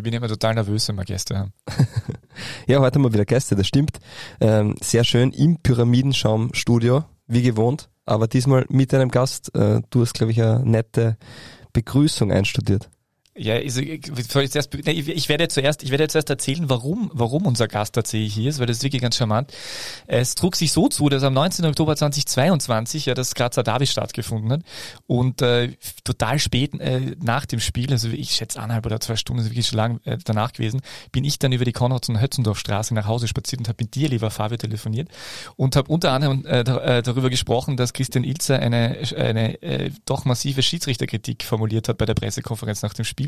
Ich bin immer total nervös, wenn wir Gäste haben. ja, heute haben wir wieder Gäste, das stimmt. Ähm, sehr schön im Pyramidenschaum-Studio, wie gewohnt, aber diesmal mit einem Gast. Äh, du hast, glaube ich, eine nette Begrüßung einstudiert. Ja, also, ich, zuerst, ich werde zuerst, ich werde zuerst erzählen, warum, warum unser Gast tatsächlich hier ist, weil das ist wirklich ganz charmant. Es trug sich so zu, dass am 19. Oktober 2022 ja das Grazer Derby stattgefunden hat und äh, total spät äh, nach dem Spiel, also ich schätze eineinhalb oder zwei Stunden, ist wirklich schon lang äh, danach gewesen, bin ich dann über die Konrads- und Hötzendorfstraße nach Hause spaziert und habe mit dir, lieber Fabio, telefoniert und habe unter anderem äh, äh, darüber gesprochen, dass Christian Ilzer eine, eine äh, doch massive Schiedsrichterkritik formuliert hat bei der Pressekonferenz nach dem Spiel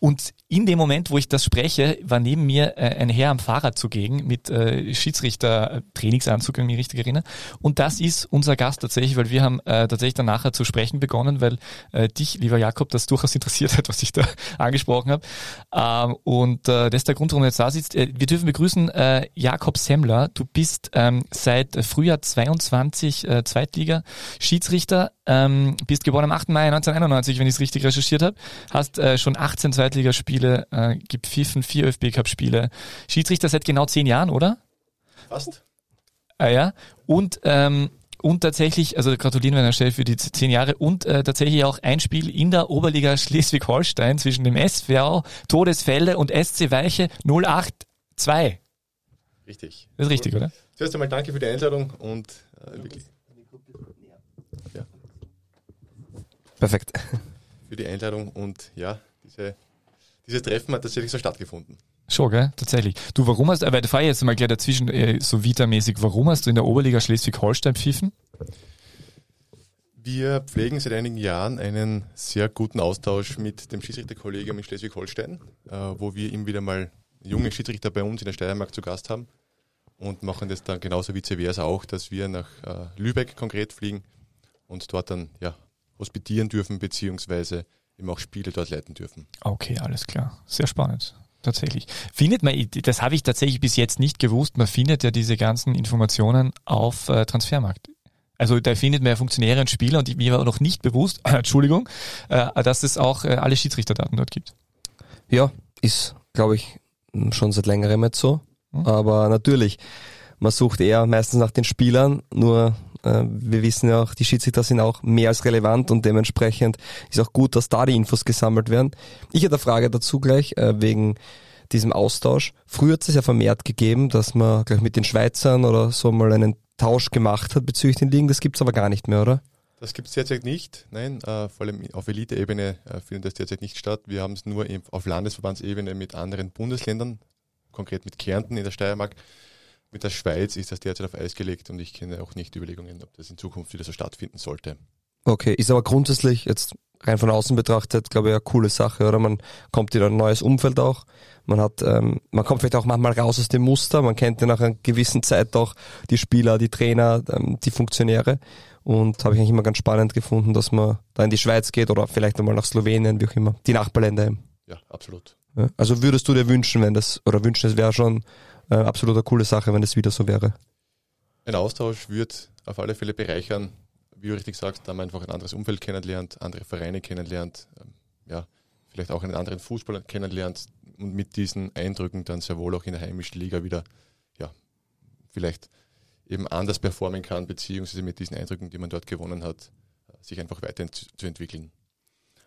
und in dem Moment, wo ich das spreche, war neben mir äh, ein Herr am Fahrrad zugegen mit äh, Schiedsrichter-Trainingsanzug, wenn ich mich richtig erinnere. Und das ist unser Gast tatsächlich, weil wir haben äh, tatsächlich dann nachher zu sprechen begonnen, weil äh, dich, lieber Jakob, das durchaus interessiert hat, was ich da angesprochen habe. Ähm, und äh, das ist der Grund, warum er jetzt da sitzt. Äh, wir dürfen begrüßen äh, Jakob Semmler. Du bist ähm, seit Frühjahr 22 äh, Zweitliga-Schiedsrichter, ähm, bist geboren am 8. Mai 1991, wenn ich es richtig recherchiert habe, hast äh, schon 18 Zweitligaspiele, äh, gibt FIFA, vier ÖFB Cup Spiele. Schiedsrichter seit genau zehn Jahren, oder? Fast. Ah ja. Und ähm, und tatsächlich, also gratulieren wir an der Stelle für die zehn Jahre und äh, tatsächlich auch ein Spiel in der Oberliga Schleswig-Holstein zwischen dem SV Todesfelde und SC Weiche 082. Richtig. Das ist richtig, oder? Zuerst einmal danke für die Einladung und äh, wirklich. Ja. Perfekt. Für die Einladung und ja, diese, dieses Treffen hat tatsächlich so stattgefunden. Schon, gell? Tatsächlich. Du, warum hast, aber da fahre ich jetzt mal gleich dazwischen, äh, so vitamäßig, warum hast du in der Oberliga Schleswig-Holstein pfiffen? Wir pflegen seit einigen Jahren einen sehr guten Austausch mit dem Schiedsrichterkollegium in Schleswig-Holstein, äh, wo wir immer wieder mal junge Schiedsrichter bei uns in der Steiermark zu Gast haben und machen das dann genauso vice versa auch, dass wir nach äh, Lübeck konkret fliegen und dort dann ja, hospitieren dürfen, beziehungsweise eben auch Spiele dort leiten dürfen. Okay, alles klar. Sehr spannend. Tatsächlich. Findet man, das habe ich tatsächlich bis jetzt nicht gewusst, man findet ja diese ganzen Informationen auf äh, Transfermarkt. Also da findet man ja Funktionäre und Spieler und mir war noch nicht bewusst, äh, Entschuldigung, äh, dass es auch äh, alle Schiedsrichterdaten dort gibt. Ja, ist, glaube ich, schon seit längerem jetzt so. Hm. Aber natürlich, man sucht eher meistens nach den Spielern, nur wir wissen ja auch, die Schiedsrichter sind auch mehr als relevant und dementsprechend ist auch gut, dass da die Infos gesammelt werden. Ich hätte eine Frage dazu gleich, äh, wegen diesem Austausch. Früher hat es ja vermehrt gegeben, dass man gleich mit den Schweizern oder so mal einen Tausch gemacht hat bezüglich den Ligen. Das gibt's aber gar nicht mehr, oder? Das gibt es derzeit nicht. Nein, äh, vor allem auf Elite-Ebene äh, findet das derzeit nicht statt. Wir haben es nur auf Landesverbandsebene mit anderen Bundesländern, konkret mit Kärnten in der Steiermark, mit der Schweiz ist das derzeit auf Eis gelegt und ich kenne auch nicht Überlegungen, ob das in Zukunft wieder so stattfinden sollte. Okay, ist aber grundsätzlich jetzt rein von außen betrachtet, glaube ich, eine coole Sache, oder? Man kommt in ein neues Umfeld auch. Man hat, ähm, man kommt vielleicht auch manchmal raus aus dem Muster. Man kennt ja nach einer gewissen Zeit auch die Spieler, die Trainer, ähm, die Funktionäre. Und habe ich eigentlich immer ganz spannend gefunden, dass man da in die Schweiz geht oder vielleicht einmal nach Slowenien, wie auch immer. Die Nachbarländer eben. Ja, absolut. Ja, also würdest du dir wünschen, wenn das, oder wünschen, es wäre schon äh, absolut eine coole Sache, wenn das wieder so wäre. Ein Austausch wird auf alle Fälle bereichern, wie du richtig sagst, da man einfach ein anderes Umfeld kennenlernt, andere Vereine kennenlernt, ähm, ja, vielleicht auch einen anderen Fußball kennenlernt und mit diesen Eindrücken dann sehr wohl auch in der heimischen Liga wieder, ja, vielleicht eben anders performen kann, beziehungsweise mit diesen Eindrücken, die man dort gewonnen hat, äh, sich einfach weiterzuentwickeln.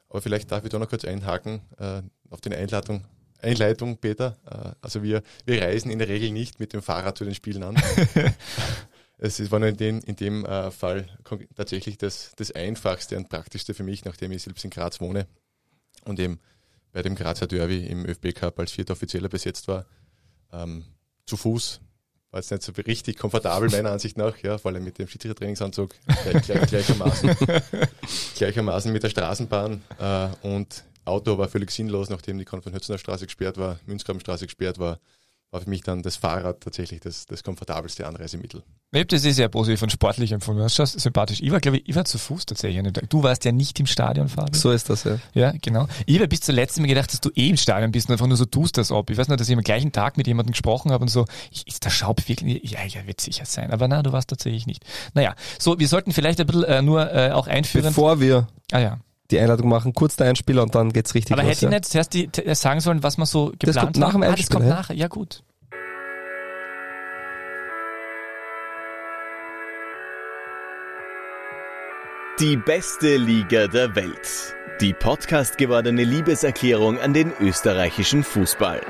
Aber vielleicht darf ich da noch kurz einhaken äh, auf die Einladung Einleitung, Peter. Äh, also wir, wir reisen in der Regel nicht mit dem Fahrrad zu den Spielen an. es war nur in dem, in dem äh, Fall tatsächlich das, das Einfachste und Praktischste für mich, nachdem ich selbst in Graz wohne und eben bei dem Grazer Derby im ÖFB Cup als vierter Offizieller besetzt war. Ähm, zu Fuß war jetzt nicht so richtig komfortabel, meiner Ansicht nach, ja, vor allem mit dem Schiedsrichter-Trainingsanzug gleich, gleich, gleichermaßen, gleichermaßen mit der Straßenbahn äh, und Auto war völlig sinnlos, nachdem die Konfrontationer Straße gesperrt war, Münzgrabenstraße gesperrt war, war für mich dann das Fahrrad tatsächlich das, das komfortabelste Anreisemittel. Ich das sehr positiv und sportlich empfunden. Das ist sympathisch. Ich war, glaube ich, ich war zu Fuß tatsächlich. Du warst ja nicht im Stadion, Fabian. So ist das, ja. Ja, genau. Ich habe bis zuletzt mir gedacht, dass du eh im Stadion bist und einfach nur so tust das ab. Ich weiß nur, dass ich am gleichen Tag mit jemandem gesprochen habe und so, ist der Schaub wirklich, ja, ja, wird sicher sein. Aber na, du warst tatsächlich nicht. Naja, so, wir sollten vielleicht ein bisschen äh, nur äh, auch einführen. Bevor wir ah, ja die Einladung machen, kurz der Einspieler und dann geht's richtig Aber los. hätte ich nicht zuerst die, sagen sollen, was man so geplant kommt nach dem hat? Ah, das Einspieler, kommt nachher. Ja, gut. Die beste Liga der Welt. Die Podcast gewordene Liebeserklärung an den österreichischen Fußball.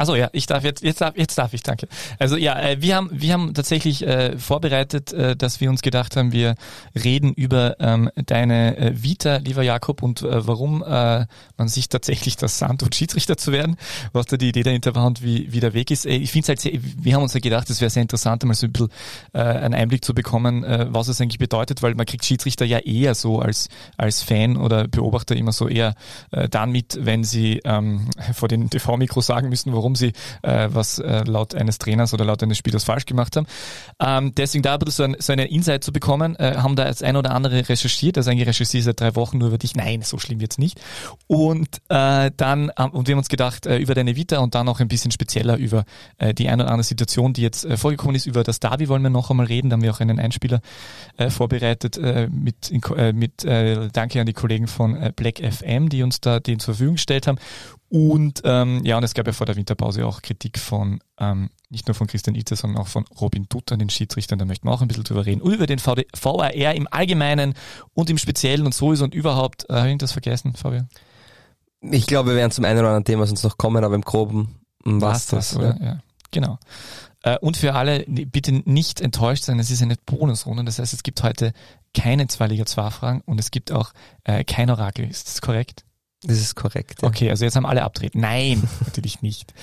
Also ja, ich darf jetzt, jetzt darf, jetzt darf ich, danke. Also ja, äh, wir haben, wir haben tatsächlich äh, vorbereitet, äh, dass wir uns gedacht haben, wir reden über ähm, deine äh, Vita, lieber Jakob, und äh, warum äh, man sich tatsächlich das antut, Schiedsrichter zu werden, was da die Idee dahinter war und wie, wie der Weg ist. Äh, Ich finde es halt sehr, wir haben uns ja gedacht, es wäre sehr interessant, mal so ein bisschen äh, einen Einblick zu bekommen, äh, was es eigentlich bedeutet, weil man kriegt Schiedsrichter ja eher so als, als Fan oder Beobachter immer so eher äh, dann mit, wenn sie ähm, vor den TV-Mikros sagen müssen, warum sie äh, was äh, laut eines Trainers oder laut eines Spielers falsch gemacht haben. Ähm, deswegen da ein bisschen so, ein, so einen Insight zu bekommen, äh, haben da das ein oder andere recherchiert, also eigentlich recherchiere ich seit drei Wochen nur über dich. Nein, so schlimm wird's nicht. Und äh, dann, ähm, und wir haben uns gedacht, äh, über deine Vita und dann noch ein bisschen spezieller über äh, die eine oder andere Situation, die jetzt äh, vorgekommen ist. Über das Derby wollen wir noch einmal reden. Da haben wir auch einen Einspieler äh, vorbereitet äh, mit, in, äh, mit äh, Danke an die Kollegen von äh, Black FM, die uns da den zur Verfügung gestellt haben. Und ähm, ja, und es gab ja vor der Winterpause auch Kritik von ähm, nicht nur von Christian Itze, sondern auch von Robin Dutter, den Schiedsrichtern. Da möchten wir auch ein bisschen drüber reden. Und über den VD VAR im Allgemeinen und im Speziellen und sowieso und überhaupt. Äh, Habe ich das vergessen, Fabian? Ich glaube, wir werden zum einen oder anderen Thema sonst noch kommen, aber im Groben was War's das. oder? Ja, genau. Äh, und für alle, bitte nicht enttäuscht sein, es ist eine Bonusrunde. Das heißt, es gibt heute keine zwei Liga 2 Fragen und es gibt auch äh, kein Orakel. Ist das korrekt? Das ist korrekt. Ja. Okay, also jetzt haben alle abtreten. Nein, natürlich nicht.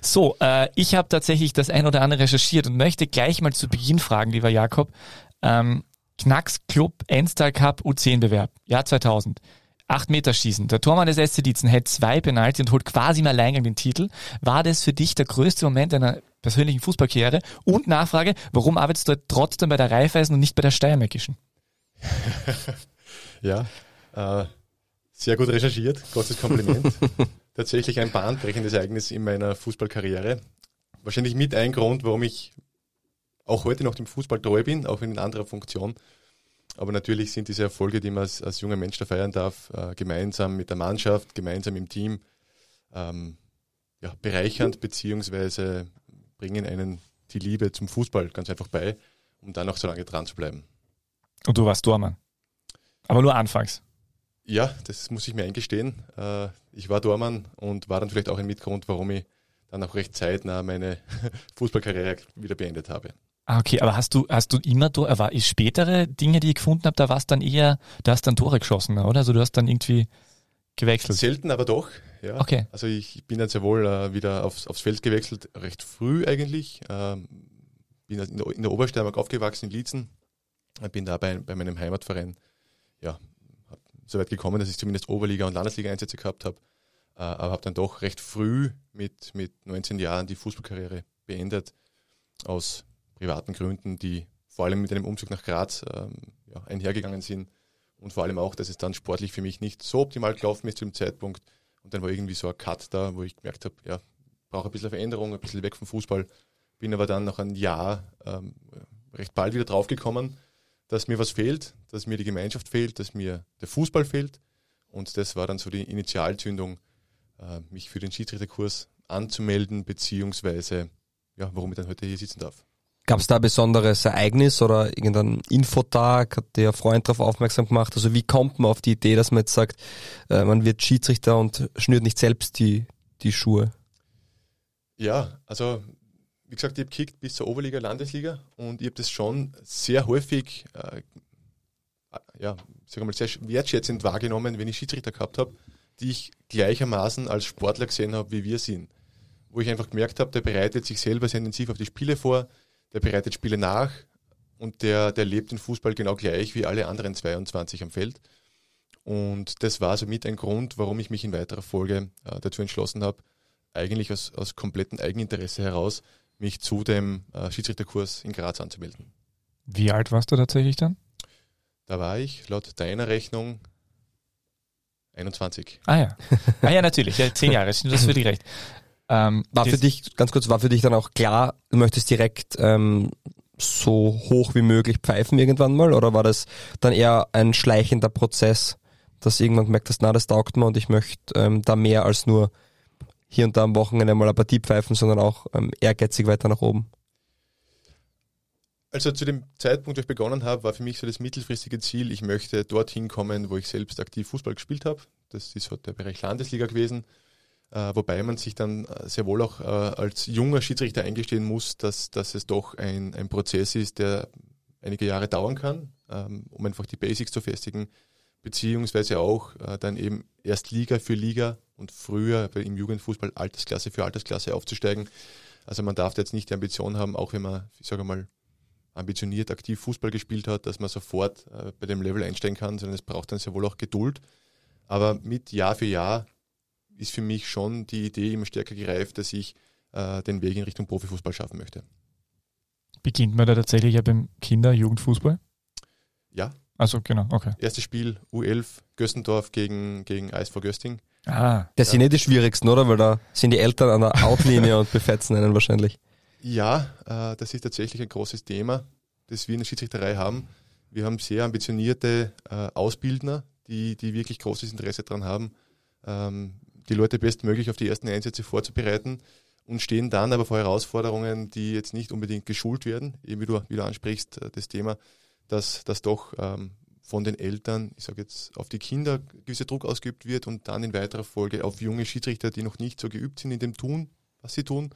So, äh, ich habe tatsächlich das ein oder andere recherchiert und möchte gleich mal zu Beginn fragen, lieber Jakob. Ähm, Knacks Club Enstal Cup U10-Bewerb, Jahr 2000. Acht Meter schießen. Der Tormann des SC Dietzen hält zwei Penalty und holt quasi im Alleingang den Titel. War das für dich der größte Moment deiner persönlichen Fußballkarriere? Und Nachfrage, warum arbeitest du trotzdem bei der Raiffeisen und nicht bei der Steiermärkischen? Ja, äh, sehr gut recherchiert, großes Kompliment. Tatsächlich ein bahnbrechendes Ereignis in meiner Fußballkarriere. Wahrscheinlich mit ein Grund, warum ich auch heute noch dem Fußball treu bin, auch in anderer Funktion. Aber natürlich sind diese Erfolge, die man als, als junger Mensch da feiern darf, äh, gemeinsam mit der Mannschaft, gemeinsam im Team, ähm, ja, bereichernd beziehungsweise bringen einen die Liebe zum Fußball ganz einfach bei, um dann auch so lange dran zu bleiben. Und du warst Tormann. Aber nur anfangs. Ja, das muss ich mir eingestehen. Äh, Ich war Dormann und war dann vielleicht auch ein Mitgrund, warum ich dann auch recht zeitnah meine Fußballkarriere wieder beendet habe. Ah, okay, aber hast du, hast du immer, aber ist spätere Dinge, die ich gefunden habe, da war es dann eher, du hast dann Tore geschossen, oder? Also du hast dann irgendwie gewechselt. Selten, aber doch. Ja. Okay. Also ich bin dann sehr wohl äh, wieder aufs, aufs Feld gewechselt, recht früh eigentlich. Ähm, bin in der, in der Obersteiermark aufgewachsen in Liezen. Bin da bei, bei meinem Heimatverein ja, so weit gekommen, dass ich zumindest Oberliga- und Landesliga-Einsätze gehabt habe. Äh, aber habe dann doch recht früh mit, mit 19 Jahren die Fußballkarriere beendet. Aus privaten Gründen, die vor allem mit einem Umzug nach Graz ähm, ja, einhergegangen sind. Und vor allem auch, dass es dann sportlich für mich nicht so optimal gelaufen ist zu dem Zeitpunkt. Und dann war irgendwie so ein Cut da, wo ich gemerkt habe, ja, brauche ein bisschen Veränderung, ein bisschen weg vom Fußball. Bin aber dann nach einem Jahr ähm, recht bald wieder draufgekommen, dass mir was fehlt, dass mir die Gemeinschaft fehlt, dass mir der Fußball fehlt. Und das war dann so die Initialzündung, äh, mich für den Schiedsrichterkurs anzumelden, beziehungsweise, ja, warum ich dann heute hier sitzen darf. Gab es da ein besonderes Ereignis oder irgendein Infotag? Hat der Freund darauf aufmerksam gemacht? Also wie kommt man auf die Idee, dass man jetzt sagt, äh, man wird Schiedsrichter und schnürt nicht selbst die, die Schuhe? Ja, also wie gesagt, ich habe gekickt bis zur Oberliga, Landesliga und ich habe das schon sehr häufig, äh, ja, sagen mal, sehr wertschätzend wahrgenommen, wenn ich Schiedsrichter gehabt habe, die ich gleichermaßen als Sportler gesehen habe, wie wir sind. Wo ich einfach gemerkt habe, der bereitet sich selber sehr intensiv auf die Spiele vor, der bereitet Spiele nach und der, der lebt den Fußball genau gleich wie alle anderen 22 am Feld. Und das war somit ein Grund, warum ich mich in weiterer Folge äh, dazu entschlossen habe, eigentlich aus, aus komplettem Eigeninteresse heraus, mich zu dem äh, Schiedsrichterkurs in Graz anzumelden. Wie alt warst du tatsächlich dann? Da war ich laut deiner Rechnung 21. Ah ja. Ah ja, natürlich. Ja, zehn Jahre, das ist für dich recht. Ähm, war für dich, ganz kurz, war für dich dann auch klar, du möchtest direkt ähm, so hoch wie möglich pfeifen irgendwann mal? Oder war das dann eher ein schleichender Prozess, dass irgendwann gemerkt hast, na, das taugt mir und ich möchte ähm, da mehr als nur hier und da am Wochenende mal eine Partie pfeifen, sondern auch ähm, ehrgeizig weiter nach oben? Also zu dem Zeitpunkt, wo ich begonnen habe, war für mich so das mittelfristige Ziel, ich möchte dorthin kommen, wo ich selbst aktiv Fußball gespielt habe. Das ist halt der Bereich Landesliga gewesen. Äh, wobei man sich dann äh, sehr wohl auch äh, als junger Schiedsrichter eingestehen muss, dass, dass es doch ein, ein Prozess ist, der einige Jahre dauern kann, ähm, um einfach die Basics zu festigen, beziehungsweise auch äh, dann eben erst Liga für Liga und früher im Jugendfußball Altersklasse für Altersklasse aufzusteigen. Also man darf jetzt nicht die Ambition haben, auch wenn man, ich sage mal, ambitioniert aktiv Fußball gespielt hat, dass man sofort äh, bei dem Level einsteigen kann, sondern es braucht dann sehr wohl auch Geduld. Aber mit Jahr für Jahr ist für mich schon die Idee immer stärker gereift, dass ich äh, den Weg in Richtung Profifußball schaffen möchte. Beginnt man da tatsächlich ja beim Kinder-Jugendfußball? Ja. Also genau, okay. Erstes Spiel U11 Gössendorf gegen, gegen SV Gösting. Ah. Das ja. sind nicht die schwierigsten, oder? Weil da sind die Eltern an der Outlinie und befetzen einen wahrscheinlich. Ja, äh, das ist tatsächlich ein großes Thema, das wir in der Schiedsrichterei haben. Wir haben sehr ambitionierte äh, Ausbildner, die, die wirklich großes Interesse daran haben, ähm, die Leute bestmöglich auf die ersten Einsätze vorzubereiten und stehen dann aber vor Herausforderungen, die jetzt nicht unbedingt geschult werden, eben wie du, wie du ansprichst, äh, das Thema, dass, dass doch ähm, von den Eltern, ich sage jetzt, auf die Kinder gewisser Druck ausgeübt wird und dann in weiterer Folge auf junge Schiedsrichter, die noch nicht so geübt sind in dem Tun, was sie tun.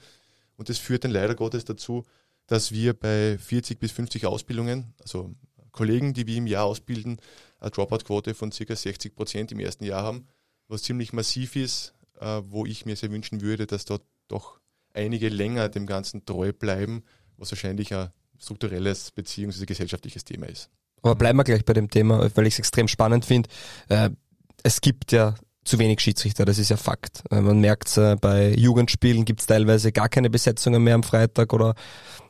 Und das führt dann leider Gottes dazu, dass wir bei 40 bis 50 Ausbildungen, also Kollegen, die wir im Jahr ausbilden, eine Dropout-Quote von ca. 60 Prozent im ersten Jahr haben, was ziemlich massiv ist, äh, wo ich mir sehr wünschen würde, dass dort doch einige länger dem Ganzen treu bleiben, was wahrscheinlich ein strukturelles bzw. gesellschaftliches Thema ist. Aber bleiben wir gleich bei dem Thema, weil ich es extrem spannend finde. Äh, es gibt ja zu wenig Schiedsrichter, das ist ja Fakt. Äh, man merkt äh, bei Jugendspielen gibt es teilweise gar keine Besetzungen mehr am Freitag oder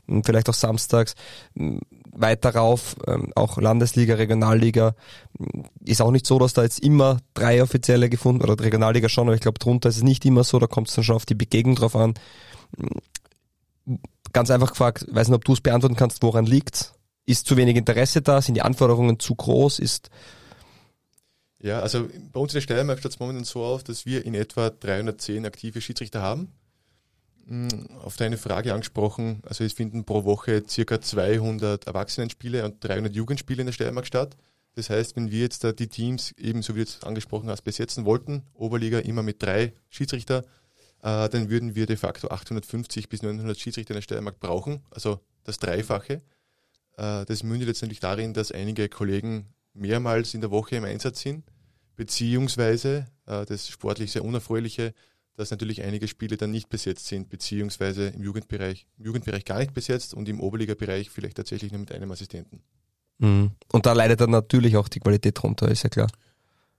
hm, vielleicht auch samstags. Hm, weiter rauf, ähm, auch Landesliga, Regionalliga, hm, ist auch nicht so, dass da jetzt immer drei offizielle gefunden oder Regionalliga schon, aber ich glaube drunter ist es nicht immer so, da kommt es dann schon auf die Begegnung drauf an. Ganz einfach gefragt, weiß nicht, ob du es beantworten kannst, woran liegt's? Ist zu wenig Interesse da? Sind die Anforderungen zu groß? Ist ja, also bei uns in der Steiermark schaut es momentan so aus, dass wir in etwa 310 aktive Schiedsrichter haben. Hm, auf deine Frage angesprochen, also es finden pro Woche circa 200 Erwachsenenspiele und 300 Jugendspiele in der Steiermark statt. Das heißt, wenn wir jetzt da die Teams, ebenso wie du jetzt angesprochen hast, besetzen wollten, Oberliga immer mit drei Schiedsrichter, äh, dann würden wir de facto 850 bis 900 Schiedsrichter in der Steiermark brauchen, also das Dreifache. Äh, das mündet letztendlich darin, dass einige Kollegen mehrmals in der Woche im Einsatz sind, beziehungsweise äh, das sportlich sehr unerfreuliche, dass natürlich einige Spiele dann nicht besetzt sind, beziehungsweise im Jugendbereich, im Jugendbereich gar nicht besetzt und im Oberliga-Bereich vielleicht tatsächlich nur mit einem Assistenten. Mhm. Und da leidet dann natürlich auch die Qualität drunter, ist ja klar.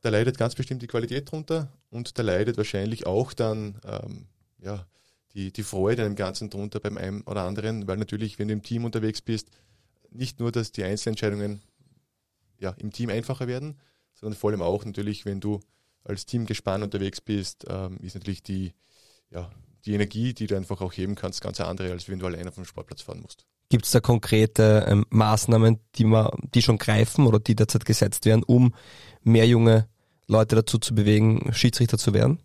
Da leidet ganz bestimmt die Qualität drunter und da leidet wahrscheinlich auch dann ähm, ja, die, die Freude an dem Ganzen drunter beim einen oder anderen, weil natürlich, wenn du im Team unterwegs bist, nicht nur, dass die Einzelentscheidungen ja, im Team einfacher werden, sondern vor allem auch natürlich, wenn du als Teamgespann unterwegs bist, ähm, ist natürlich die, ja, die Energie, die du einfach auch heben kannst, ganz andere, als wenn du alleine vom Sportplatz fahren musst. Gibt es da konkrete ähm, Maßnahmen, die, man, die schon greifen oder die derzeit gesetzt werden, um mehr junge Leute dazu zu bewegen, Schiedsrichter zu werden?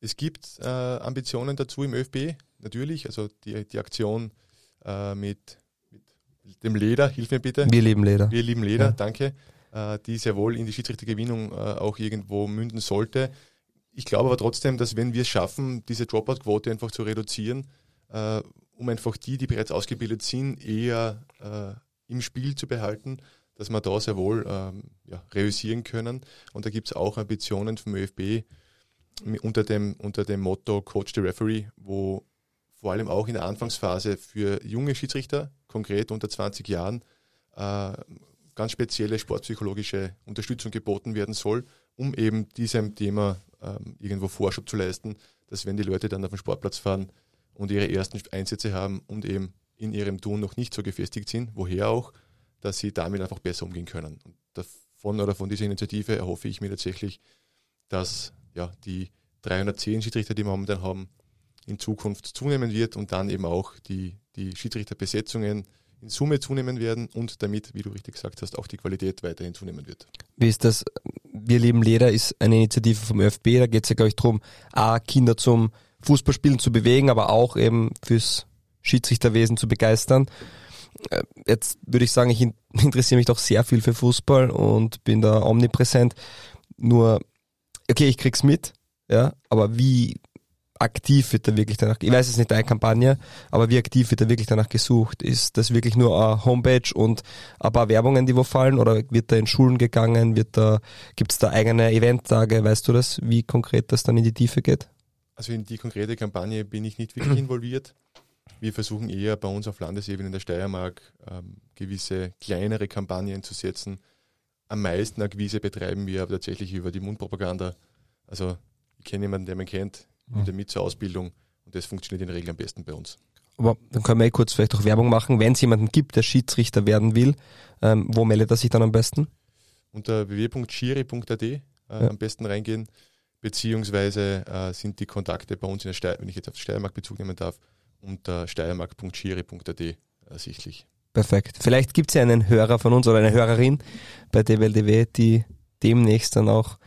Es gibt äh, Ambitionen dazu im ÖFB, natürlich. Also die, die Aktion äh, mit dem Leder, hilf mir bitte. Wir lieben Leder. Wir lieben Leder, ja. danke. Äh, die sehr wohl in die Schiedsrichtergewinnung äh, auch irgendwo münden sollte. Ich glaube aber trotzdem, dass wenn wir es schaffen, diese Dropout-Quote einfach zu reduzieren, äh, um einfach die, die bereits ausgebildet sind, eher im Spiel zu behalten, dass wir da sehr wohl ähm, ja, reüssieren können. Und da gibt es auch Ambitionen vom ÖFB unter dem, unter dem Motto Coach the Referee, wo vor allem auch in der Anfangsphase für junge Schiedsrichter, konkret unter 20 Jahren, äh, ganz spezielle sportpsychologische Unterstützung geboten werden soll, um eben diesem Thema ähm, irgendwo Vorschub zu leisten, dass wenn die Leute dann auf den Sportplatz fahren und ihre ersten Einsätze haben und eben in ihrem Tun noch nicht so gefestigt sind, woher auch, dass sie damit einfach besser umgehen können. Und davon oder von dieser Initiative erhoffe ich mir tatsächlich dass ja, die 310 Schiedsrichter, die wir momentan haben, in Zukunft zunehmen wird und dann eben auch die, die Schiedsrichterbesetzungen in Summe zunehmen werden und damit, wie du richtig gesagt hast, auch die Qualität weiterhin zunehmen wird. Wie ist das? Wir leben Leder ist eine Initiative vom ÖFB, da geht es ja, glaube ich, darum, A, Kinder zum Fußballspielen zu bewegen, aber auch eben fürs Schiedsrichterwesen zu begeistern. Äh, jetzt würde ich sagen, ich interessiere mich doch sehr viel für Fußball und bin da omnipräsent. Nur, okay, ich krieg's mit, ja, aber wie aktiv wird da wirklich danach, ich weiß es nicht deine Kampagne, aber wie aktiv wird da wirklich danach gesucht? Ist das wirklich nur eine Homepage und ein paar Werbungen, die wo fallen oder wird da in Schulen gegangen, wird da, gibt's da eigene Eventtage, weißt du das, wie konkret das dann in die Tiefe geht? Also in die konkrete Kampagne bin ich nicht wirklich involviert. Wir versuchen eher bei uns auf Landesebene in der Steiermark ähm, gewisse kleinere Kampagnen zu setzen. Am meisten Akquise betreiben wir aber tatsächlich über die Mundpropaganda. Also ich kenne jemanden, der mich kennt, mit zur Ausbildung und das funktioniert in der Regel am besten bei uns. Aber dann können wir eh kurz vielleicht auch Werbung machen. Wenn es jemanden gibt, der Schiedsrichter werden will, ähm, wo meldet er sich dann am besten? Unter www.schiri.at äh, ja. am besten reingehen, beziehungsweise äh, sind die Kontakte bei uns in der Steiermark, wenn ich jetzt auf Steiermark Bezug nehmen darf, unter steiermark.schiri.at ersichtlich. Perfekt. Vielleicht gibt es ja einen Hörer von uns oder eine Hörerin bei DWLDW, die demnächst dann auch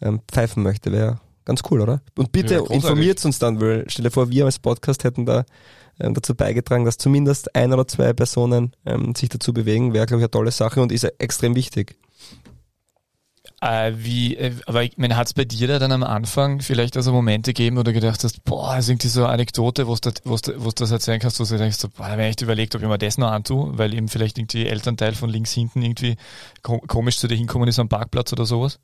ähm, pfeifen möchte. Wäre Ganz cool, oder? Und bitte ja, informiert uns dann, weil stell dir vor, wir als Podcast hätten da ähm, dazu beigetragen, dass zumindest ein oder zwei Personen ähm, sich dazu bewegen, wäre, glaube ich, eine tolle Sache und ist extrem wichtig. Äh, wie, äh, aber ich meine, hat es bei dir da dann am Anfang vielleicht also Momente gegeben, wo du gedacht hast, boah, das ist irgendwie so eine Anekdote, wo du das erzählen kannst, wo du denkst, so, boah, da habe ich echt überlegt, ob ich mir das noch antue, weil eben vielleicht irgendwie Elternteil von links hinten irgendwie komisch zu dir hinkommen ist am Parkplatz oder sowas?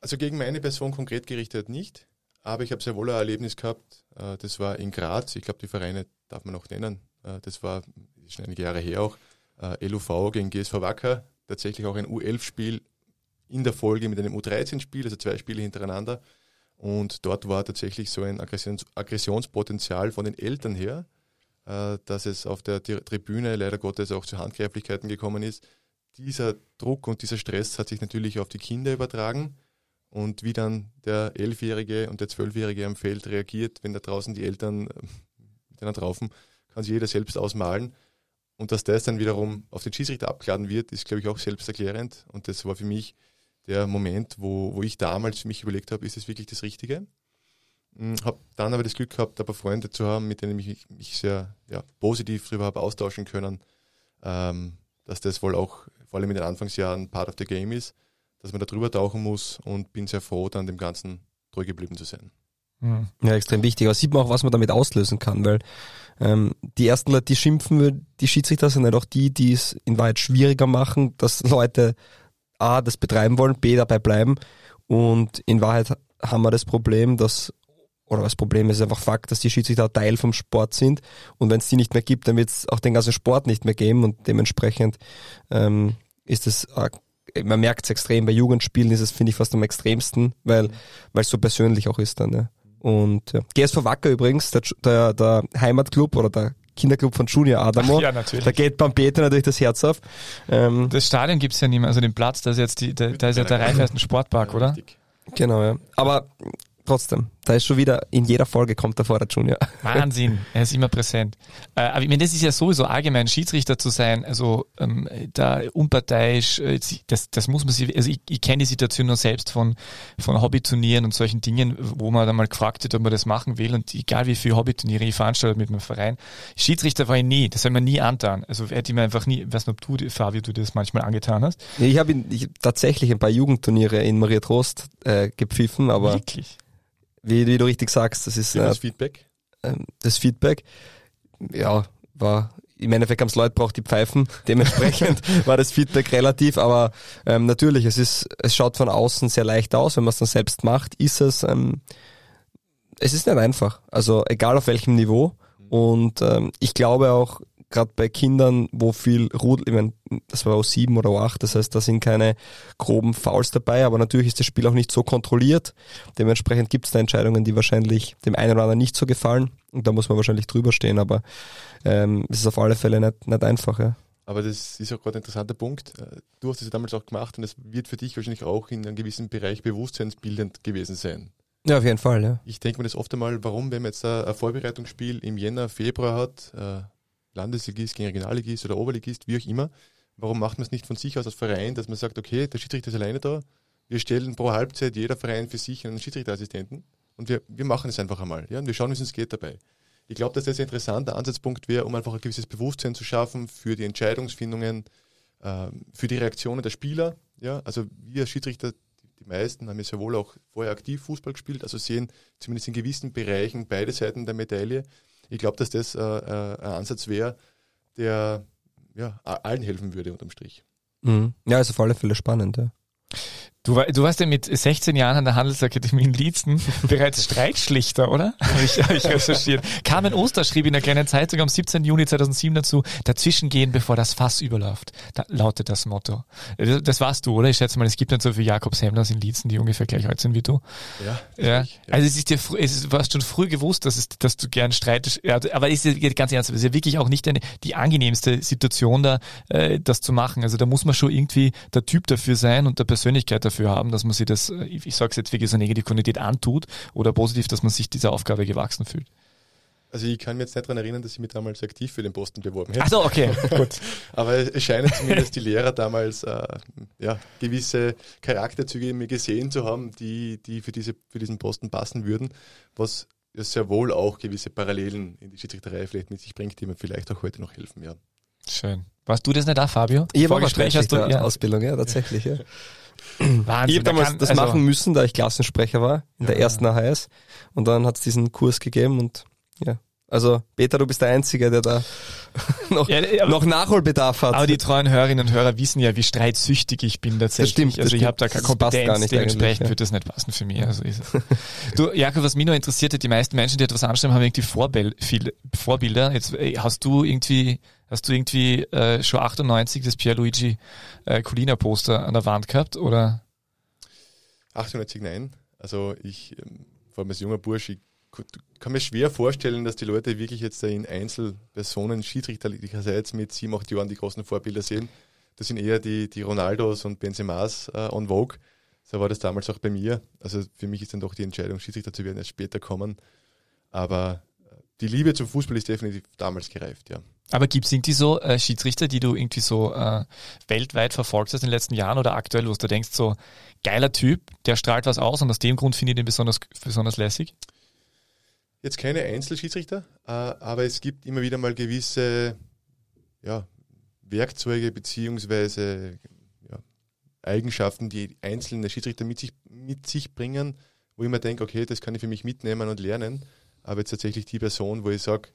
Also gegen meine Person konkret gerichtet nicht, aber ich habe sehr wohl ein Erlebnis gehabt. Äh, das war in Graz. Ich glaube, die Vereine darf man auch nennen. Äh, das war schon einige Jahre her auch. Äh, LUV gegen GSV Wacker. Tatsächlich auch ein U11-Spiel in der Folge mit einem U13-Spiel, also zwei Spiele hintereinander. Und dort war tatsächlich so ein Aggressions Aggressionspotenzial von den Eltern her, dass es auf der Tribüne leider Gottes auch zu Handgreiflichkeiten gekommen ist. Dieser Druck und dieser Stress hat sich natürlich auf die Kinder übertragen und wie dann der Elfjährige und der Zwölfjährige am Feld reagiert, wenn da draußen die Eltern äh, miteinander raufen, kann sich jeder selbst ausmalen. Und dass das dann wiederum auf den Schiedsrichter abgeladen wird, ist, glaube ich, auch selbsterklärend. Und das war für mich der Moment, wo, wo ich damals für mich überlegt habe, ist das wirklich das Richtige? Hm, habe dann aber das Glück gehabt, ein paar Freunde zu haben, mit denen ich mich sehr ja, positiv darüber habe austauschen können, ähm, dass das wohl auch vor allem in den Anfangsjahren Part of the Game ist dass man da drüber tauchen muss und bin sehr froh, dann dem Ganzen treu geblieben zu sein. Hm. Ja, extrem wichtig. Aber sieht man auch, was man damit auslösen kann, weil ähm, die ersten Leute, die schimpfen, die Schiedsrichter sind halt auch die, die es in Wahrheit schwieriger machen, dass Leute A, das betreiben wollen, B, dabei bleiben. Und in Wahrheit haben wir das Problem, dass, oder das Problem ist einfach Fakt, dass die Schiedsrichter Teil vom Sport sind. Und wenn es die nicht mehr gibt, dann wird es auch den ganzen Sport nicht mehr geben und dementsprechend ähm, ist es man merkt es extrem, bei Jugendspielen ist es, finde ich, fast am extremsten, weil es so persönlich auch ist dann. Ja. Und ja. GSV Wacker übrigens, der, der, der Heimatclub oder der Kinderclub von Junior Adamo. Ach ja, natürlich. Da geht beim Peter natürlich das Herz auf. Ähm, das Stadion gibt's ja nicht mehr, also den Platz, da ist jetzt die, da, da ist ja der Rheinfelsen Sportpark, oder? Genau, ja. Aber trotzdem, da ist schon wieder, in jeder Folge kommt er der Junior. Wahnsinn, er ist immer präsent. Äh, aber ich meine, das ist ja sowieso allgemein, Schiedsrichter zu sein, also ähm, da unparteiisch, äh, das, das muss man sich, also ich, ich kenne die Situation nur selbst von, von Hobbyturnieren und solchen Dingen, wo man dann mal gefragt wird, ob man das machen will und egal wie viele Hobbyturniere ich veranstalte mit meinem Verein, Schiedsrichter war ich nie, das soll man nie antan. Also hätte ich mir einfach nie, ich weiß nicht, ob du, Fabio, du das manchmal angetan hast. Ich habe tatsächlich ein paar Jugendturniere in Maria Trost äh, gepfiffen, aber... Wirklich? Wie, wie du richtig sagst, das ist äh, das Feedback. Äh, das Feedback, ja, war im Endeffekt haben es Leute braucht, die pfeifen. Dementsprechend war das Feedback relativ, aber ähm, natürlich, es ist, es schaut von außen sehr leicht aus, wenn man es dann selbst macht, ist es, ähm, es ist nicht einfach. Also egal auf welchem Niveau. Und ähm, ich glaube auch, gerade bei Kindern, wo viel Rudel, ich meine, das war O7 oder O8, das heißt, da sind keine groben Fouls dabei, aber natürlich ist das Spiel auch nicht so kontrolliert. Dementsprechend gibt es da Entscheidungen, die wahrscheinlich dem einen oder anderen nicht so gefallen. Und da muss man wahrscheinlich drüber stehen, aber ähm, es ist auf alle Fälle nicht, nicht einfach. Ja. aber das ist auch gerade ein interessanter Punkt. Äh, du hast das ja damals auch gemacht und das wird für dich wahrscheinlich auch in einem gewissen Bereich bewusstseinsbildend gewesen sein. Ja, auf jeden Fall, ja. Ich denke mir das oft einmal, warum, wenn man jetzt ein Vorbereitungsspiel im Jänner, Februar hat, äh, Landesligist gegen Regionalligist oder Oberligist, wie auch immer, warum macht man es nicht von sich aus als Verein, dass man sagt, okay, der Schiedsrichter ist alleine da, wir stellen pro Halbzeit jeder Verein für sich einen Schiedsrichterassistenten und wir, wir machen es einfach einmal. Ja, und wir schauen, wie es uns geht dabei. Ich glaube, dass das ein interessanter Ansatzpunkt wäre, um einfach ein gewisses Bewusstsein zu schaffen für die Entscheidungsfindungen, äh, für die Reaktionen der Spieler. Ja, also wir Schiedsrichter, die meisten haben ja sehr wohl auch vorher aktiv Fußball gespielt, also sehen zumindest in gewissen Bereichen beide Seiten der Medaille. Ich glaube, dass das äh, äh, ein Ansatz wäre, der ja, allen helfen würde unterm Strich. Mhm. Ja, ist auf alle Fälle spannend, ja. Du, du warst ja mit 16 Jahren an der Handelsakademie in Lietzen bereits Streitschlichter, oder? Habe ich, hab ich recherchiert. Carmen Oster schrieb in der kleinen Zeitung am 17. Juni 2007 dazu, dazwischen gehen, bevor das Fass überläuft. Da lautet das Motto. Das, das warst du, oder? Ich schätze mal, es gibt nicht so viele Jakobs Hemmlers in Lietzen, die ungefähr gleich alt sind wie du. Ja. Ja. Also es ist dir, frü- es ist, hast schon früh gewusst, dass, es, dass du gern streitest. Aber es ist ja ganz ernsthaft, es ist ja wirklich auch nicht eine, die angenehmste Situation da, äh, das zu machen. Also da muss man schon irgendwie der Typ dafür sein und der Persönlichkeit dafür haben, dass man sich das, äh, ich sage es jetzt wirklich so negative Konnotation antut oder positiv, dass man sich dieser Aufgabe gewachsen fühlt. Also ich kann mich jetzt nicht daran erinnern, dass ich mich damals aktiv für den Posten beworben hätte. Ach so, okay, gut. Aber es scheinen zumindest die Lehrer damals äh, ja, gewisse Charakterzüge in mir gesehen zu haben, die, die für, diese, für diesen Posten passen würden, was sehr wohl auch gewisse Parallelen in die Schiedsrichterei vielleicht mit sich bringt, die mir vielleicht auch heute noch helfen. Ja. Schön. Warst du das nicht da, Fabio? Ich habe auch Vorgespräch hast du, ja. Ausbildung, ja, tatsächlich, ja. Wahnsinn. Ich habe da damals kann- das also- machen müssen, da ich Klassensprecher war, in der Ja. ersten AHS. Und dann hat es diesen Kurs gegeben und ja. Also, Peter, du bist der Einzige, der da noch, Ja, aber- noch Nachholbedarf hat. Aber die treuen Hörerinnen und Hörer wissen ja, wie streitsüchtig ich bin tatsächlich. stimmt, das also ich habe da keine Das Kompetenz, gar nicht dementsprechend ja. wird das nicht passen für mich. Also ist es. du, Jakob, was mich noch interessiert hat, die meisten Menschen, die etwas anschreiben, haben irgendwie Vorbild, Vorbilder. Jetzt äh, hast du irgendwie, hast du irgendwie äh, schon 98 das Pierluigi äh, Colina Poster an der Wand gehabt oder? 98 nein. Also ich, ähm, vor allem als junger Bursch, ich kann mir schwer vorstellen, dass die Leute wirklich jetzt in Einzelpersonen schiedsrichterlicherseits mit sieben, acht Jahren die großen Vorbilder sehen. Das sind eher die, die Ronaldos und Benzemas äh, on Vogue. So war das damals auch bei mir. Also für mich ist dann doch die Entscheidung, Schiedsrichter zu werden, erst später kommen. Aber die Liebe zum Fußball ist definitiv damals gereift, ja. Aber gibt's irgendwie so äh, Schiedsrichter, die du irgendwie so äh, weltweit verfolgt hast in den letzten Jahren oder aktuell, wo du denkst, so geiler Typ, der strahlt was aus und aus dem Grund finde ich den besonders, besonders lässig? Jetzt keine Einzelschiedsrichter, äh, aber es gibt immer wieder mal gewisse ja, Werkzeuge beziehungsweise ja, Eigenschaften, die einzelne Schiedsrichter mit sich, mit sich bringen, wo ich mir denke, okay, das kann ich für mich mitnehmen und lernen. Aber jetzt tatsächlich die Person, wo ich sage,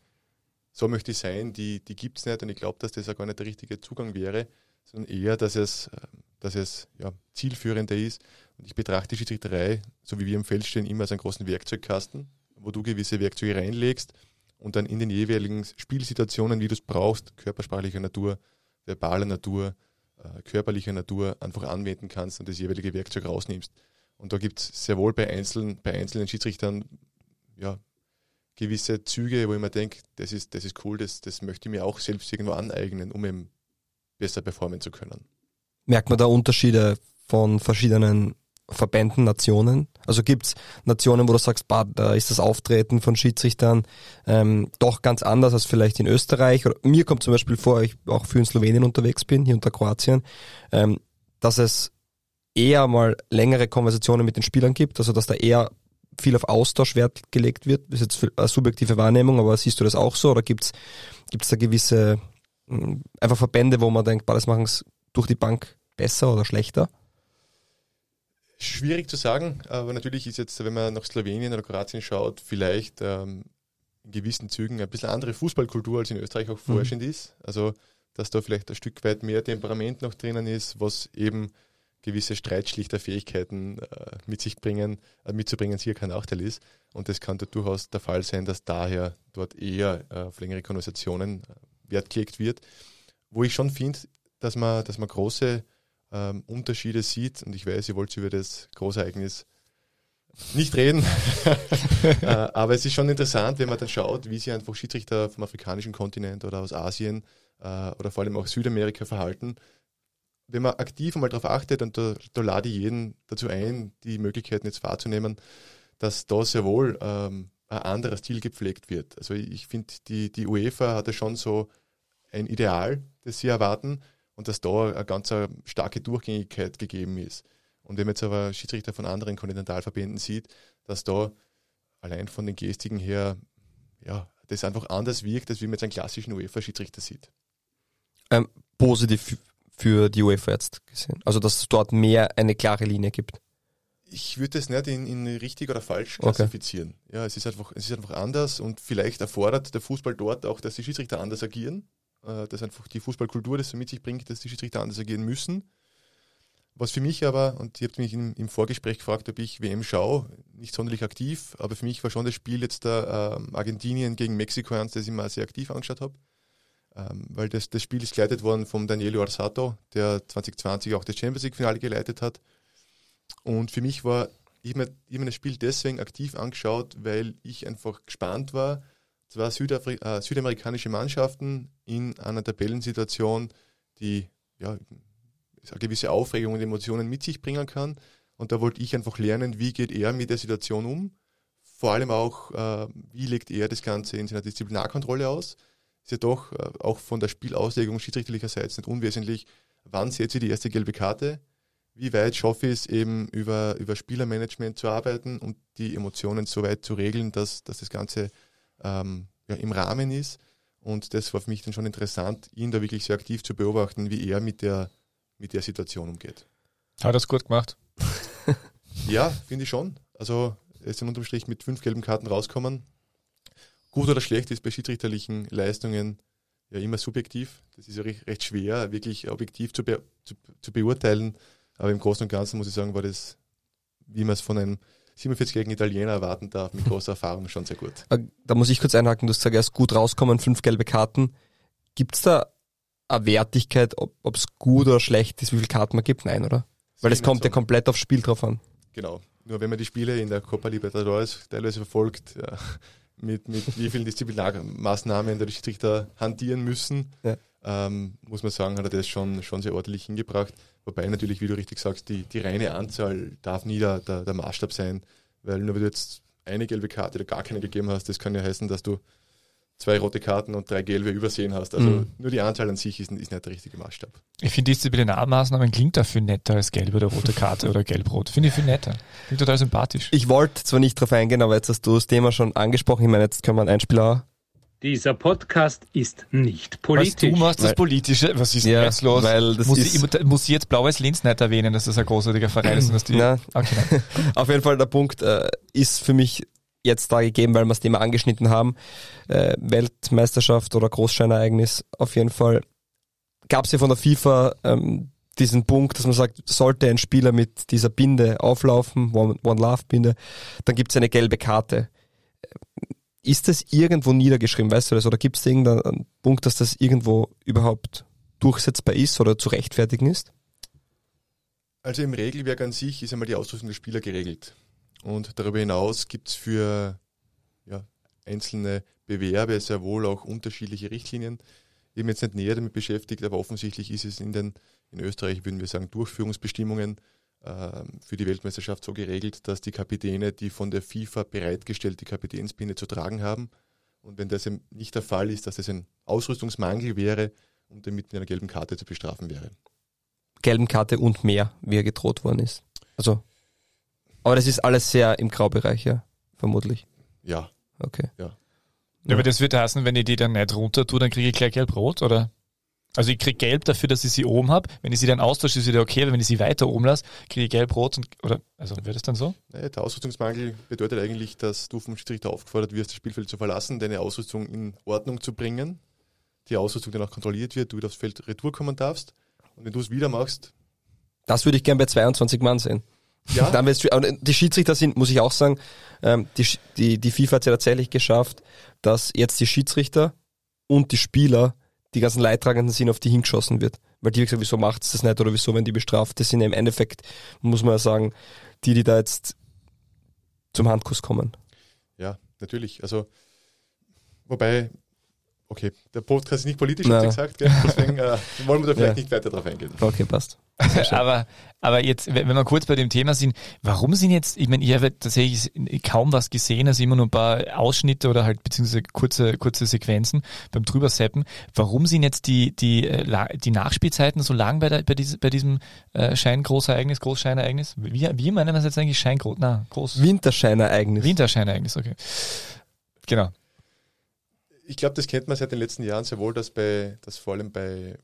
so möchte ich sein, die, die gibt es nicht und ich glaube, dass das auch gar nicht der richtige Zugang wäre, sondern eher, dass es, äh, dass es ja, zielführender ist. Und ich betrachte Schiedsrichterei, so wie wir im Feld stehen, immer als einen großen Werkzeugkasten, wo du gewisse Werkzeuge reinlegst und dann in den jeweiligen Spielsituationen, wie du es brauchst, körpersprachlicher Natur, verbaler Natur, äh, körperlicher Natur einfach anwenden kannst und das jeweilige Werkzeug rausnimmst. Und da gibt es sehr wohl bei einzelnen, bei einzelnen Schiedsrichtern ja, gewisse Züge, wo ich mir denke, das ist, das ist cool, das, das möchte ich mir auch selbst irgendwo aneignen, um eben besser performen zu können. Merkt man da Unterschiede von verschiedenen Verbänden, Nationen? Also gibt's Nationen, wo du sagst, bah, da ist das Auftreten von Schiedsrichtern ähm, doch ganz anders als vielleicht in Österreich? Oder mir kommt zum Beispiel vor, ich auch für in Slowenien unterwegs bin, hier unter Kroatien, ähm, dass es eher mal längere Konversationen mit den Spielern gibt, also dass da eher viel auf Austausch Wert gelegt wird. Das ist jetzt eine subjektive Wahrnehmung, aber siehst du das auch so? Oder gibt's gibt's da gewisse mh, einfach Verbände, wo man denkt, das machen es durch die Bank besser oder schlechter? Schwierig zu sagen, aber natürlich ist jetzt, wenn man nach Slowenien oder Kroatien schaut, vielleicht ähm, in gewissen Zügen ein bisschen andere Fußballkultur als in Österreich auch vorherrschend ist. Also, dass da vielleicht ein Stück weit mehr Temperament noch drinnen ist, was eben gewisse Streitschlichterfähigkeiten äh, mit sich bringen, äh, mitzubringen, hier kein Nachteil ist. Und das kann da durchaus der Fall sein, dass daher dort eher äh, auf längere Konversationen äh, Wert gelegt wird. Wo ich schon finde, dass man, dass man große ähm, Unterschiede sieht. Und ich weiß, ihr wollt über das Großereignis nicht reden. äh, aber es ist schon interessant, wenn man dann schaut, wie sich einfach Schiedsrichter vom afrikanischen Kontinent oder aus Asien äh, oder vor allem auch Südamerika verhalten. Wenn man aktiv einmal darauf achtet, und da, da lade ich jeden dazu ein, die Möglichkeiten jetzt wahrzunehmen, dass da sehr wohl ähm, ein anderer Stil gepflegt wird. Also ich finde, die, die UEFA hat ja schon so ein Ideal, das sie erwarten und dass da eine ganz starke Durchgängigkeit gegeben ist. Und wenn man jetzt aber Schiedsrichter von anderen Kontinentalverbänden sieht, dass da allein von den Gestiken her, ja, das einfach anders wirkt, als wie man jetzt einen klassischen UEFA-Schiedsrichter sieht. Ähm, positiv für die UEFA jetzt gesehen. Also, dass es dort mehr eine klare Linie gibt. Ich würde es nicht in, in, richtig oder falsch klassifizieren. Okay. Ja, es ist, einfach, es ist einfach anders und vielleicht erfordert der Fußball dort auch, dass die Schiedsrichter anders agieren. Äh, dass einfach die Fußballkultur das mit sich bringt, dass die Schiedsrichter anders agieren müssen. Was für mich aber, und ihr habt mich im, im Vorgespräch gefragt, ob ich WM schaue, nicht sonderlich aktiv, aber für mich war schon das Spiel jetzt der äh, Argentinien gegen Mexiko eins, das ich mal sehr aktiv angeschaut habe. Ähm, weil das, das Spiel ist geleitet worden von Daniele Orsato, der 2020 auch das Champions League-Finale geleitet hat. Und für mich war, ich habe mir, hab das Spiel deswegen aktiv angeschaut, weil ich einfach gespannt war. Zwei Südafri äh, südamerikanische Mannschaften in einer Tabellensituation, die ja, eine gewisse Aufregung und Emotionen mit sich bringen kann. Und da wollte ich einfach lernen, wie geht er mit der Situation um. Vor allem auch, äh, wie legt er das Ganze in seiner Disziplinarkontrolle aus. Ist ja doch äh, auch von der Spielauslegung schiedsrichterlicherseits nicht unwesentlich, wann setze ich die erste gelbe Karte, wie weit schaffe ich es eben über, über Spielermanagement zu arbeiten und die Emotionen so weit zu regeln, dass, dass das Ganze ähm, ja, im Rahmen ist. Und das war für mich dann schon interessant, ihn da wirklich sehr aktiv zu beobachten, wie er mit der mit der Situation umgeht. Hat er es gut gemacht? ja, finde ich schon. Also er ist dann unterm Strich mit fünf gelben Karten rauskommen. Gut oder schlecht ist bei schiedsrichterlichen Leistungen ja immer subjektiv. Das ist ja recht, recht schwer, wirklich objektiv zu, be zu, zu, beurteilen. Aber im Großen und Ganzen muss ich sagen, war das, wie man es von einem 47-jährigen Italiener erwarten darf, mit großer Erfahrung schon sehr gut. Äh, da muss ich kurz einhaken, du hast gesagt, erst gut rauskommen, fünf gelbe Karten. Gibt es da eine Wertigkeit, ob es gut oder schlecht ist, wie viele Karten man gibt? Nein, oder? Weil es kommt ja komplett aufs Spiel drauf an. Genau. Nur wenn man die Spiele in der Copa Libertadores teilweise verfolgt, ja, mit, mit wie vielen Disziplinarmaßnahmen die Schiedsrichter hantieren müssen, ja. ähm, muss man sagen, hat er das schon, schon sehr ordentlich hingebracht. Wobei natürlich, wie du richtig sagst, die, die reine Anzahl darf nie der, der, der Maßstab sein, weil nur wenn du jetzt eine gelbe Karte oder gar keine gegeben hast, das kann ja heißen, dass du zwei rote Karten und drei gelbe übersehen hast. Also mhm. nur die Anzahl an sich ist, ist nicht der richtige Maßstab. Ich finde Disziplinarmaßnahmen klingt dafür netter als gelbe oder rote Karte oder gelb-rot. Finde ich viel netter. Klingt total sympathisch. Ich wollte zwar nicht drauf eingehen, aber jetzt hast du das Thema schon angesprochen. Ich meine, jetzt können wir einen Einspieler dieser Podcast ist nicht politisch. Was, du machst das Politische? Was ist ja, jetzt los? Weil das muss, ist ich, muss ich jetzt Blaues Linz nicht erwähnen, dass das ein großartiger Verein ist? Und dass die, Na, okay. Auf jeden Fall der Punkt äh, ist für mich jetzt da gegeben, weil wir das Thema angeschnitten haben. Äh, Weltmeisterschaft oder Großscheinereignis auf jeden Fall. Gab es ja von der FIFA ähm, diesen Punkt, dass man sagt, sollte ein Spieler mit dieser Binde auflaufen, One, One Love Binde, dann gibt es eine gelbe Karte. Ist das irgendwo niedergeschrieben, weißt du das? Oder gibt es irgendeinen Punkt, dass das irgendwo überhaupt durchsetzbar ist oder zu rechtfertigen ist? Also im Regelwerk an sich ist einmal die Ausrüstung der Spieler geregelt. Und darüber hinaus gibt es für ja, einzelne Bewerbe sehr wohl auch unterschiedliche Richtlinien. Ich bin jetzt nicht näher damit beschäftigt, aber offensichtlich ist es in den, in Österreich würden wir sagen, Durchführungsbestimmungen äh, für die Weltmeisterschaft so geregelt, dass die Kapitäne die von der FIFA bereitgestellte Kapitänsbinde zu tragen haben. Und wenn das nicht der Fall ist, dass das ein Ausrüstungsmangel wäre und damit mit einer gelben Karte zu bestrafen wäre. Gelben Karte und mehr, wie er gedroht worden ist. Also aber das ist alles sehr im Graubereich, ja, vermutlich. Ja. Okay. Ja. ja. Aber das wird heißen, wenn ich die dann nicht runter tue, dann kriege ich gleich gelb-rot, oder? Also ich kriege gelb dafür, dass ich sie oben habe. Wenn ich sie dann austausche, ist wieder okay, aber wenn ich sie weiter oben lasse, kriege ich gelb-rot und oder also wird es dann so? Naja, der Ausrüstungsmangel bedeutet eigentlich, dass du vom Schiedsrichter aufgefordert wirst, das Spielfeld zu verlassen, deine Ausrüstung in Ordnung zu bringen, die Ausrüstung dann auch kontrolliert wird, du wieder aufs Feld retour kommen darfst. Und wenn du es wieder machst. Das würde ich gern bei 22 Mann sehen. Ja. Dann die Schiedsrichter sind, muss ich auch sagen, ähm, die, die, die FIFA hat es ja tatsächlich geschafft, dass jetzt die Schiedsrichter und die Spieler, die ganzen Leidtragenden sind, auf die hingeschossen wird. Weil die gesagt, wieso macht es das nicht oder wieso werden die bestraft? Das sind ja im Endeffekt, muss man ja sagen, die, die da jetzt zum Handkuss kommen. Ja, natürlich. Also, wobei Okay, der Podcast ist nicht politisch, hat gesagt, gell? deswegen äh, wollen wir da vielleicht Ja. nicht weiter drauf eingehen. Okay, passt. Aber, aber jetzt, wenn wir kurz bei dem Thema sind, warum sind jetzt, ich meine, ich habe tatsächlich kaum was gesehen, also immer nur ein paar Ausschnitte oder halt beziehungsweise kurze, kurze Sequenzen beim Drüberseppen. Warum sind jetzt die, die, äh, die Nachspielzeiten so lang bei, der, bei, diesem, bei diesem äh, Scheingroßereignis, Großscheinereignis? Wie, wie meinen wir es jetzt eigentlich? Scheingroß, na, Groß. Winterscheinereignis. Winterscheinereignis, okay. Genau. Ich glaube, das kennt man seit den letzten Jahren sehr wohl, dass, bei, dass vor allem bei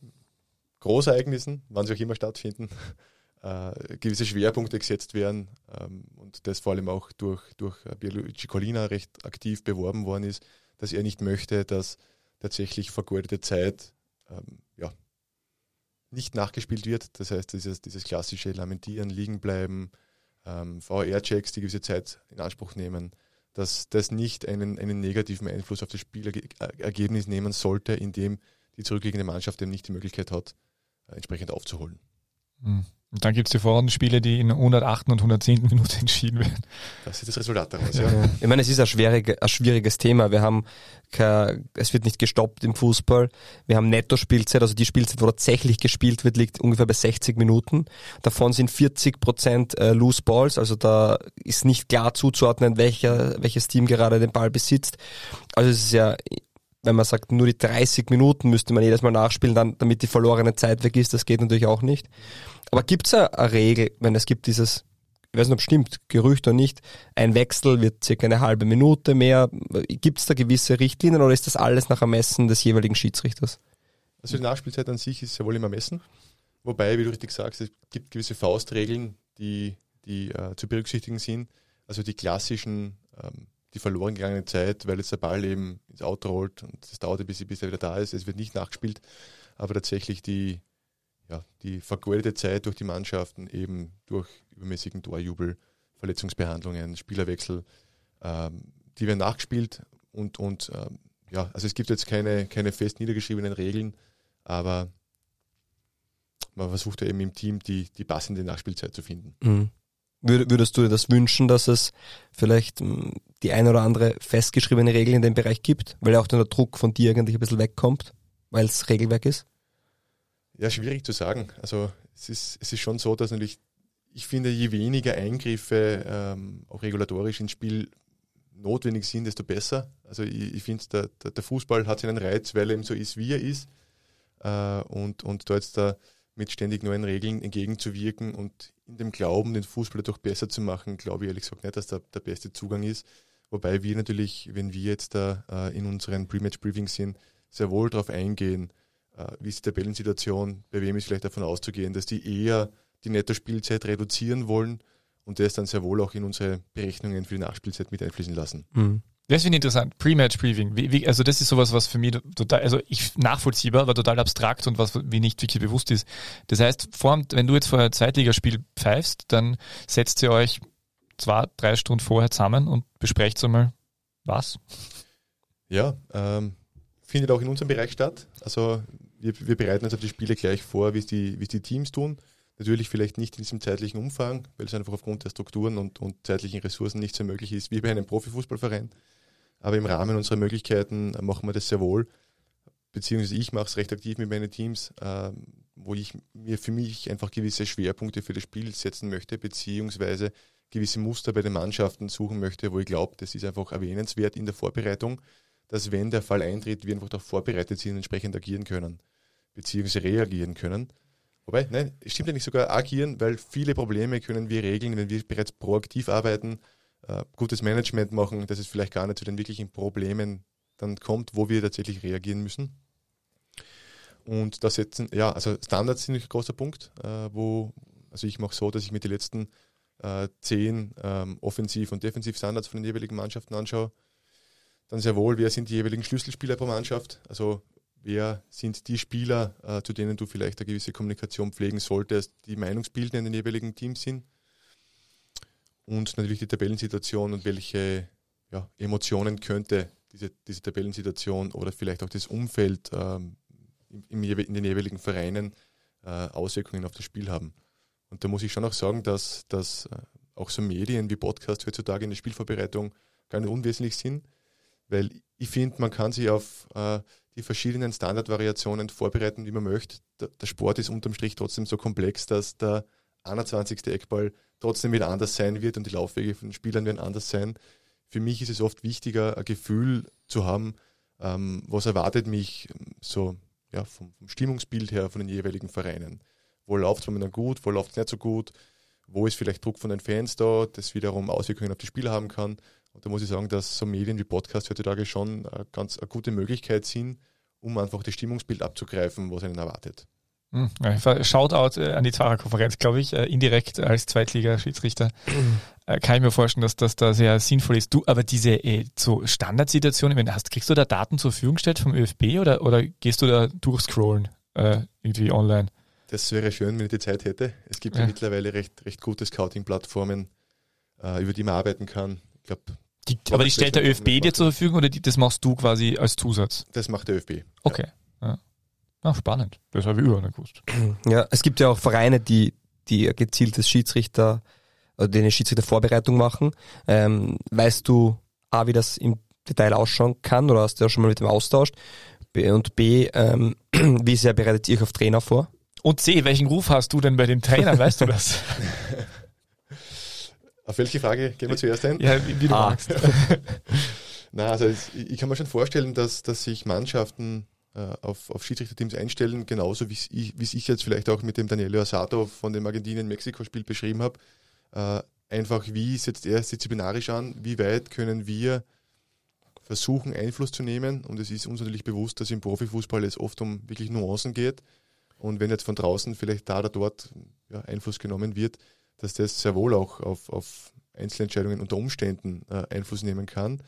Großereignissen, wann sie auch immer stattfinden, äh, gewisse Schwerpunkte gesetzt werden ähm, und das vor allem auch durch, durch äh, Pierluigi Collina recht aktiv beworben worden ist, dass er nicht möchte, dass tatsächlich vergeudete Zeit ähm, ja, nicht nachgespielt wird. Das heißt, dieses, dieses klassische Lamentieren, Liegenbleiben, ähm, VR-Checks, die gewisse Zeit in Anspruch nehmen, dass das nicht einen, einen negativen Einfluss auf das Spielergebnis nehmen sollte, indem die zurückliegende Mannschaft eben nicht die Möglichkeit hat, äh, entsprechend aufzuholen. Hm. Und dann gibt's die Vorrundenspiele, die in 108. und 110. Minute entschieden werden. Das ist das Resultat daraus. Ja. Ja. Ich meine, es ist ein, schwierige, ein schwieriges Thema. Wir haben kein, es wird nicht gestoppt im Fußball. Wir haben Netto-Spielzeit, also die Spielzeit, wo tatsächlich gespielt wird, liegt ungefähr bei 60 Minuten. Davon sind 40 Prozent äh, Loose Balls, also da ist nicht klar zuzuordnen, welcher, welches Team gerade den Ball besitzt. Also es ist ja, wenn man sagt, nur die 30 Minuten müsste man jedes Mal nachspielen, dann, damit die verlorene Zeit weg ist, das geht natürlich auch nicht. Aber gibt's es eine Regel, wenn es gibt dieses ich weiß nicht, ob es stimmt, Gerücht oder nicht, ein Wechsel wird circa eine halbe Minute mehr. Gibt es da gewisse Richtlinien oder ist das alles nach Ermessen des jeweiligen Schiedsrichters? Also die Nachspielzeit an sich ist ja wohl immer messen. Wobei, wie du richtig sagst, es gibt gewisse Faustregeln, die, die äh, zu berücksichtigen sind. Also die klassischen, ähm, die verloren gegangene Zeit, weil jetzt der Ball eben ins Auto rollt und es dauert ein bisschen, bis er wieder da ist. Es wird nicht nachgespielt. Aber tatsächlich die, ja, die vergeudete Zeit durch die Mannschaften eben durch übermäßigen Torjubel, Verletzungsbehandlungen, Spielerwechsel, ähm, die werden nachgespielt und, und ähm, ja, also es gibt jetzt keine, keine fest niedergeschriebenen Regeln, aber man versucht ja eben im Team die, die passende Nachspielzeit zu finden. Mhm. Wür- Würdest du dir das wünschen, dass es vielleicht mh, die ein oder andere festgeschriebene Regel in dem Bereich gibt, weil auch dann der Druck von dir eigentlich ein bisschen wegkommt, weil es Regelwerk ist? Ja, schwierig zu sagen. Also es ist, es ist schon so, dass natürlich, ich finde, je weniger Eingriffe ähm, auch regulatorisch ins Spiel notwendig sind, desto besser. Also ich, ich finde, der, der, der Fußball hat seinen Reiz, weil er eben so ist, wie er ist. Äh, und, und da jetzt da mit ständig neuen Regeln entgegenzuwirken und in dem Glauben, den Fußball dadurch besser zu machen, glaube ich ehrlich gesagt nicht, dass da der beste Zugang ist. Wobei wir natürlich, wenn wir jetzt da äh, in unseren Pre-Match-Briefings sind, sehr wohl darauf eingehen, äh, wie ist die Tabellensituation, bei wem ist vielleicht davon auszugehen, dass die eher die Netto-Spielzeit reduzieren wollen und das dann sehr wohl auch in unsere Berechnungen für die Nachspielzeit mit einfließen lassen. Mhm. Das finde ich interessant. Pre-Match-Briefing. Also das ist sowas, was für mich total, also ich nachvollziehbar, aber total abstrakt und was mir nicht wirklich bewusst ist. Das heißt, vor, wenn du jetzt vor ein Zweitligaspiel pfeifst, dann setzt ihr euch zwei, drei Stunden vorher zusammen und besprecht so mal was. Ja, ähm, findet auch in unserem Bereich statt. Also wir, wir bereiten uns auf die Spiele gleich vor, wie es die, es die Teams tun. Natürlich vielleicht nicht in diesem zeitlichen Umfang, weil es einfach aufgrund der Strukturen und, und zeitlichen Ressourcen nicht so möglich ist wie bei einem Profifußballverein. Aber im Rahmen unserer Möglichkeiten äh, machen wir das sehr wohl. Beziehungsweise ich mache es recht aktiv mit meinen Teams, ähm, wo ich mir für mich einfach gewisse Schwerpunkte für das Spiel setzen möchte, beziehungsweise gewisse Muster bei den Mannschaften suchen möchte, wo ich glaube, das ist einfach erwähnenswert in der Vorbereitung, dass wenn der Fall eintritt, wir einfach darauf vorbereitet sind und entsprechend agieren können, beziehungsweise reagieren können. Wobei, nein, stimmt ja nicht sogar agieren, weil viele Probleme können wir regeln, wenn wir bereits proaktiv arbeiten, äh, gutes Management machen, dass es vielleicht gar nicht zu den wirklichen Problemen dann kommt, wo wir tatsächlich reagieren müssen. Und da setzen, ja, also Standards sind ein großer Punkt, äh, wo, also ich mache so, dass ich mir die letzten äh, zehn ähm, Offensiv- und Defensivstandards von den jeweiligen Mannschaften anschaue. Dann sehr wohl, wer sind die jeweiligen Schlüsselspieler pro Mannschaft? Also wer sind die Spieler, äh, zu denen du vielleicht eine gewisse Kommunikation pflegen solltest, die Meinungsbildner in den jeweiligen Teams sind? Und natürlich die Tabellensituation und welche ja, Emotionen könnte diese, diese Tabellensituation oder vielleicht auch das Umfeld ähm, im, in den jeweiligen Vereinen äh, Auswirkungen auf das Spiel haben. Und da muss ich schon auch sagen, dass, dass äh, auch so Medien wie Podcast heutzutage in der Spielvorbereitung gar nicht unwesentlich sind, weil ich finde, man kann sich auf äh, die verschiedenen Standardvariationen vorbereiten, wie man möchte. Der, der, Sport ist unterm Strich trotzdem so komplex, dass der 21. Eckball trotzdem wieder anders sein wird und die Laufwege von Spielern werden anders sein. Für mich ist es oft wichtiger, ein Gefühl zu haben, ähm, was erwartet mich so ja, vom, vom, Stimmungsbild her von den jeweiligen Vereinen. Wo läuft es momentan gut, wo läuft es nicht so gut, wo ist vielleicht Druck von den Fans da, das wiederum Auswirkungen auf die Spieler haben kann. Und da muss ich sagen, dass so Medien wie Podcast heutzutage schon eine ganz eine gute Möglichkeit sind, um einfach das Stimmungsbild abzugreifen, was einen erwartet. Hm, Shoutout äh, an die Zwarer-Konferenz, glaube ich, äh, indirekt als Zweitliga-Schiedsrichter. Äh, kann ich mir vorstellen, dass das da sehr sinnvoll ist. Du, aber diese äh, so Standardsituationen, wenn du hast, kriegst du da Daten zur Verfügung gestellt vom ÖFB oder, oder gehst du da durchscrollen äh, irgendwie online? Das wäre schön, wenn ich die Zeit hätte. Es gibt ja, ja mittlerweile recht, recht gute Scouting-Plattformen, äh, über die man arbeiten kann. Ich glaube, aber die stellt der ÖFB dir zur Verfügung oder die, das machst du quasi als Zusatz? Das macht der ÖFB. Okay. Ja. Ja. Ah, spannend. Das habe ich überhaupt nicht gewusst. Ja, es gibt ja auch Vereine, die, die gezieltes Schiedsrichter, oder die eine Schiedsrichtervorbereitung machen. Ähm, weißt du A, wie das im Detail ausschauen kann oder hast du ja schon mal mit dem austauscht? B, und B, ähm, wie sehr bereitet ihr euch auf Trainer vor? Und C, welchen Ruf hast du denn bei dem Trainer? Weißt du das? Auf welche Frage gehen wir zuerst ein? Ja, wie, wie du ah. magst. Na, also ich kann mir schon vorstellen, dass, dass sich Mannschaften äh, auf, auf Schiedsrichterteams einstellen, genauso wie ich, ich jetzt vielleicht auch mit dem Daniele Asato von dem Argentinien-Mexiko-Spiel beschrieben habe. Äh, einfach, wie setzt er disziplinarisch an? Wie weit können wir versuchen, Einfluss zu nehmen? Und es ist uns natürlich bewusst, dass im Profifußball es oft um wirklich Nuancen geht. Und wenn jetzt von draußen vielleicht da oder dort ja, Einfluss genommen wird, dass das sehr wohl auch auf, auf Einzelentscheidungen unter Umständen äh, Einfluss nehmen kann.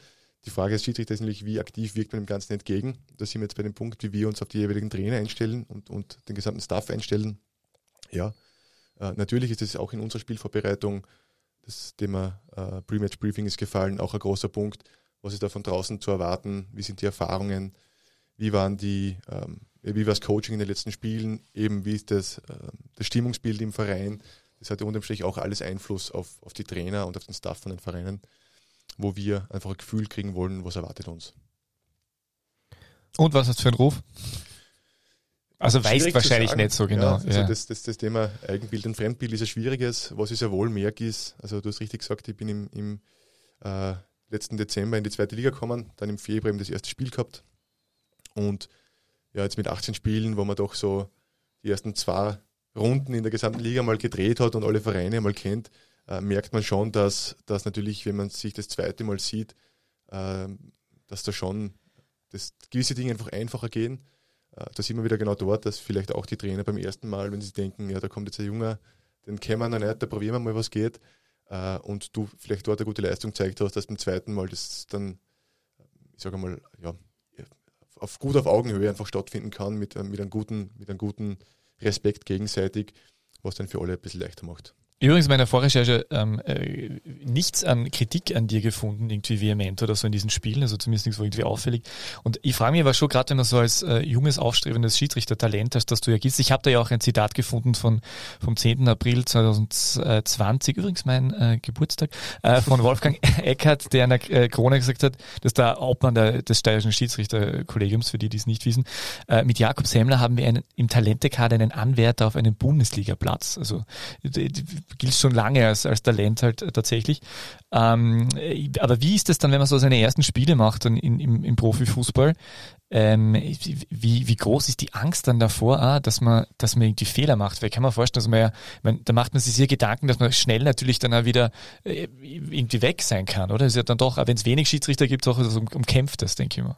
Die Frage des Schiedsrichters ist natürlich, wie aktiv wirkt man dem Ganzen entgegen. Da sind wir jetzt bei dem Punkt, wie wir uns auf die jeweiligen Trainer einstellen und, und den gesamten Staff einstellen. Ja, äh, natürlich ist es auch in unserer Spielvorbereitung, das Thema äh, Pre-Match-Briefing ist gefallen, auch ein großer Punkt. Was ist da von draußen zu erwarten? Wie sind die Erfahrungen? Wie waren die, ähm, wie war das Coaching in den letzten Spielen? Eben, wie ist das, äh, das Stimmungsbild im Verein? Das hat unterm Strich auch alles Einfluss auf, auf die Trainer und auf den Staff von den Vereinen, wo wir einfach ein Gefühl kriegen wollen, was erwartet uns. Und was hast du für einen Ruf? Also weißt wahrscheinlich nicht so genau. Ja, also ja. Das, das, das Thema Eigenbild und Fremdbild ist ein schwieriges. Was ich sehr wohl merke ist, also du hast richtig gesagt, ich bin im, im äh, letzten Dezember in die zweite Liga gekommen, dann im Februar eben das erste Spiel gehabt. Und ja, jetzt mit 18 Spielen, wo man doch so die ersten zwei Runden in der gesamten Liga mal gedreht hat und alle Vereine mal kennt, äh, merkt man schon, dass, dass natürlich, wenn man sich das zweite Mal sieht, äh, dass da schon dass gewisse Dinge einfach einfacher gehen. Äh, da sieht man wieder genau dort, dass vielleicht auch die Trainer beim ersten Mal, wenn sie denken, ja, da kommt jetzt ein Junger, den kennen wir noch nicht, da probieren wir mal, was geht. Äh, und du vielleicht dort eine gute Leistung gezeigt hast, dass beim zweiten Mal das dann, ich sage mal, ja, auf gut auf Augenhöhe einfach stattfinden kann mit, mit einem guten, mit einem guten Respekt gegenseitig, was dann für alle ein bisschen leichter macht. Übrigens in meiner Vorrecherche ähm, äh, nichts an Kritik an dir gefunden, irgendwie vehement oder so in diesen Spielen, also zumindest nichts so irgendwie auffällig. Und ich frage mich aber schon, gerade wenn du so als äh, junges, aufstrebendes Schiedsrichter-Talent hast, dass du ja gibst. Ich habe da ja auch ein Zitat gefunden von vom 10. April 2020, übrigens mein äh, Geburtstag, äh, von Wolfgang Eckert, der in der äh, Krone gesagt hat, dass der Obmann der, des steirischen Schiedsrichterkollegiums, für die, die es nicht wissen, äh, mit Jakob Semmler haben wir einen, im Talentekader einen Anwärter auf einen Bundesliga-Platz. Also die, die, gilt schon lange als, als Talent halt äh, tatsächlich. Ähm, aber wie ist das dann, wenn man so seine ersten Spiele macht dann in, im, im Profifußball? Ähm, wie, wie groß ist die Angst dann davor, ah, dass man, dass man irgendwie Fehler macht? Weil ich kann mir vorstellen, dass man ja, man, da macht man sich sehr Gedanken, dass man schnell natürlich dann auch wieder äh, irgendwie weg sein kann, oder? Das ist ja dann doch, wenn es wenig Schiedsrichter gibt, auch also um, umkämpft das, denke ich mal.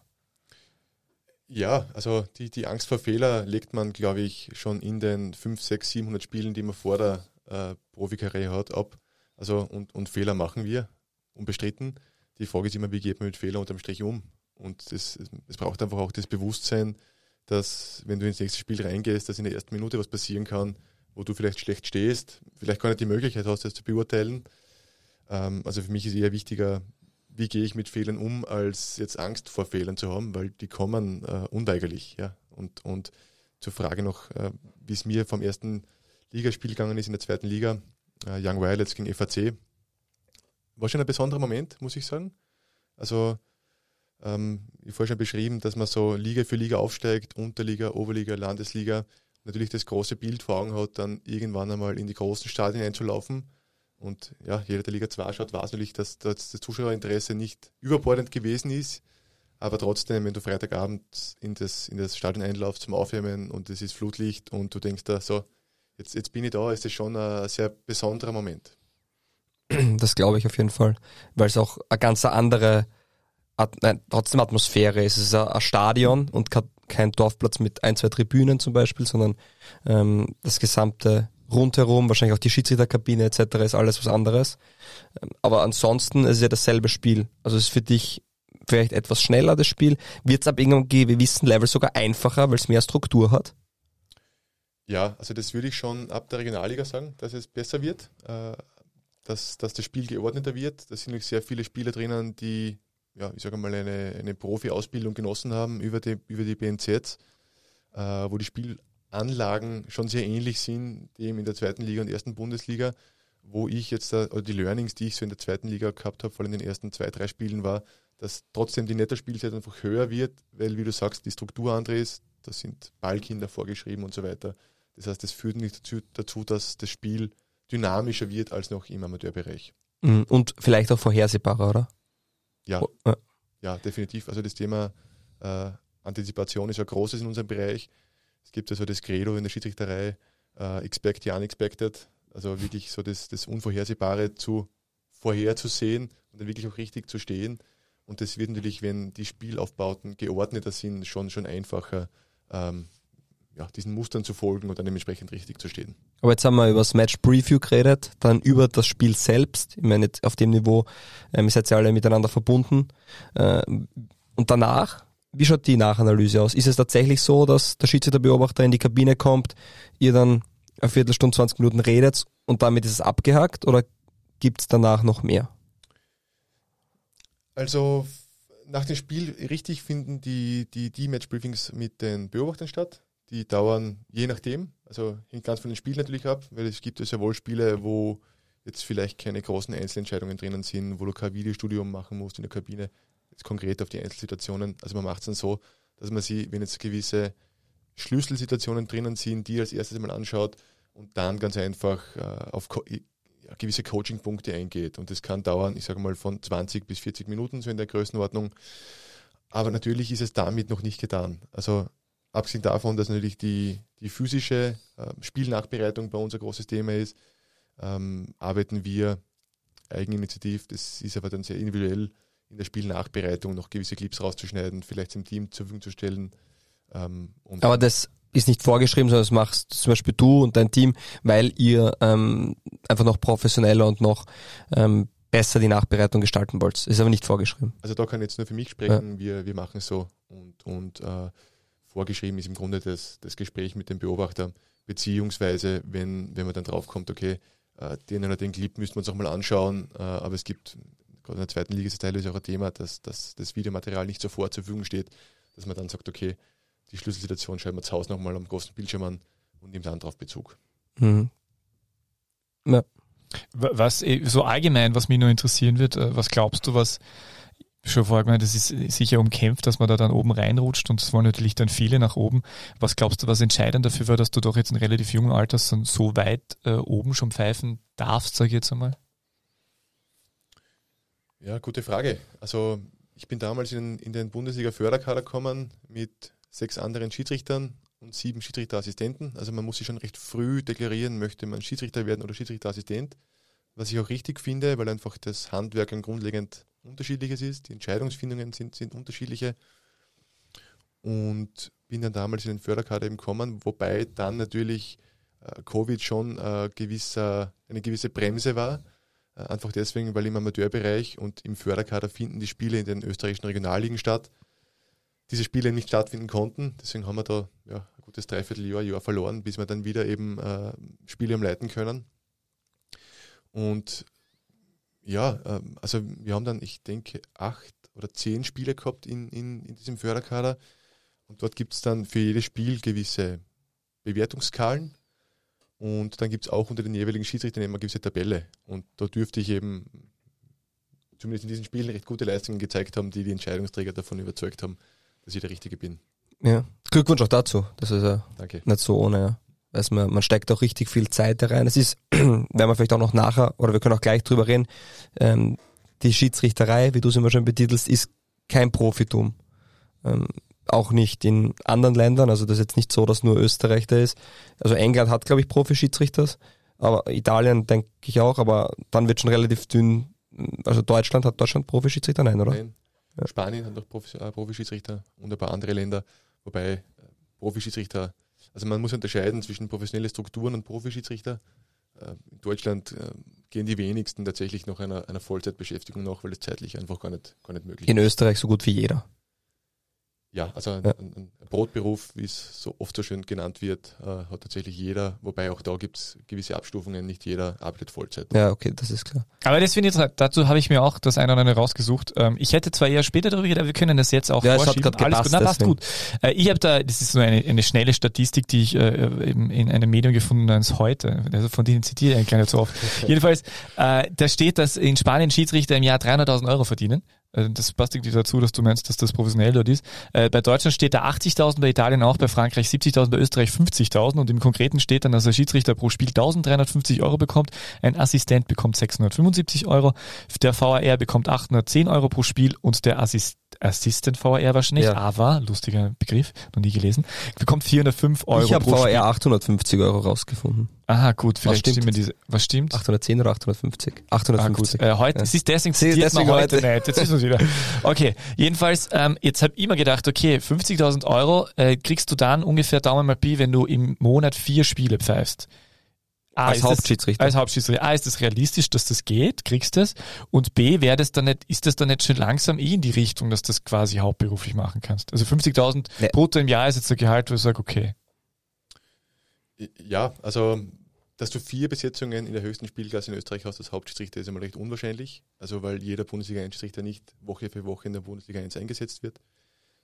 Ja, also die, die Angst vor Fehler legt man, glaube ich, schon in den 5, 6, 700 Spielen, die man vor der äh, Profikarriere hat, ab. Also und, und Fehler machen wir, unbestritten. Die Frage ist immer, wie geht man mit Fehlern unterm Strich um? Und es braucht einfach auch das Bewusstsein, dass wenn du ins nächste Spiel reingehst, dass in der ersten Minute was passieren kann, wo du vielleicht schlecht stehst, vielleicht gar nicht die Möglichkeit hast, das zu beurteilen. Ähm, also für mich ist eher wichtiger, wie gehe ich mit Fehlern um, als jetzt Angst vor Fehlern zu haben, weil die kommen äh, unweigerlich. Ja? Und, und zur Frage noch, äh, wie es mir vom ersten Ligaspiel gegangen ist in der zweiten Liga, äh, Young Violets gegen FAC. War schon ein besonderer Moment, muss ich sagen. Also ähm, wie vorher schon beschrieben, dass man so Liga für Liga aufsteigt, Unterliga, Oberliga, Landesliga, natürlich das große Bild vor Augen hat, dann irgendwann einmal in die großen Stadien einzulaufen. Und ja, jeder, der Liga 2 schaut, weiß natürlich, dass, dass das Zuschauerinteresse nicht überbordend gewesen ist. Aber trotzdem, wenn du Freitagabend in das, in das Stadion einlaufst zum Aufwärmen und es ist Flutlicht und du denkst da so, jetzt, jetzt bin ich da, ist das schon ein sehr besonderer Moment. Das glaube ich auf jeden Fall, weil es auch eine ganz andere, nein, trotzdem Atmosphäre ist. Es ist ein Stadion und kein Dorfplatz mit ein, zwei Tribünen zum Beispiel, sondern ähm, das gesamte rundherum, wahrscheinlich auch die Schiedsrichterkabine etc. ist alles was anderes. Ähm, aber ansonsten ist es ja dasselbe Spiel. Also es ist für dich vielleicht etwas schneller, das Spiel. Wird es ab irgendeinem gewissen Level sogar einfacher, weil es mehr Struktur hat? Ja, also das würde ich schon ab der Regionalliga sagen, dass es besser wird, äh, dass, dass das Spiel geordneter wird. Da sind sehr viele Spieler drinnen, die, ja, ich sage mal, eine, eine Profi-Ausbildung genossen haben über die, über die BNZ, äh, wo die Spielanlagen schon sehr ähnlich sind dem in der zweiten Liga und ersten Bundesliga, wo ich jetzt, da, oder die Learnings, die ich so in der zweiten Liga gehabt habe, vor allem in den ersten zwei, drei Spielen war, dass trotzdem die Netterspielzeit einfach höher wird, weil, wie du sagst, die Struktur andere ist, da sind Ballkinder vorgeschrieben und so weiter. Das heißt, das führt nicht dazu, dazu, dass das Spiel dynamischer wird als noch im Amateurbereich. Mhm. Und vielleicht auch vorhersehbarer, oder? Ja, oh, ja. ja definitiv. Also das Thema äh, Antizipation ist ja großes in unserem Bereich. Es gibt also das Credo in der Schiedsrichterei, äh, expect the unexpected, also wirklich so das, das Unvorhersehbare zu vorherzusehen und dann wirklich auch richtig zu stehen. Und das wird natürlich, wenn die Spielaufbauten geordneter sind, schon, schon einfacher, ähm, ja, diesen Mustern zu folgen und dann dementsprechend richtig zu stehen. Aber jetzt haben wir über das Match Preview geredet, dann über das Spiel selbst. Ich meine, auf dem Niveau ähm, seid ihr alle miteinander verbunden. Äh, und danach, wie schaut die Nachanalyse aus? Ist es tatsächlich so, dass der Schiedsrichterbeobachter in die Kabine kommt, ihr dann eine Viertelstunde, 20 Minuten redet und damit ist es abgehakt oder gibt es danach noch mehr? Also nach dem Spiel richtig finden die, die, die Matchbriefings mit den Beobachtern statt. Die dauern je nachdem, also hängt ganz von den Spielen natürlich ab, weil es gibt ja wohl Spiele, wo jetzt vielleicht keine großen Einzelentscheidungen drinnen sind, wo du kein Videostudium machen musst in der Kabine, jetzt konkret auf die Einzelsituationen. Also man macht es dann so, dass man sie, wenn jetzt gewisse Schlüsselsituationen drinnen sind, die als erstes mal anschaut und dann ganz einfach äh, auf ja, gewisse Coaching-Punkte eingeht. Und das kann dauern, ich sage mal, von 20 bis 40 Minuten, so in der Größenordnung. Aber natürlich ist es damit noch nicht getan. Also Abgesehen davon, dass natürlich die, die physische äh, Spielnachbereitung bei uns ein großes Thema ist, ähm, arbeiten wir eigeninitiativ, das ist aber dann sehr individuell, in der Spielnachbereitung noch gewisse Clips rauszuschneiden, vielleicht dem Team zur Verfügung zu stellen. Ähm, aber das ist nicht vorgeschrieben, sondern das machst zum Beispiel du und dein Team, weil ihr ähm, einfach noch professioneller und noch ähm, besser die Nachbereitung gestalten wollt. Ist aber nicht vorgeschrieben. Also da kann ich jetzt nur für mich sprechen, ja. wir, wir machen es so und, und äh, vorgeschrieben ist im Grunde das, das Gespräch mit dem Beobachter, beziehungsweise wenn, wenn man dann draufkommt, okay, äh, den oder den Clip müssten wir uns auch mal anschauen, äh, aber es gibt, gerade in der zweiten Liga ist es teilweise auch ein Thema, dass, dass das Videomaterial nicht sofort zur Verfügung steht, dass man dann sagt, okay, die Schlüsselsituation schreiben wir zu Hause nochmal am großen Bildschirm an und nimmt dann darauf Bezug. Mhm. Ja. Was eh, so allgemein, was mich nur interessieren wird, äh, was glaubst du, was schon vorher gemeint, das ist sicher umkämpft, dass man da dann oben reinrutscht und es wollen natürlich dann viele nach oben. Was glaubst du, was entscheidend dafür war, dass du doch jetzt in relativ jungen Alter so weit äh, oben schon pfeifen darfst, sage ich jetzt einmal? Ja, gute Frage. Also ich bin damals in, in den Bundesliga-Förderkader gekommen mit sechs anderen Schiedsrichtern und sieben Schiedsrichterassistenten. Also man muss sich schon recht früh deklarieren, möchte man Schiedsrichter werden oder Schiedsrichterassistent. Was ich auch richtig finde, weil einfach das Handwerk ein grundlegend unterschiedliches ist. Die Entscheidungsfindungen sind, sind unterschiedliche. Und bin dann damals in den Förderkader eben gekommen, wobei dann natürlich äh, Covid schon äh, gewisser, eine gewisse Bremse war. Äh, einfach deswegen, weil im Amateurbereich und im Förderkader finden die Spiele in den österreichischen Regionalligen statt. Diese Spiele nicht stattfinden konnten. Deswegen haben wir da ja, ein gutes Dreivierteljahr, Jahr verloren, bis wir dann wieder eben äh, Spiele am leiten können. Und ja, ähm, also wir haben dann, ich denke, acht oder zehn Spiele gehabt in, in, in diesem Förderkader. Und dort gibt es dann für jedes Spiel gewisse Bewertungsskalen. Und dann gibt es auch unter den jeweiligen Schiedsrichtern immer eine gewisse Tabelle. Und da dürfte ich eben zumindest in diesen Spielen recht gute Leistungen gezeigt haben, die die Entscheidungsträger davon überzeugt haben, dass ich der Richtige bin. Ja. Glückwunsch auch dazu. Das ist ja Danke. nicht so ohne. Ja. Also man, man steckt auch richtig viel Zeit da rein. Es ist, werden wir vielleicht auch noch nachher, oder wir können auch gleich drüber reden, ähm, die Schiedsrichterei, wie du es immer schon betitelst, ist kein Profitum. Ähm, auch nicht in anderen Ländern, also das ist jetzt nicht so, dass nur Österreich da ist. Also England hat, glaube ich, Profi-Schiedsrichter, aber Italien denke ich auch, aber dann wird schon relativ dünn, also Deutschland hat Deutschland Profi-Schiedsrichter, nein, oder? Nein. Spanien hat noch Profi, äh, Profischiedsrichter und ein paar andere Länder, wobei äh, Profischiedsrichter, also man muss unterscheiden zwischen professionelle Strukturen und Profischiedsrichter. Äh, in Deutschland äh, gehen die wenigsten tatsächlich noch einer, einer Vollzeitbeschäftigung nach, weil es zeitlich einfach gar nicht, gar nicht möglich In ist. Österreich so gut wie jeder. Ja, also ein, Ja. ein, Brotberuf, wie es so oft so schön genannt wird, äh, hat tatsächlich jeder, wobei auch da gibt es gewisse Abstufungen, nicht jeder arbeitet Vollzeit. Ja, okay, das ist klar. Aber das finde ich. Dazu habe ich mir auch das eine oder andere rausgesucht. Ähm, ich hätte zwar eher später darüber geredet, aber wir können das jetzt auch Ja, es hat vorschieben. grad Alles gut, gepasst, na, passt deswegen. gut. Äh, ich habe da, das ist so eine, eine schnelle Statistik, die ich äh, in, in einem Medium gefunden habe, heute. Also von denen zitiere ich eigentlich gar nicht so oft. Jedenfalls, äh, da steht, dass in Spanien Schiedsrichter im Jahr 300.000 Euro verdienen. Also Das passt irgendwie dazu, dass du meinst, dass das professionell dort ist. Äh, bei Deutschland steht da 80.000, bei Italien auch, bei Frankreich 70.000, bei Österreich 50.000 und im Konkreten steht dann, dass der Schiedsrichter pro Spiel 1.350 Euro bekommt, ein Assistent bekommt 675 Euro, der VAR bekommt 810 Euro pro Spiel und der Assist Assistant VAR wahrscheinlich, Ja. AVA, lustiger Begriff, noch nie gelesen, bekommt 405 Euro ich habe Spiel. VR 850 Euro rausgefunden. Aha, gut, vielleicht stimmt? stimmen diese, was stimmt? 810 oder 850? Ah, 850. gut. Äh, heute, Ja. es ist deswegen zitiert man deswegen heute heute. nicht. Jetzt wissen wir es wieder. Okay, jedenfalls, ähm, jetzt habe ich mir gedacht, okay, 50.000 Euro äh, kriegst du dann ungefähr Daumen mal Pi, wenn du im Monat vier Spiele pfeifst. A, Als ist das- Hauptschiedsrichter. Als Hauptschiedsrichter. A, ist das realistisch, dass das geht? Kriegst du das? Und B, wäre das dann nicht, ist das dann nicht schon langsam eh in die Richtung, dass du das quasi hauptberuflich machen kannst? Also 50.000 Nee. brutto im Jahr ist jetzt der Gehalt, wo ich sage, okay. Ja, also dass du vier Besetzungen in der höchsten Spielklasse in Österreich hast als Hauptschiedsrichter ist einmal recht unwahrscheinlich. Also weil jeder Bundesliga-Schiedsrichter nicht Woche für Woche in der Bundesliga 1 eingesetzt wird,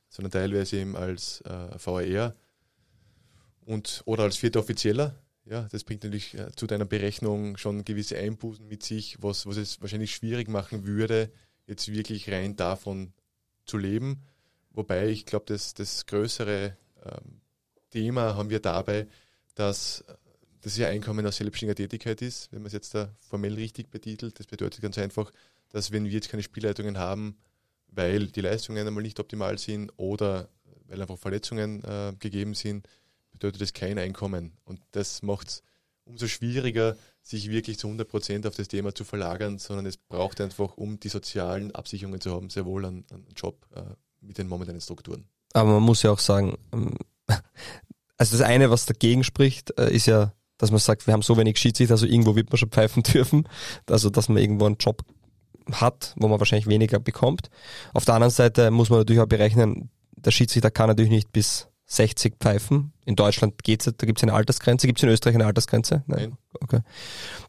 sondern teilweise eben als äh, VAR und oder als vierter Offizieller. Ja, das bringt natürlich äh, zu deiner Berechnung schon gewisse Einbußen mit sich, was, was es wahrscheinlich schwierig machen würde, jetzt wirklich rein davon zu leben. Wobei ich glaube, das, das größere ähm, Thema haben wir dabei, dass das ja Einkommen aus selbstständiger Tätigkeit ist, wenn man es jetzt da formell richtig betitelt. Das bedeutet ganz einfach, dass wenn wir jetzt keine Spielleitungen haben, weil die Leistungen einmal nicht optimal sind oder weil einfach Verletzungen äh, gegeben sind, bedeutet das kein Einkommen. Und das macht es umso schwieriger, sich wirklich zu 100 Prozent auf das Thema zu verlagern, sondern es braucht einfach, um die sozialen Absicherungen zu haben, sehr wohl einen, einen Job äh, mit den momentanen Strukturen. Aber man muss ja auch sagen, ähm, also das eine, was dagegen spricht, äh, ist ja, dass man sagt, wir haben so wenig Schiedsrichter, also irgendwo wird man schon pfeifen dürfen. Also, dass man irgendwo einen Job hat, wo man wahrscheinlich weniger bekommt. Auf der anderen Seite muss man natürlich auch berechnen, der Schiedsrichter kann natürlich nicht bis 60 pfeifen. In Deutschland geht's, da gibt's eine Altersgrenze. Gibt's in Österreich eine Altersgrenze? Nein. Okay.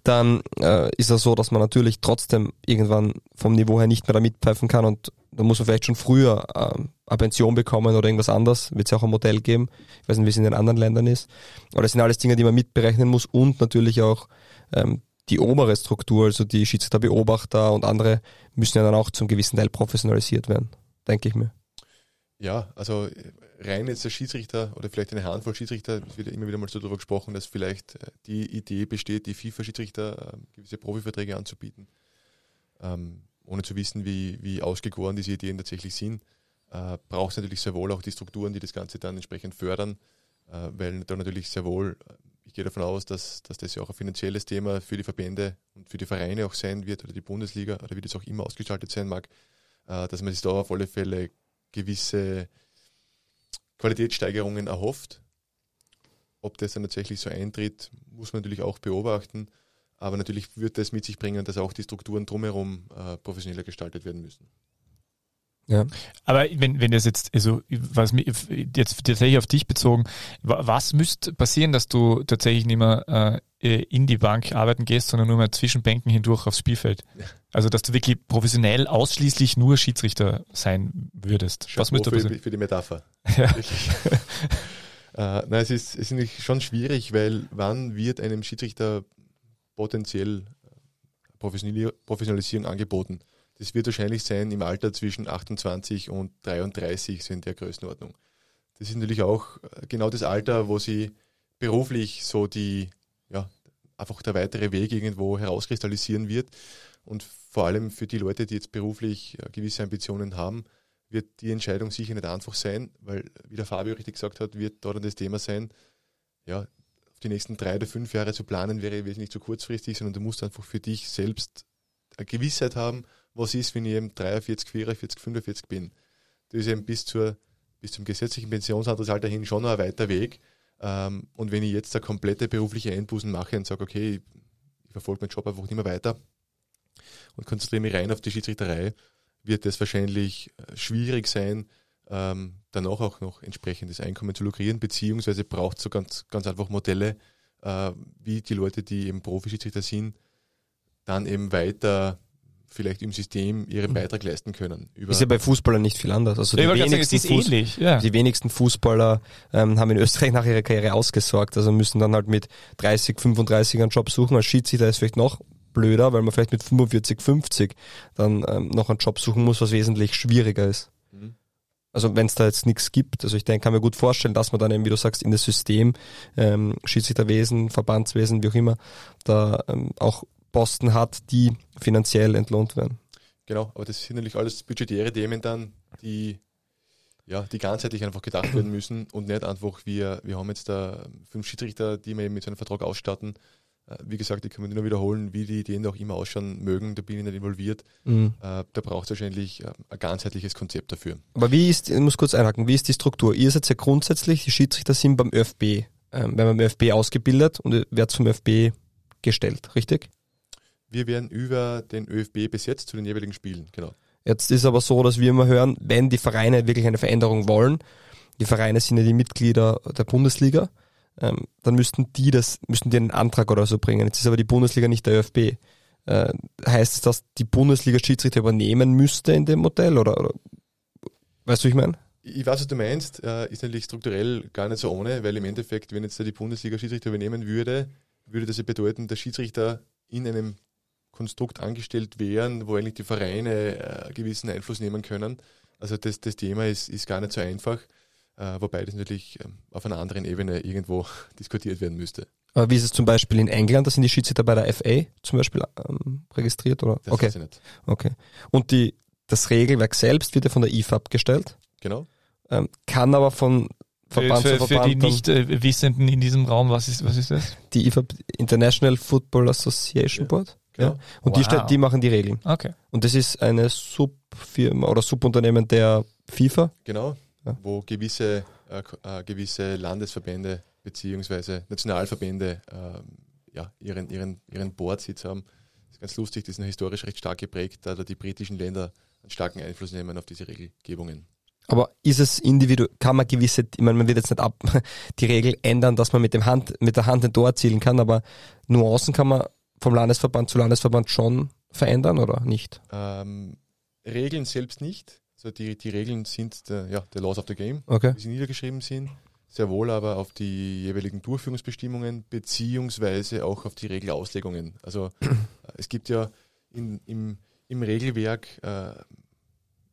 Dann äh, ist es so, dass man natürlich trotzdem irgendwann vom Niveau her nicht mehr da mitpfeifen kann und da muss man vielleicht schon früher ähm, eine Pension bekommen oder irgendwas anderes. Wird es ja auch ein Modell geben. Ich weiß nicht, wie es in den anderen Ländern ist. Aber das sind alles Dinge, die man mitberechnen muss und natürlich auch ähm, die obere Struktur, also die Schiedsrichterbeobachter und andere müssen ja dann auch zum gewissen Teil professionalisiert werden, denke ich mir. Ja, also äh, rein jetzt der Schiedsrichter oder vielleicht eine Handvoll Schiedsrichter, es wird immer wieder mal so darüber gesprochen, dass vielleicht äh, die Idee besteht, die FIFA-Schiedsrichter äh, gewisse Profiverträge anzubieten, ähm, ohne zu wissen, wie, wie ausgegoren diese Ideen tatsächlich sind. Äh, braucht es natürlich sehr wohl auch die Strukturen, die das Ganze dann entsprechend fördern, äh, weil da natürlich sehr wohl, äh, ich gehe davon aus, dass, dass das ja auch ein finanzielles Thema für die Verbände und für die Vereine auch sein wird oder die Bundesliga oder wie das auch immer ausgestaltet sein mag, äh, dass man sich da auf alle Fälle gewisse Qualitätssteigerungen erhofft. Ob das dann tatsächlich so eintritt, muss man natürlich auch beobachten. Aber natürlich wird das mit sich bringen, dass auch die Strukturen drumherum äh, professioneller gestaltet werden müssen. Ja. Aber wenn, wenn das jetzt, also was mir jetzt tatsächlich auf dich bezogen, wa- was müsste passieren, dass du tatsächlich nicht mehr äh, in die Bank arbeiten gehst, sondern nur mehr zwischen Bänken hindurch aufs Spielfeld? Also dass du wirklich professionell ausschließlich nur Schiedsrichter sein würdest. Was Chapeau müsste passieren? für die Metapher. Ja. Äh, nein, es ist, es ist nämlich schon schwierig, weil wann wird einem Schiedsrichter potenziell äh, Professionali- Professionalisierung angeboten? Das wird wahrscheinlich sein im Alter zwischen 28 und 33, so in der Größenordnung. Das ist natürlich auch äh, genau das Alter, wo sie beruflich so die, ja, einfach der weitere Weg irgendwo herauskristallisieren wird. Und vor allem für die Leute, die jetzt beruflich äh, gewisse Ambitionen haben, wird die Entscheidung sicher nicht einfach sein, weil, wie der Fabio richtig gesagt hat, wird dort das Thema sein, ja, auf die nächsten drei oder fünf Jahre zu planen wäre wesentlich zu kurzfristig, sondern du musst einfach für dich selbst eine Gewissheit haben, was ist, wenn ich eben 43, 44, 45 bin. Das ist eben bis, zur, bis zum gesetzlichen Pensionsalter hin schon noch ein weiter Weg. Ähm, und wenn ich jetzt eine komplette berufliche Einbußen mache und sage, okay, ich, ich verfolge meinen Job einfach nicht mehr weiter und konzentriere mich rein auf die Schiedsrichterei, wird es wahrscheinlich äh, schwierig sein, ähm, danach auch noch entsprechendes Einkommen zu lukrieren, beziehungsweise braucht es so ganz, ganz einfach Modelle, äh, wie die Leute, die eben Profischiedsrichter sind, dann eben weiter vielleicht im System ihren mhm. Beitrag leisten können. ist ja bei Fußballern nicht viel anders. Also die, wenigsten, sagen, Fuß ja. die wenigsten Fußballer ähm, haben in Österreich nach ihrer Karriere ausgesorgt, also müssen dann halt mit 30, 35 einen Job suchen. Als Schiedsrichter ist vielleicht noch blöder, weil man vielleicht mit 45, 50 dann ähm, noch einen Job suchen muss, was wesentlich schwieriger ist. Mhm. Also wenn es da jetzt nichts gibt, also ich denke, kann mir gut vorstellen, dass man dann eben, wie du sagst, in das System, ähm, Schiedsrichterwesen, Verbandswesen, wie auch immer, da ähm, auch Posten hat, die finanziell entlohnt werden. Genau, aber das sind natürlich alles budgetäre Themen dann, die ja, die ganzheitlich einfach gedacht werden müssen und nicht einfach, wir, wir haben jetzt da fünf Schiedsrichter, die wir eben mit so einem Vertrag ausstatten äh, wie gesagt, ich kann mir nur wiederholen, wie die Ideen auch immer ausschauen mögen, da bin ich nicht involviert. Mhm. Äh, da braucht es wahrscheinlich äh, ein ganzheitliches Konzept dafür. Aber wie ist, ich muss kurz einhaken, wie ist die Struktur? Ihr seid ja grundsätzlich, die Schiedsrichter sind beim ÖFB, ähm, werden beim ÖFB ausgebildet und werdet vom ÖFB gestellt, richtig? Wir werden über den ÖFB besetzt zu den jeweiligen Spielen, genau. Jetzt ist aber so, dass wir immer hören, wenn die Vereine wirklich eine Veränderung wollen, die Vereine sind ja die Mitglieder der Bundesliga, ähm, dann müssten die das, müssten die einen Antrag oder so bringen. Jetzt ist aber die Bundesliga nicht der ÖFB. Äh, heißt es, dass die Bundesliga Schiedsrichter übernehmen müsste in dem Modell oder, oder weißt du, wie ich meine? Ich weiß, was du meinst, äh, ist natürlich strukturell gar nicht so ohne, weil im Endeffekt, wenn jetzt die Bundesliga Schiedsrichter übernehmen würde, würde das ja bedeuten, dass Schiedsrichter in einem Konstrukt angestellt wären, wo eigentlich die Vereine äh, gewissen Einfluss nehmen können. Also das, das Thema ist, ist gar nicht so einfach äh, wobei das natürlich ähm, auf einer anderen Ebene irgendwo diskutiert werden müsste. Aber wie ist es zum Beispiel in England? Da sind die Schiedsrichter bei der FA zum Beispiel ähm, registriert, oder? Das okay. weiß ich nicht. Okay. Und die, das Regelwerk selbst wird ja von der IFAB gestellt. Genau. Ähm, kann aber von Verband für, für, für die Nicht-Wissenden äh, in diesem Raum, was ist, was ist das? Die IFAB, International Football Association Board. Ja. Und wow. die, die machen die Regeln. Okay. Und das ist eine Subfirma oder Subunternehmen der FIFA. Genau ja. wo gewisse, äh, äh, gewisse Landesverbände beziehungsweise Nationalverbände äh, ja, ihren, ihren, ihren Boardsitz haben. Das ist ganz lustig, die sind historisch recht stark geprägt, da die britischen Länder einen starken Einfluss nehmen auf diese Regelgebungen. Aber ist es individuell, kann man gewisse, ich meine, man wird jetzt nicht ab, die Regel ändern, dass man mit dem Hand, mit der Hand ein Tor erzielen kann, aber Nuancen kann man vom Landesverband zu Landesverband schon verändern oder nicht? Ähm, Regeln selbst nicht. Also die, die Regeln sind der, ja, der Laws of the Game, okay. wie sie niedergeschrieben sind. Sehr wohl aber auf die jeweiligen Durchführungsbestimmungen beziehungsweise auch auf die Regelauslegungen. Also es gibt ja in, im, im Regelwerk äh,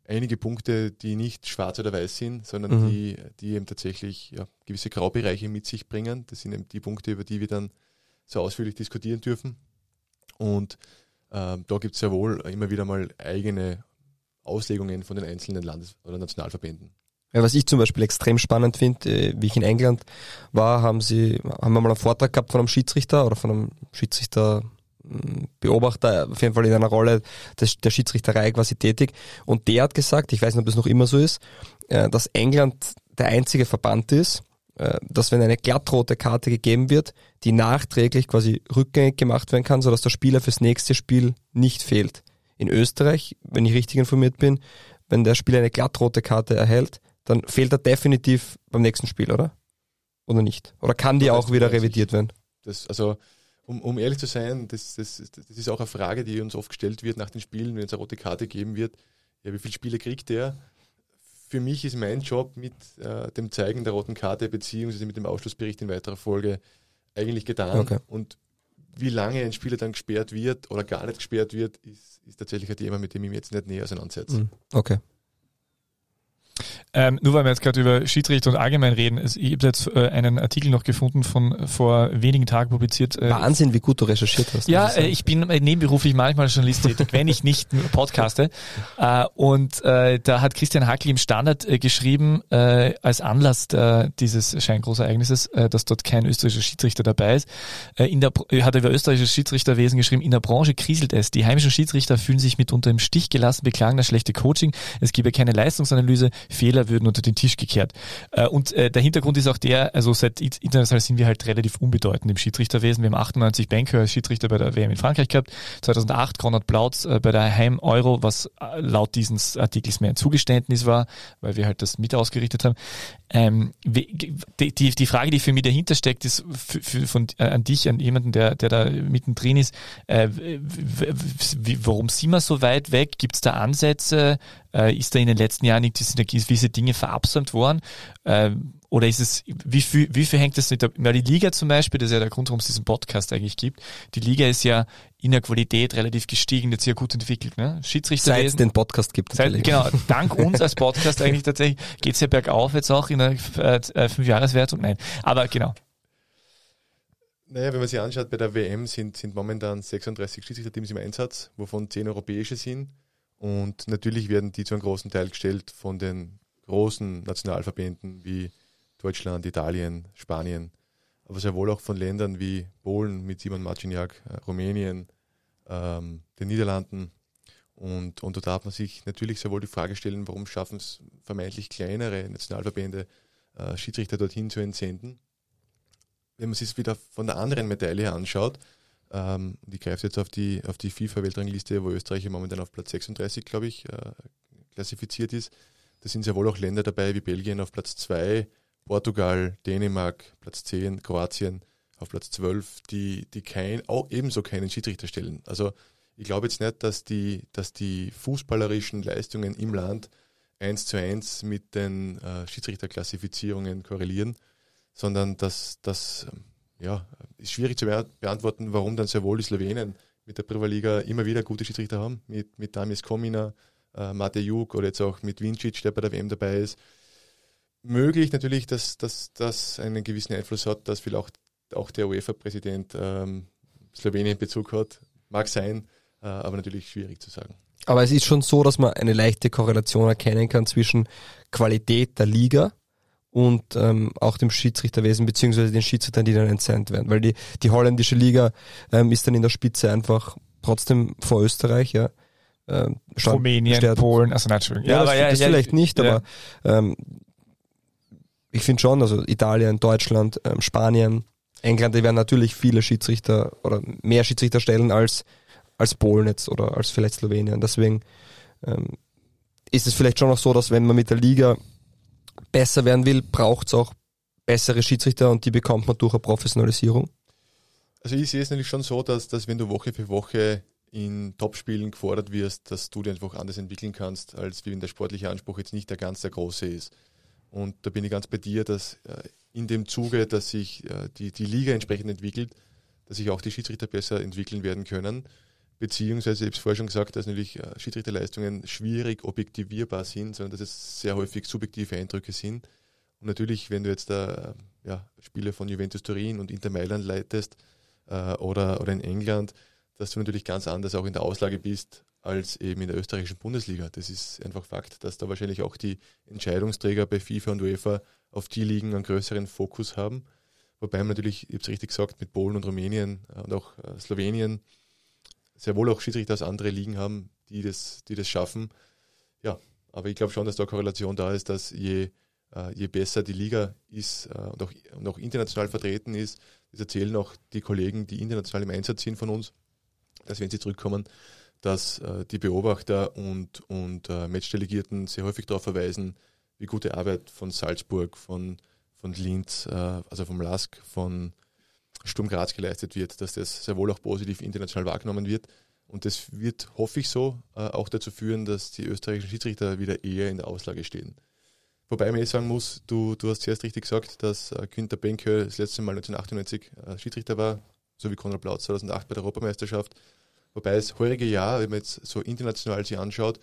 einige Punkte, die nicht schwarz oder weiß sind, sondern mhm. die, die eben tatsächlich ja, gewisse Graubereiche mit sich bringen. Das sind eben die Punkte, über die wir dann so ausführlich diskutieren dürfen. Und äh, da gibt es ja wohl immer wieder mal eigene Auslegungen von den einzelnen Landes- oder Nationalverbänden. Ja, was ich zum Beispiel extrem spannend finde, äh, wie ich in England war, haben sie, haben wir mal einen Vortrag gehabt von einem Schiedsrichter oder von einem Schiedsrichter, hm, Beobachter, auf jeden Fall in einer Rolle der Schiedsrichterei quasi tätig. Und der hat gesagt, ich weiß nicht, ob das noch immer so ist, äh, dass England der einzige Verband ist, dass wenn eine glattrote Karte gegeben wird, die nachträglich quasi rückgängig gemacht werden kann, sodass der Spieler fürs nächste Spiel nicht fehlt in Österreich, wenn ich richtig informiert bin, wenn der Spieler eine glattrote Karte erhält, dann fehlt er definitiv beim nächsten Spiel, oder? Oder nicht? Oder kann die auch wieder revidiert werden? Das, also, um, um ehrlich zu sein, das, das, das ist auch eine Frage, die uns oft gestellt wird nach den Spielen, wenn es eine rote Karte geben wird. Ja, wie viele Spiele kriegt der? Für mich ist mein Job mit äh, dem Zeigen der roten Karte beziehungsweise mit dem Ausschlussbericht in weiterer Folge eigentlich getan. Okay. Und wie lange ein Spieler dann gesperrt wird oder gar nicht gesperrt wird, ist, ist tatsächlich ein Thema, mit dem ich mich jetzt nicht näher auseinandersetze. Mhm. Okay. Ähm, nur weil wir jetzt gerade über Schiedsrichter und allgemein reden, ich habe jetzt äh, einen Artikel noch gefunden von vor wenigen Tagen publiziert. Äh, Wahnsinn, wie gut du recherchiert hast. Ja, äh, ich bin nebenberuflich manchmal Journalist tätig, wenn ich nicht podcaste. Äh, und äh, da hat Christian Hackel im Standard äh, geschrieben, äh, als Anlass äh, dieses Scheingroßereignisses, äh, dass dort kein österreichischer Schiedsrichter dabei ist. Äh, in der, hat er über österreichisches Schiedsrichterwesen geschrieben, in der Branche kriselt es. Die heimischen Schiedsrichter fühlen sich mitunter im Stich gelassen, beklagen das schlechte Coaching, es gebe keine Leistungsanalyse, Fehler würden unter den Tisch gekehrt. Äh, und äh, der Hintergrund ist auch der, also seit international sind wir halt relativ unbedeutend im Schiedsrichterwesen. Wir haben 98 Banker als Schiedsrichter bei der WM in Frankreich gehabt, 2008 Konrad Plautz äh, bei der Heim-Euro, was laut dieses Artikels mehr ein Zugeständnis war, weil wir halt das mit ausgerichtet haben. Ähm, die, Frage, die für mich dahinter steckt, ist an dich, an jemanden, der, der da mittendrin ist, warum sind wir so weit weg? Gibt es da Ansätze? Äh, ist da in den letzten Jahren gewisse Dinge verabsäumt worden? Äh, oder ist es, wie viel, wie viel hängt das mit der, weil die Liga zum Beispiel, das ist ja der Grund, warum es diesen Podcast eigentlich gibt. Die Liga ist ja in der Qualität relativ gestiegen, jetzt sehr gut entwickelt, ne? Schiedsrichter. Seit es den Podcast gibt. Seit, genau, dank uns als Podcast eigentlich tatsächlich geht's ja bergauf jetzt auch in der äh, äh, Fünfjahreswertung. Nein, aber genau. Naja, wenn man sich anschaut, bei der WM sind, sind momentan 36 Schiedsrichterteams im Einsatz, wovon 10 europäische sind. Und natürlich werden die zu einem großen Teil gestellt von den großen Nationalverbänden wie Deutschland, Italien, Spanien, aber sehr wohl auch von Ländern wie Polen mit Simon Marciniak, äh, Rumänien, ähm, den Niederlanden. Und, und da darf man sich natürlich sehr wohl die Frage stellen, warum schaffen es vermeintlich kleinere Nationalverbände, äh, Schiedsrichter dorthin zu entsenden. Wenn man sich wieder von der anderen Medaille anschaut, ähm, die greift jetzt auf die, auf die FIFA-Weltrangliste, wo Österreich momentan auf Platz 36, glaube ich, äh, klassifiziert ist. Da sind sehr wohl auch Länder dabei wie Belgien auf Platz 2, Portugal, Dänemark, Platz 10, Kroatien auf Platz 12, die, die kein, auch ebenso keinen Schiedsrichter stellen. Also ich glaube jetzt nicht, dass die, dass die fußballerischen Leistungen im Land eins zu eins mit den äh, Schiedsrichterklassifizierungen korrelieren, sondern dass das ja, ist schwierig zu beantworten, warum dann sehr wohl die Slowenen mit der Prva immer wieder gute Schiedsrichter haben, mit, mit Damis Komina, äh, Mate Juk oder jetzt auch mit Vincic, der bei der WM dabei ist. Möglich natürlich, dass das einen gewissen Einfluss hat, dass vielleicht auch, auch der UEFA-Präsident ähm, Slowenien Bezug hat. Mag sein, äh, aber natürlich schwierig zu sagen. Aber es ist schon so, dass man eine leichte Korrelation erkennen kann zwischen Qualität der Liga und ähm, auch dem Schiedsrichterwesen beziehungsweise den Schiedsrichtern, die dann entsandt werden. Weil die, die holländische Liga ähm, ist dann in der Spitze einfach trotzdem vor Österreich, ja. Ähm, Rumänien, stört. Polen, also natürlich. Ja, ja, das, ja, das ja, vielleicht nicht, aber ähm, ich finde schon, also Italien, Deutschland, ähm, Spanien, England, die werden natürlich viele Schiedsrichter oder mehr Schiedsrichter stellen als, als Polen jetzt oder als vielleicht Slowenien. Deswegen ähm, ist es vielleicht schon noch so, dass wenn man mit der Liga besser werden will, braucht es auch bessere Schiedsrichter und die bekommt man durch eine Professionalisierung. Also ich sehe es natürlich schon so, dass, dass wenn du Woche für Woche in Topspielen gefordert wirst, dass du dich einfach anders entwickeln kannst, als wenn der sportliche Anspruch jetzt nicht der ganz der große ist. Und da bin ich ganz bei dir, dass äh, in dem Zuge, dass sich äh, die, die Liga entsprechend entwickelt, dass sich auch die Schiedsrichter besser entwickeln werden können. Beziehungsweise, ich habe es vorher schon gesagt, dass natürlich äh, Schiedsrichterleistungen schwierig objektivierbar sind, sondern dass es sehr häufig subjektive Eindrücke sind. Und natürlich, wenn du jetzt da ja, Spiele von Juventus Turin und Inter Mailand leitest oder, oder in England, dass du natürlich ganz anders auch in der Auslage bist als eben in der österreichischen Bundesliga. Das ist einfach Fakt, dass da wahrscheinlich auch die Entscheidungsträger bei FIFA und UEFA auf die Ligen einen größeren Fokus haben. Wobei man natürlich, ich habe es richtig gesagt, mit Polen und Rumänien und auch äh, Slowenien sehr wohl auch Schiedsrichter aus anderen Ligen haben, die das, die das schaffen. Ja, aber ich glaube schon, dass da Korrelation da ist, dass je, äh, je besser die Liga ist äh, und, auch, und auch international vertreten ist, das erzählen auch die Kollegen, die international im Einsatz sind von uns, dass wenn sie zurückkommen, dass äh, die Beobachter und, und äh, Matchdelegierten sehr häufig darauf verweisen, wie gute Arbeit von Salzburg, von, von Linz, äh, also vom LASK, von Sturm Graz geleistet wird, dass das sehr wohl auch positiv international wahrgenommen wird. Und das wird, hoffe ich so, äh, auch dazu führen, dass die österreichischen Schiedsrichter wieder eher in der Auslage stehen. Wobei man eh sagen muss, du, du hast zuerst richtig gesagt, dass äh, Günther Benke das letzte Mal 1998 äh, Schiedsrichter war, so wie Konrad Plautz 2008 bei der Europameisterschaft. Wobei das heurige Jahr, wenn man jetzt so international sich anschaut,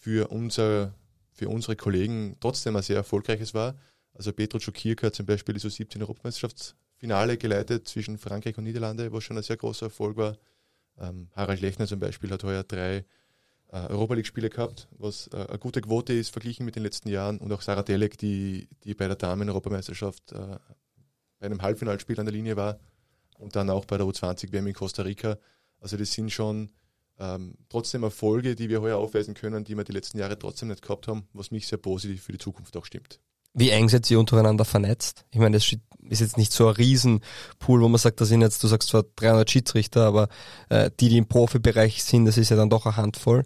für, unser, für unsere Kollegen trotzdem ein sehr erfolgreiches war. Also Petro Czukirka hat zum Beispiel die so 17 Europameisterschaftsfinale geleitet zwischen Frankreich und Niederlande, was schon ein sehr großer Erfolg war. Ähm, Harald Lechner zum Beispiel hat heuer drei äh, Europa League-Spiele gehabt, was äh, eine gute Quote ist, verglichen mit den letzten Jahren. Und auch Sarah Delek, die, die bei der Damen-Europameisterschaft äh, bei einem Halbfinalspiel an der Linie war und dann auch bei der U20-WM in Costa Rica. Also das sind schon ähm, trotzdem Erfolge, die wir heuer aufweisen können, die wir die letzten Jahre trotzdem nicht gehabt haben, was mich sehr positiv für die Zukunft auch stimmt. Wie eng seid ihr untereinander vernetzt? Ich meine, das ist jetzt nicht so ein Riesenpool, wo man sagt, da sind jetzt, du sagst zwar 300 Schiedsrichter, aber äh, die, die im Profibereich sind, das ist ja dann doch eine Handvoll.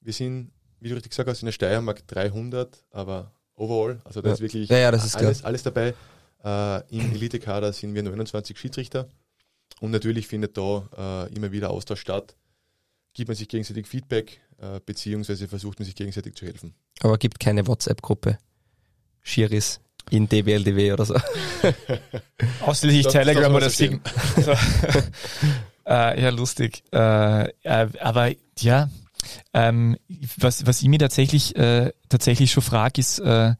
Wir sind, wie du richtig gesagt hast, in der Steiermark 300, aber overall, also da ist wirklich ja, ja, ist alles, alles, dabei. Äh, Im Elite-Kader sind wir 29 Schiedsrichter und natürlich findet da äh, immer wieder Austausch statt. Gibt man sich gegenseitig Feedback, äh, beziehungsweise versucht man sich gegenseitig zu helfen. Aber gibt keine WhatsApp-Gruppe. Schiris in DBLDW oder so. Ausschließlich Telegram oder Signal. so. äh, ja, lustig. Äh, äh, aber ja, ähm, was, was ich mir tatsächlich, äh, tatsächlich schon frage, ist, äh,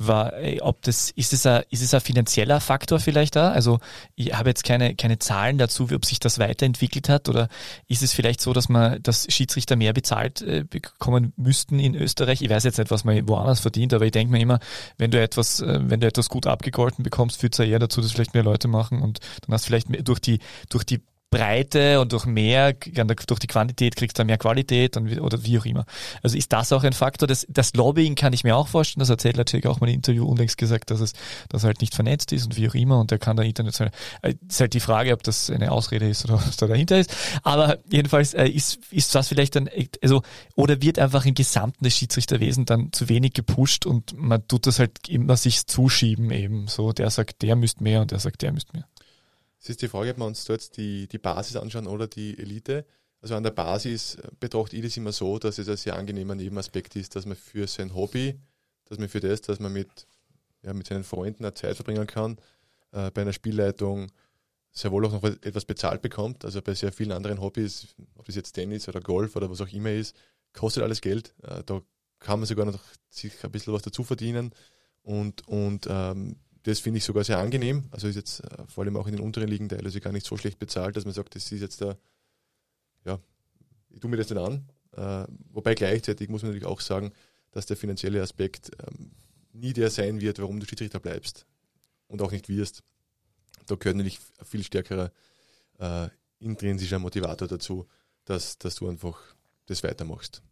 war, ob das, ist es ein, ist es ein finanzieller Faktor vielleicht da? Also ich habe jetzt keine, keine Zahlen dazu, ob sich das weiterentwickelt hat oder ist es vielleicht so, dass man, dass Schiedsrichter mehr bezahlt äh, bekommen müssten in Österreich? Ich weiß jetzt nicht, was man woanders verdient, aber ich denke mir immer, wenn du etwas, äh, wenn du etwas gut abgegolten bekommst, führt es ja eher dazu, dass vielleicht mehr Leute machen und dann hast du vielleicht mehr, durch die, durch die Breite und durch mehr, durch die Quantität kriegst du mehr Qualität und, oder wie auch immer. Also ist das auch ein Faktor? Das, das Lobbying kann ich mir auch vorstellen. Das erzählt natürlich auch mal im Interview unlängst gesagt, dass es dass halt nicht vernetzt ist und wie auch immer und der kann da international. Äh, ist halt die Frage, ob das eine Ausrede ist oder was da dahinter ist. Aber jedenfalls äh, ist, ist das vielleicht dann, also, oder wird einfach im Gesamten des Schiedsrichterwesen dann zu wenig gepusht und man tut das halt immer sich zuschieben eben. So, der sagt, der müsst mehr und der sagt, der müsst mehr. Es ist die Frage, ob wir uns jetzt die, die Basis anschauen oder die Elite. Also an der Basis betrachte ich das immer so, dass es ein sehr angenehmer Nebenaspekt ist, dass man für sein Hobby, dass man für das, dass man mit, ja, mit seinen Freunden eine Zeit verbringen kann, äh, bei einer Spielleitung sehr wohl auch noch etwas bezahlt bekommt. Also bei sehr vielen anderen Hobbys, ob das jetzt Tennis oder Golf oder was auch immer ist, kostet alles Geld. Äh, da kann man sogar noch sich ein bisschen was dazu verdienen. Und, und ähm, das finde ich sogar sehr angenehm. Also ist jetzt äh, vor allem auch in den unteren Ligen teilweise gar nicht so schlecht bezahlt, dass man sagt, das ist jetzt der, ja, ich tue mir das nicht an. Äh, wobei gleichzeitig muss man natürlich auch sagen, dass der finanzielle Aspekt ähm, nie der sein wird, warum du Schiedsrichter bleibst und auch nicht wirst. Da gehört natürlich viel stärkerer äh, intrinsischer Motivator dazu, dass, dass du einfach das weitermachst.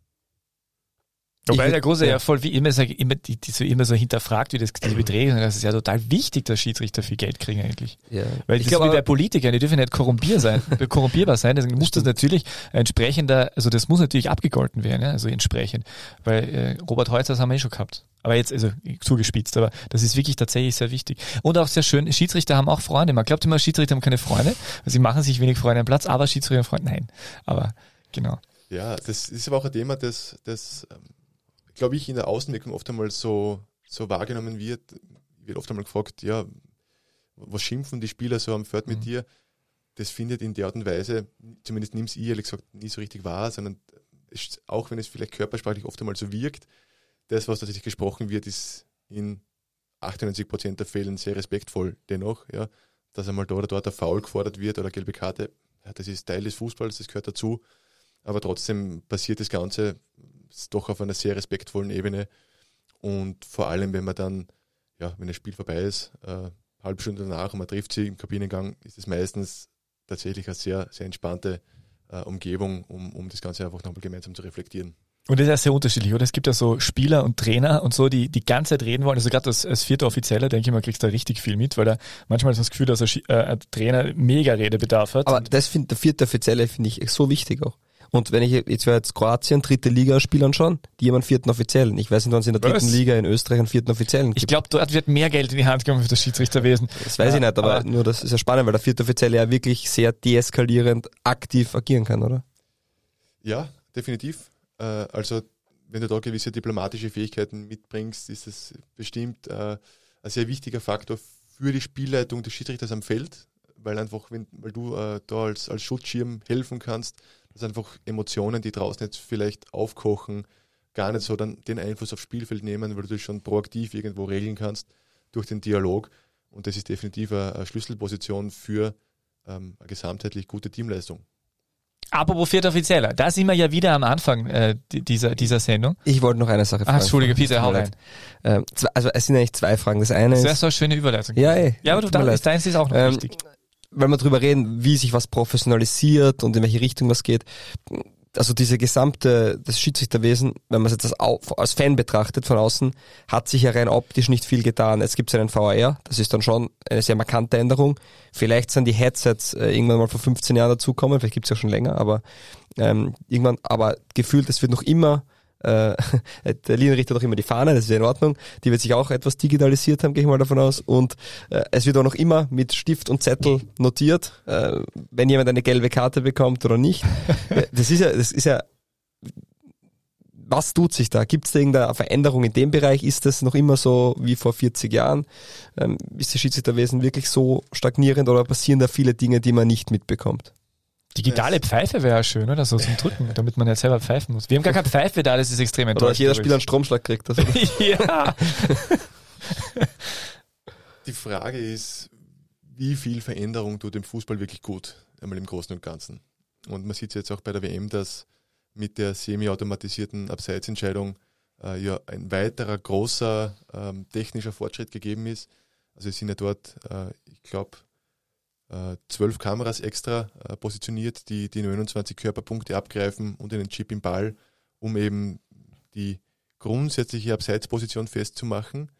Wobei der Große ja. ja voll wie immer, sag, immer, die, die so immer so hinterfragt, wie das diese Beträge sind. Das ist ja total wichtig, dass Schiedsrichter viel Geld kriegen eigentlich. Ja. Weil ich das ist wie bei Politikern, die dürfen nicht korrumpier sein, korrumpierbar sein. Deswegen muss das natürlich entsprechender, also das muss natürlich abgegolten werden, ja, also entsprechend. Weil äh, Robert Heutz, das haben wir eh schon gehabt. Aber jetzt, also zugespitzt, aber das ist wirklich tatsächlich sehr wichtig. Und auch sehr schön, Schiedsrichter haben auch Freunde. Man glaubt immer, Schiedsrichter haben keine Freunde. Sie machen sich wenig Freunde am Platz, aber Schiedsrichter haben Freunde, nein. Aber genau. Ja, das ist aber auch ein Thema, das, das ähm, glaube ich, in der Außenwirkung oft einmal so, so wahrgenommen wird, wird oft einmal gefragt, ja, was schimpfen die Spieler so am Feld mit mhm. dir? Das findet in der Art und Weise, zumindest nimm es ich ehrlich gesagt nie so richtig wahr, sondern es, auch wenn es vielleicht körpersprachlich oft einmal so wirkt, das, was tatsächlich gesprochen wird, ist in 98 Prozent der Fällen sehr respektvoll dennoch, ja, dass einmal da oder dort ein Foul gefordert wird oder gelbe Karte, ja, das ist Teil des Fußballs, das gehört dazu, aber trotzdem passiert das Ganze doch auf einer sehr respektvollen Ebene. Und vor allem, wenn man dann, ja, wenn das Spiel vorbei ist, äh, halbe Stunde danach und man trifft sie im Kabinengang, ist es meistens tatsächlich eine sehr, sehr entspannte äh, Umgebung, um, um das Ganze einfach nochmal gemeinsam zu reflektieren. Und das ist ja sehr unterschiedlich, oder? Es gibt ja so Spieler und Trainer und so, die die ganze Zeit reden wollen. Also gerade als, als vierter Offizieller, denke ich mal, kriegst du da richtig viel mit, weil da manchmal ist das Gefühl, dass ein, äh, ein Trainer mega Redebedarf hat. Aber das finde der vierte Offizielle finde ich so wichtig auch. Und wenn ich jetzt wäre jetzt Kroatien, dritte Liga spielen schon, die haben einen vierten Offiziellen. Ich weiß nicht, wann sie in der dritten Was? Liga in Österreich einen vierten Offiziellen gibt. Ich glaube, dort wird mehr Geld in die Hand genommen für das Schiedsrichterwesen. Das weiß ja, ich nicht, aber, aber, nur das ist ja spannend, weil der vierte Offizielle ja wirklich sehr deeskalierend aktiv agieren kann, oder? Ja, definitiv. Äh, also wenn du da gewisse diplomatische Fähigkeiten mitbringst, ist es bestimmt äh, ein sehr wichtiger Faktor für die Spielleitung des Schiedsrichters am Feld, weil einfach, wenn, weil du äh, da als, als Schutzschirm helfen kannst, dass einfach Emotionen, die draußen jetzt vielleicht aufkochen, gar nicht so dann den Einfluss aufs Spielfeld nehmen, weil du das schon proaktiv irgendwo regeln kannst durch den Dialog. Und das ist definitiv eine, Schlüsselposition für ähm, eine gesamtheitlich gute Teamleistung. Apropos Vierter Offizieller, da sind wir ja wieder am Anfang äh, dieser, dieser Sendung. Ich wollte noch eine Sache fragen. Ach, Entschuldige, Peter, hau rein. Ähm, also es sind eigentlich zwei Fragen. Das eine das ist... Das ist so eine schöne Überleitung. Ja, ey. Ja, aber du darfst, deins ist auch noch ähm, wichtig. Weil wir drüber reden, wie sich was professionalisiert und in welche Richtung was geht also diese gesamte, das Schiedsrichterwesen, wenn man es jetzt als, als Fan betrachtet von außen, hat sich ja rein optisch nicht viel getan. Es gibt einen VR, das ist dann schon eine sehr markante Änderung. Vielleicht sind die Headsets äh, irgendwann mal vor 15 Jahren dazukommen, vielleicht gibt es ja schon länger, aber ähm, irgendwann, aber gefühlt, es wird noch immer äh, der Linienrichter hat auch immer die Fahne, das ist ja in Ordnung. Die wird sich auch etwas digitalisiert haben, gehe ich mal davon aus. Und äh, es wird auch noch immer mit Stift und Zettel notiert, äh, wenn jemand eine gelbe Karte bekommt oder nicht. Äh, das ist ja, das ist ja was tut sich da? Gibt es da irgendeine Veränderung in dem Bereich? Ist das noch immer so wie vor 40 Jahren? Ähm, ist das Schiedsrichterwesen wirklich so stagnierend oder passieren da viele Dinge, die man nicht mitbekommt? Digitale Pfeife wäre ja schön, oder? So zum Drücken, damit man ja selber pfeifen muss. Wir haben gar keine Pfeife da, das ist extrem enttäuschend. Oder dass jeder Spieler einen Stromschlag kriegt. Also. ja. Die Frage ist, wie viel Veränderung tut dem Fußball wirklich gut, einmal im Großen und Ganzen. Und man sieht jetzt auch bei der WM, dass mit der semi-automatisierten Abseitsentscheidung äh, ja ein weiterer großer ähm, technischer Fortschritt gegeben ist. Also es sind ja dort, äh, ich glaube, zwölf Kameras extra äh, positioniert, die die 29 Körperpunkte abgreifen und einen Chip im Ball, um eben die grundsätzliche Abseitsposition festzumachen.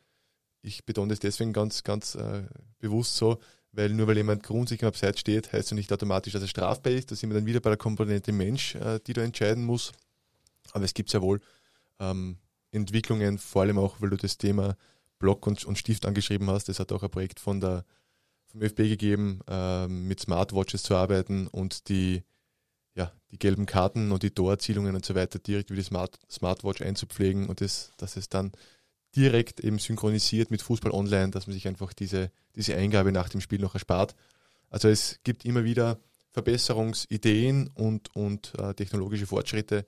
Ich betone das deswegen ganz, ganz äh, bewusst so, weil nur weil jemand grundsätzlich am Abseits steht, heißt das nicht automatisch, dass er strafbar ist. Da sind wir dann wieder bei der Komponente Mensch, äh, die da entscheiden muss. Aber es gibt ja wohl ähm, Entwicklungen, vor allem auch, weil du das Thema Block und, und Stift angeschrieben hast. Das hat auch ein Projekt von der vom ÖFB gegeben, ähm, mit Smartwatches zu arbeiten und die, ja, die gelben Karten und die Torerzielungen und so weiter direkt über die Smart, Smartwatch einzupflegen und das, dass es dann direkt eben synchronisiert mit Fußball Online, dass man sich einfach diese, diese Eingabe nach dem Spiel noch erspart. Also es gibt immer wieder Verbesserungsideen und, und äh, technologische Fortschritte,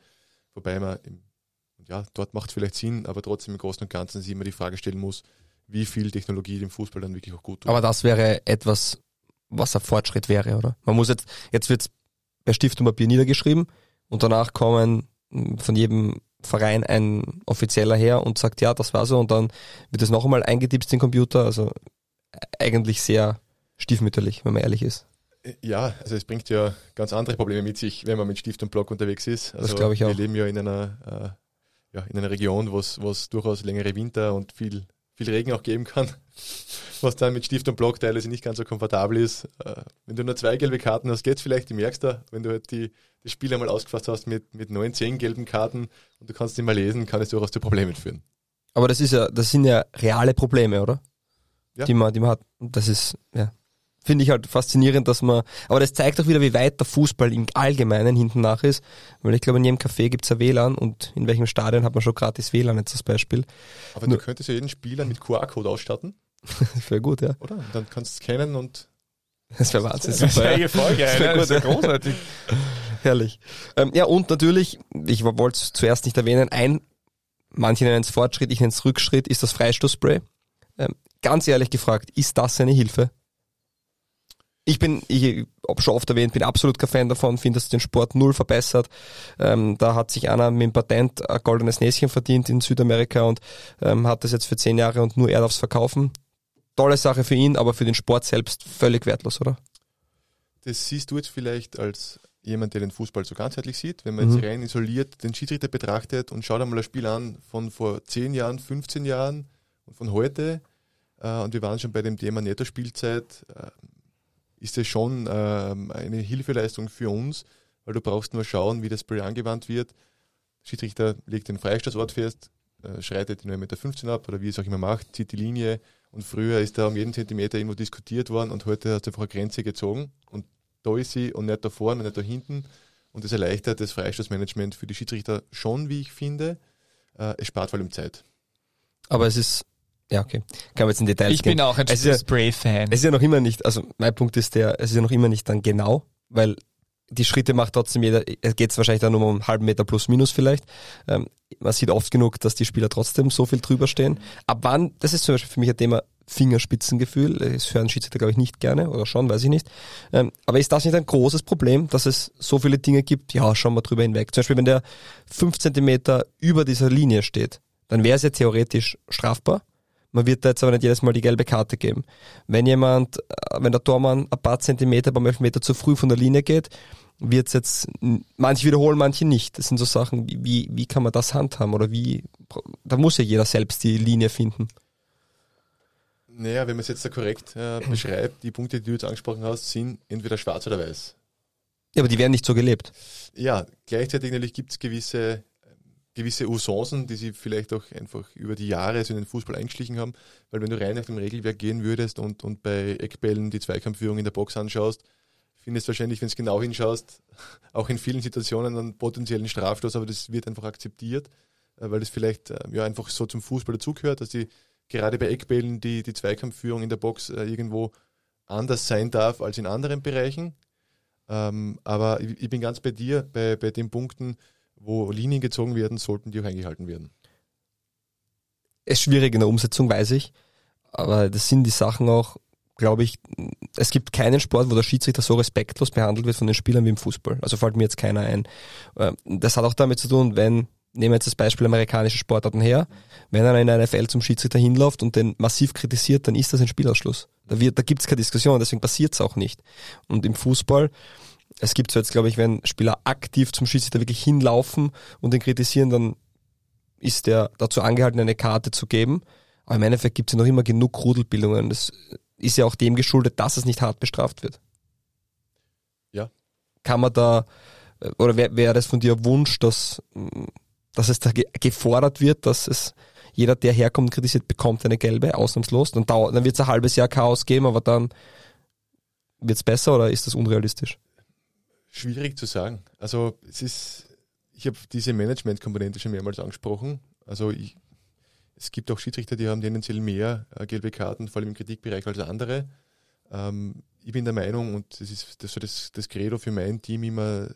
wobei man, ja, dort macht es vielleicht Sinn, aber trotzdem im Großen und Ganzen sich immer die Frage stellen muss, wie viel Technologie dem Fußball dann wirklich auch gut tut. Aber das wäre etwas, was ein Fortschritt wäre, oder? Man muss jetzt, jetzt wird es bei Stift und Papier niedergeschrieben und danach kommen von jedem Verein ein Offizieller her und sagt, ja, das war so und dann wird es noch einmal eingetippt in den Computer. Also eigentlich sehr stiefmütterlich, wenn man ehrlich ist. Ja, also es bringt ja ganz andere Probleme mit sich, wenn man mit Stift und Block unterwegs ist. Also das glaube ich auch. Wir leben ja in einer, äh, ja, in einer Region, wo es durchaus längere Winter und viel viel Regen auch geben kann, was dann mit Stift und Block teilweise nicht ganz so komfortabel ist. Äh, wenn du nur zwei gelbe Karten hast, geht's vielleicht, die merkst du, wenn du halt die, das Spiel einmal ausgefasst hast mit, mit neun, zehn gelben Karten und du kannst nicht mehr lesen, kann es durchaus zu Problemen führen. Aber das ist ja, das sind ja reale Probleme, oder? Ja. Die man, die man hat. Und das ist, ja, finde ich halt faszinierend, dass man, aber das zeigt auch wieder, wie weit der Fußball im Allgemeinen hinten nach ist, weil ich glaube, in jedem Café gibt es ja WLAN und in welchem Stadion hat man schon gratis WLAN jetzt als Beispiel. Aber Nur, du könntest ja jeden Spieler mit QR-Code ausstatten. das wäre gut, ja. Oder? Und dann kannst du scannen und das wäre Wahnsinn. Das wäre ja. Folge, das wäre ja, großartig. Herrlich. Ähm, ja, und natürlich, ich wollte es zuerst nicht erwähnen, ein, manche nennen es Fortschritt, ich nenne es Rückschritt, ist das Freistoßspray. Ähm, ganz ehrlich gefragt, ist das eine Hilfe? Ich bin, ich habe schon oft erwähnt, bin absolut kein Fan davon, finde, dass den Sport null verbessert. Ähm, da hat sich einer mit dem Patent ein goldenes Näschen verdient in Südamerika und ähm, hat das jetzt für zehn Jahre und nur er darf es verkaufen. Tolle Sache für ihn, aber für den Sport selbst völlig wertlos, oder? Das siehst du jetzt vielleicht als jemand, der den Fußball so ganzheitlich sieht, wenn man mhm. jetzt rein isoliert den Schiedsrichter betrachtet und schaut einmal ein Spiel an von vor 10 Jahren, 15 Jahren und von heute. Äh, und wir waren schon bei dem Thema Netto-Spielzeit. Äh, ist es schon ähm, eine Hilfeleistung für uns, weil du brauchst nur schauen, wie das Spiel angewandt wird. Schiedsrichter legt den Freistoßort fest, äh, schreitet den 9,15 Meter ab oder wie es auch immer macht, zieht die Linie und früher ist da um jeden Zentimeter irgendwo diskutiert worden und heute hast du einfach eine Grenze gezogen und da ist sie und nicht da vorne und nicht da hinten und das erleichtert das Freistoßmanagement für die Schiedsrichter schon, wie ich finde. Äh, es spart vor allem Zeit. Aber es ist ja, okay. Kann man jetzt in Details Ich bin gehen. auch ein Es ist ja- Spray-Fan. Es ist ja noch immer nicht, also mein Punkt ist der, es ist ja noch immer nicht dann genau, weil die Schritte macht trotzdem jeder, es geht wahrscheinlich dann um einen halben Meter plus minus vielleicht. Ähm, man sieht oft genug, dass die Spieler trotzdem so viel drüber stehen. Ab wann, das ist zum Beispiel für mich ein Thema Fingerspitzengefühl, das hören Schiedsrichter glaube ich nicht gerne, oder schon, weiß ich nicht. Ähm, aber ist das nicht ein großes Problem, dass es so viele Dinge gibt, ja, schauen wir drüber hinweg. Zum Beispiel, wenn der fünf Zentimeter über dieser Linie steht, dann wäre es ja theoretisch strafbar. Man wird da jetzt aber nicht jedes Mal die gelbe Karte geben. Wenn jemand, äh, wenn der Tormann ein paar Zentimeter beim Elfmeter zu früh von der Linie geht, wird's jetzt, manche wiederholen, manche nicht. Das sind so Sachen, wie, wie, wie kann man das handhaben oder wie, da muss ja jeder selbst die Linie finden. Naja, wenn man es jetzt da korrekt äh, beschreibt, die Punkte, die du jetzt angesprochen hast, sind entweder schwarz oder weiß. Ja, aber die werden nicht so gelebt. Ja, gleichzeitig natürlich gibt es gewisse, gewisse Usancen, die sie vielleicht auch einfach über die Jahre so in den Fußball eingeschlichen haben. Weil wenn du rein nach dem Regelwerk gehen würdest und, und bei Eckbällen die Zweikampfführung in der Box anschaust, findest wahrscheinlich, wenn du genau hinschaust, auch in vielen Situationen einen potenziellen Strafstoß, aber das wird einfach akzeptiert, äh, weil das vielleicht äh, ja einfach so zum Fußball dazugehört, dass die gerade bei Eckbällen die, die Zweikampfführung in der Box äh, irgendwo anders sein darf als in anderen Bereichen. Ähm, aber ich, ich bin ganz bei dir, bei, bei den Punkten, wo Linien gezogen werden, sollten die auch eingehalten werden. Es ist schwierig in der Umsetzung, weiß ich. Aber das sind die Sachen auch, glaube ich, es gibt keinen Sport, wo der Schiedsrichter so respektlos behandelt wird von den Spielern wie im Fußball. Also fällt mir jetzt keiner ein. Ähm, Das hat auch damit zu tun, wenn, nehmen wir jetzt das Beispiel amerikanische Sportarten her, wenn einer in der NFL zum Schiedsrichter hinläuft und den massiv kritisiert, dann ist das ein Spielausschluss. Da, da gibt es keine Diskussion, deswegen passiert es auch nicht. Und im Fußball, es gibt so jetzt, glaube ich, wenn Spieler aktiv zum Schiedsrichter wirklich hinlaufen und den kritisieren, dann ist der dazu angehalten, eine Karte zu geben. Aber im Endeffekt gibt es ja noch immer genug Rudelbildungen. Das ist ja auch dem geschuldet, dass es nicht hart bestraft wird. Ja. Kann man da, äh, oder wäre wär das von dir Wunsch, dass, mh, dass es da ge gefordert wird, dass es jeder, der herkommt und kritisiert, bekommt eine gelbe, ausnahmslos. Dann, dauert, dann wird es ein halbes Jahr Chaos geben, aber dann wird es besser oder ist das unrealistisch? Schwierig zu sagen. Also es ist, ich habe diese Management-Komponente schon mehrmals angesprochen. Also ich, es gibt auch Schiedsrichter, die haben tendenziell mehr äh, gelbe Karten, vor allem im Kritikbereich als andere. Ähm, ich bin der Meinung, und das ist das, so das, das Credo für mein Team immer,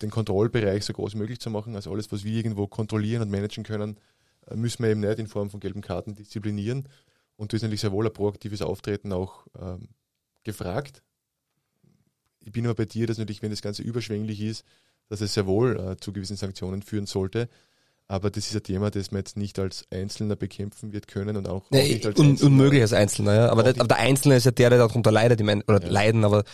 den Kontrollbereich so groß wie möglich zu machen. Also alles, was wir irgendwo kontrollieren und managen können, äh, müssen wir eben nicht in Form von gelben Karten disziplinieren. Und da ist natürlich sehr wohl ein proaktives Auftreten auch ähm, gefragt. Ich bin aber bei dir, dass natürlich, wenn das Ganze überschwänglich ist, dass es sehr wohl äh, zu gewissen Sanktionen führen sollte. Aber das ist ein Thema, das man jetzt nicht als Einzelner bekämpfen wird können und auch, auch Nee, nicht als un Einzelner. unmöglich als Einzelner, ja. Aber, Auch der, aber der Einzelne ist ja der, der darunter leidet, ich mein, oder Ja. leiden, aber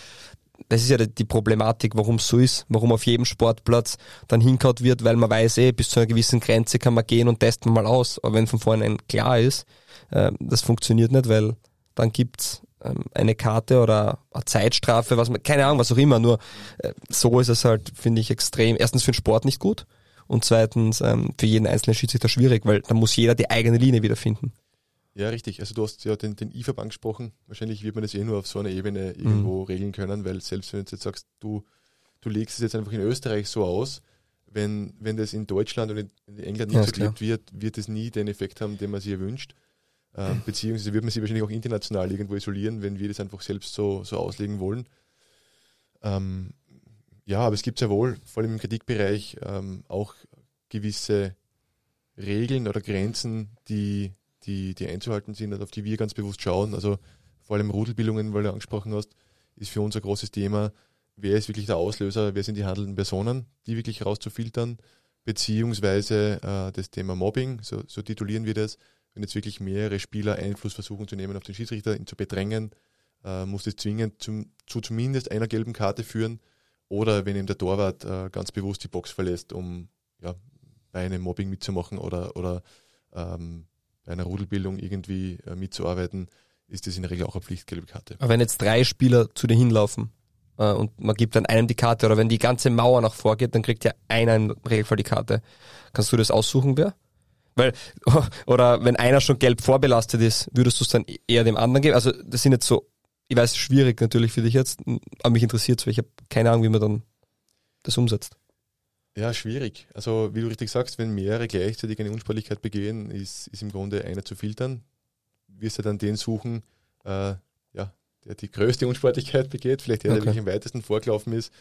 das ist ja die Problematik, warum es so ist, warum auf jedem Sportplatz dann hinkaut wird, weil man weiß, eh, bis zu einer gewissen Grenze kann man gehen und testen mal aus. Aber wenn von vornherein klar ist, äh, das funktioniert nicht, weil dann gibt's ähm, eine Karte oder eine Zeitstrafe, was man, keine Ahnung, was auch immer, nur äh, so ist es halt, finde ich, extrem, erstens für den Sport nicht gut und zweitens ähm, für jeden einzelnen Schiedsrichter schwierig, weil da muss jeder die eigene Linie wiederfinden. Ja, richtig. Also du hast ja den, den IFAB angesprochen. Wahrscheinlich wird man das eh nur auf so einer Ebene irgendwo regeln können, weil selbst wenn du jetzt sagst, du, du legst es jetzt einfach in Österreich so aus, wenn, wenn das in Deutschland und in England Ja, nicht ist so gelebt wird, wird es nie den Effekt haben, den man sich erwünscht. Ähm, beziehungsweise wird man sich wahrscheinlich auch international irgendwo isolieren, wenn wir das einfach selbst so, so auslegen wollen. Ähm, ja, aber es gibt sehr wohl, vor allem im Kritikbereich, ähm, auch gewisse Regeln oder Grenzen, die, die, die einzuhalten sind und auf die wir ganz bewusst schauen. Also vor allem Rudelbildungen, weil du angesprochen hast, ist für uns ein großes Thema. Wer ist wirklich der Auslöser? Wer sind die handelnden Personen, die wirklich rauszufiltern? Beziehungsweise äh, das Thema Mobbing, so, so titulieren wir das. Wenn jetzt wirklich mehrere Spieler Einfluss versuchen zu nehmen auf den Schiedsrichter, ihn zu bedrängen, äh, muss das zwingend zum, zu zumindest einer gelben Karte führen. Oder wenn ihm der Torwart äh, ganz bewusst die Box verlässt, um ja, bei einem Mobbing mitzumachen oder, oder ähm, bei einer Rudelbildung irgendwie äh, mitzuarbeiten, ist das in der Regel auch eine Pflichtgelbe Karte. Aber wenn jetzt drei Spieler zu dir hinlaufen äh, und man gibt dann einem die Karte oder wenn die ganze Mauer nach vorgeht, dann kriegt ja einer im Regelfall die Karte. Kannst du das aussuchen, wer? Weil, oder wenn einer schon gelb vorbelastet ist, würdest du es dann eher dem anderen geben? Also das sind jetzt so, ich weiß, schwierig natürlich für dich jetzt, aber mich interessiert weil ich habe keine Ahnung, wie man dann das umsetzt. Ja, schwierig. Also wie du richtig sagst, wenn mehrere gleichzeitig eine Unsportlichkeit begehen, ist, ist im Grunde einer zu filtern. wirst du dann den suchen, äh, ja, der die größte Unsportlichkeit begeht, vielleicht der, der wirklich am weitesten vorgelaufen ist.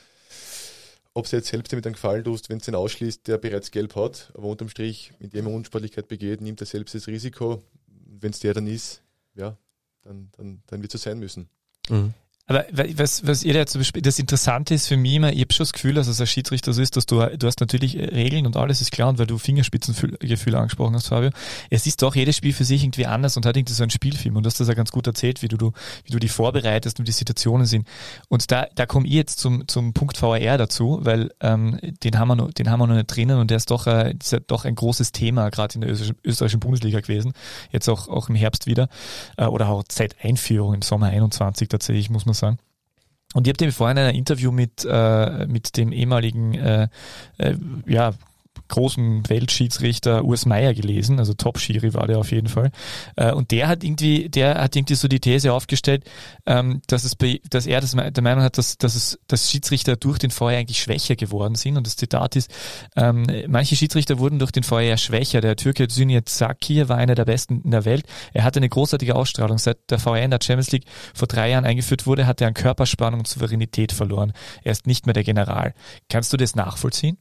Ob es jetzt selbst damit einen Gefallen tust, wenn es den ausschließt, der bereits gelb hat, aber unterm Strich, indem er Unsportlichkeit begeht, nimmt er selbst das Risiko. Wenn es der dann ist, ja, dann, dann, dann wird es so sein müssen. Mhm. Aber was, was ihr da zum Beispiel, das Interessante ist für mich immer, ich habe schon das Gefühl, dass es ein Schiedsrichter so ist, dass du, du hast natürlich Regeln und alles ist klar und weil du Fingerspitzengefühle angesprochen hast, Fabio, es ist doch jedes Spiel für sich irgendwie anders und hat irgendwie so ein Spielfilm und du hast das ja ganz gut erzählt, wie du, wie du die vorbereitest und die Situationen sind. Und da, da komme ich jetzt zum, zum Punkt VR dazu, weil ähm, den haben wir noch, den haben wir noch nicht drinnen und der ist doch, äh, ist ja doch ein großes Thema, gerade in der österreichischen Bundesliga gewesen, jetzt auch, auch im Herbst wieder, äh, oder auch seit Einführung im Sommer 21 tatsächlich, muss man sagen. Und ich habe dem vorhin ein Interview mit, äh, mit dem ehemaligen äh, äh, ja, großen Weltschiedsrichter Urs Meier gelesen, also Top-Schiri war der auf jeden Fall. Äh, und der hat irgendwie, der hat irgendwie so die These aufgestellt, ähm, dass es dass er das, der Meinung hat, dass, dass es, dass Schiedsrichter durch den VR eigentlich schwächer geworden sind. Und das Zitat ist, ähm, manche Schiedsrichter wurden durch den VR schwächer. Der Türke Züneyt Sakir war einer der besten in der Welt. Er hatte eine großartige Ausstrahlung. Seit der VR in der Champions League vor drei Jahren eingeführt wurde, hat er an Körperspannung und Souveränität verloren. Er ist nicht mehr der General. Kannst du das nachvollziehen?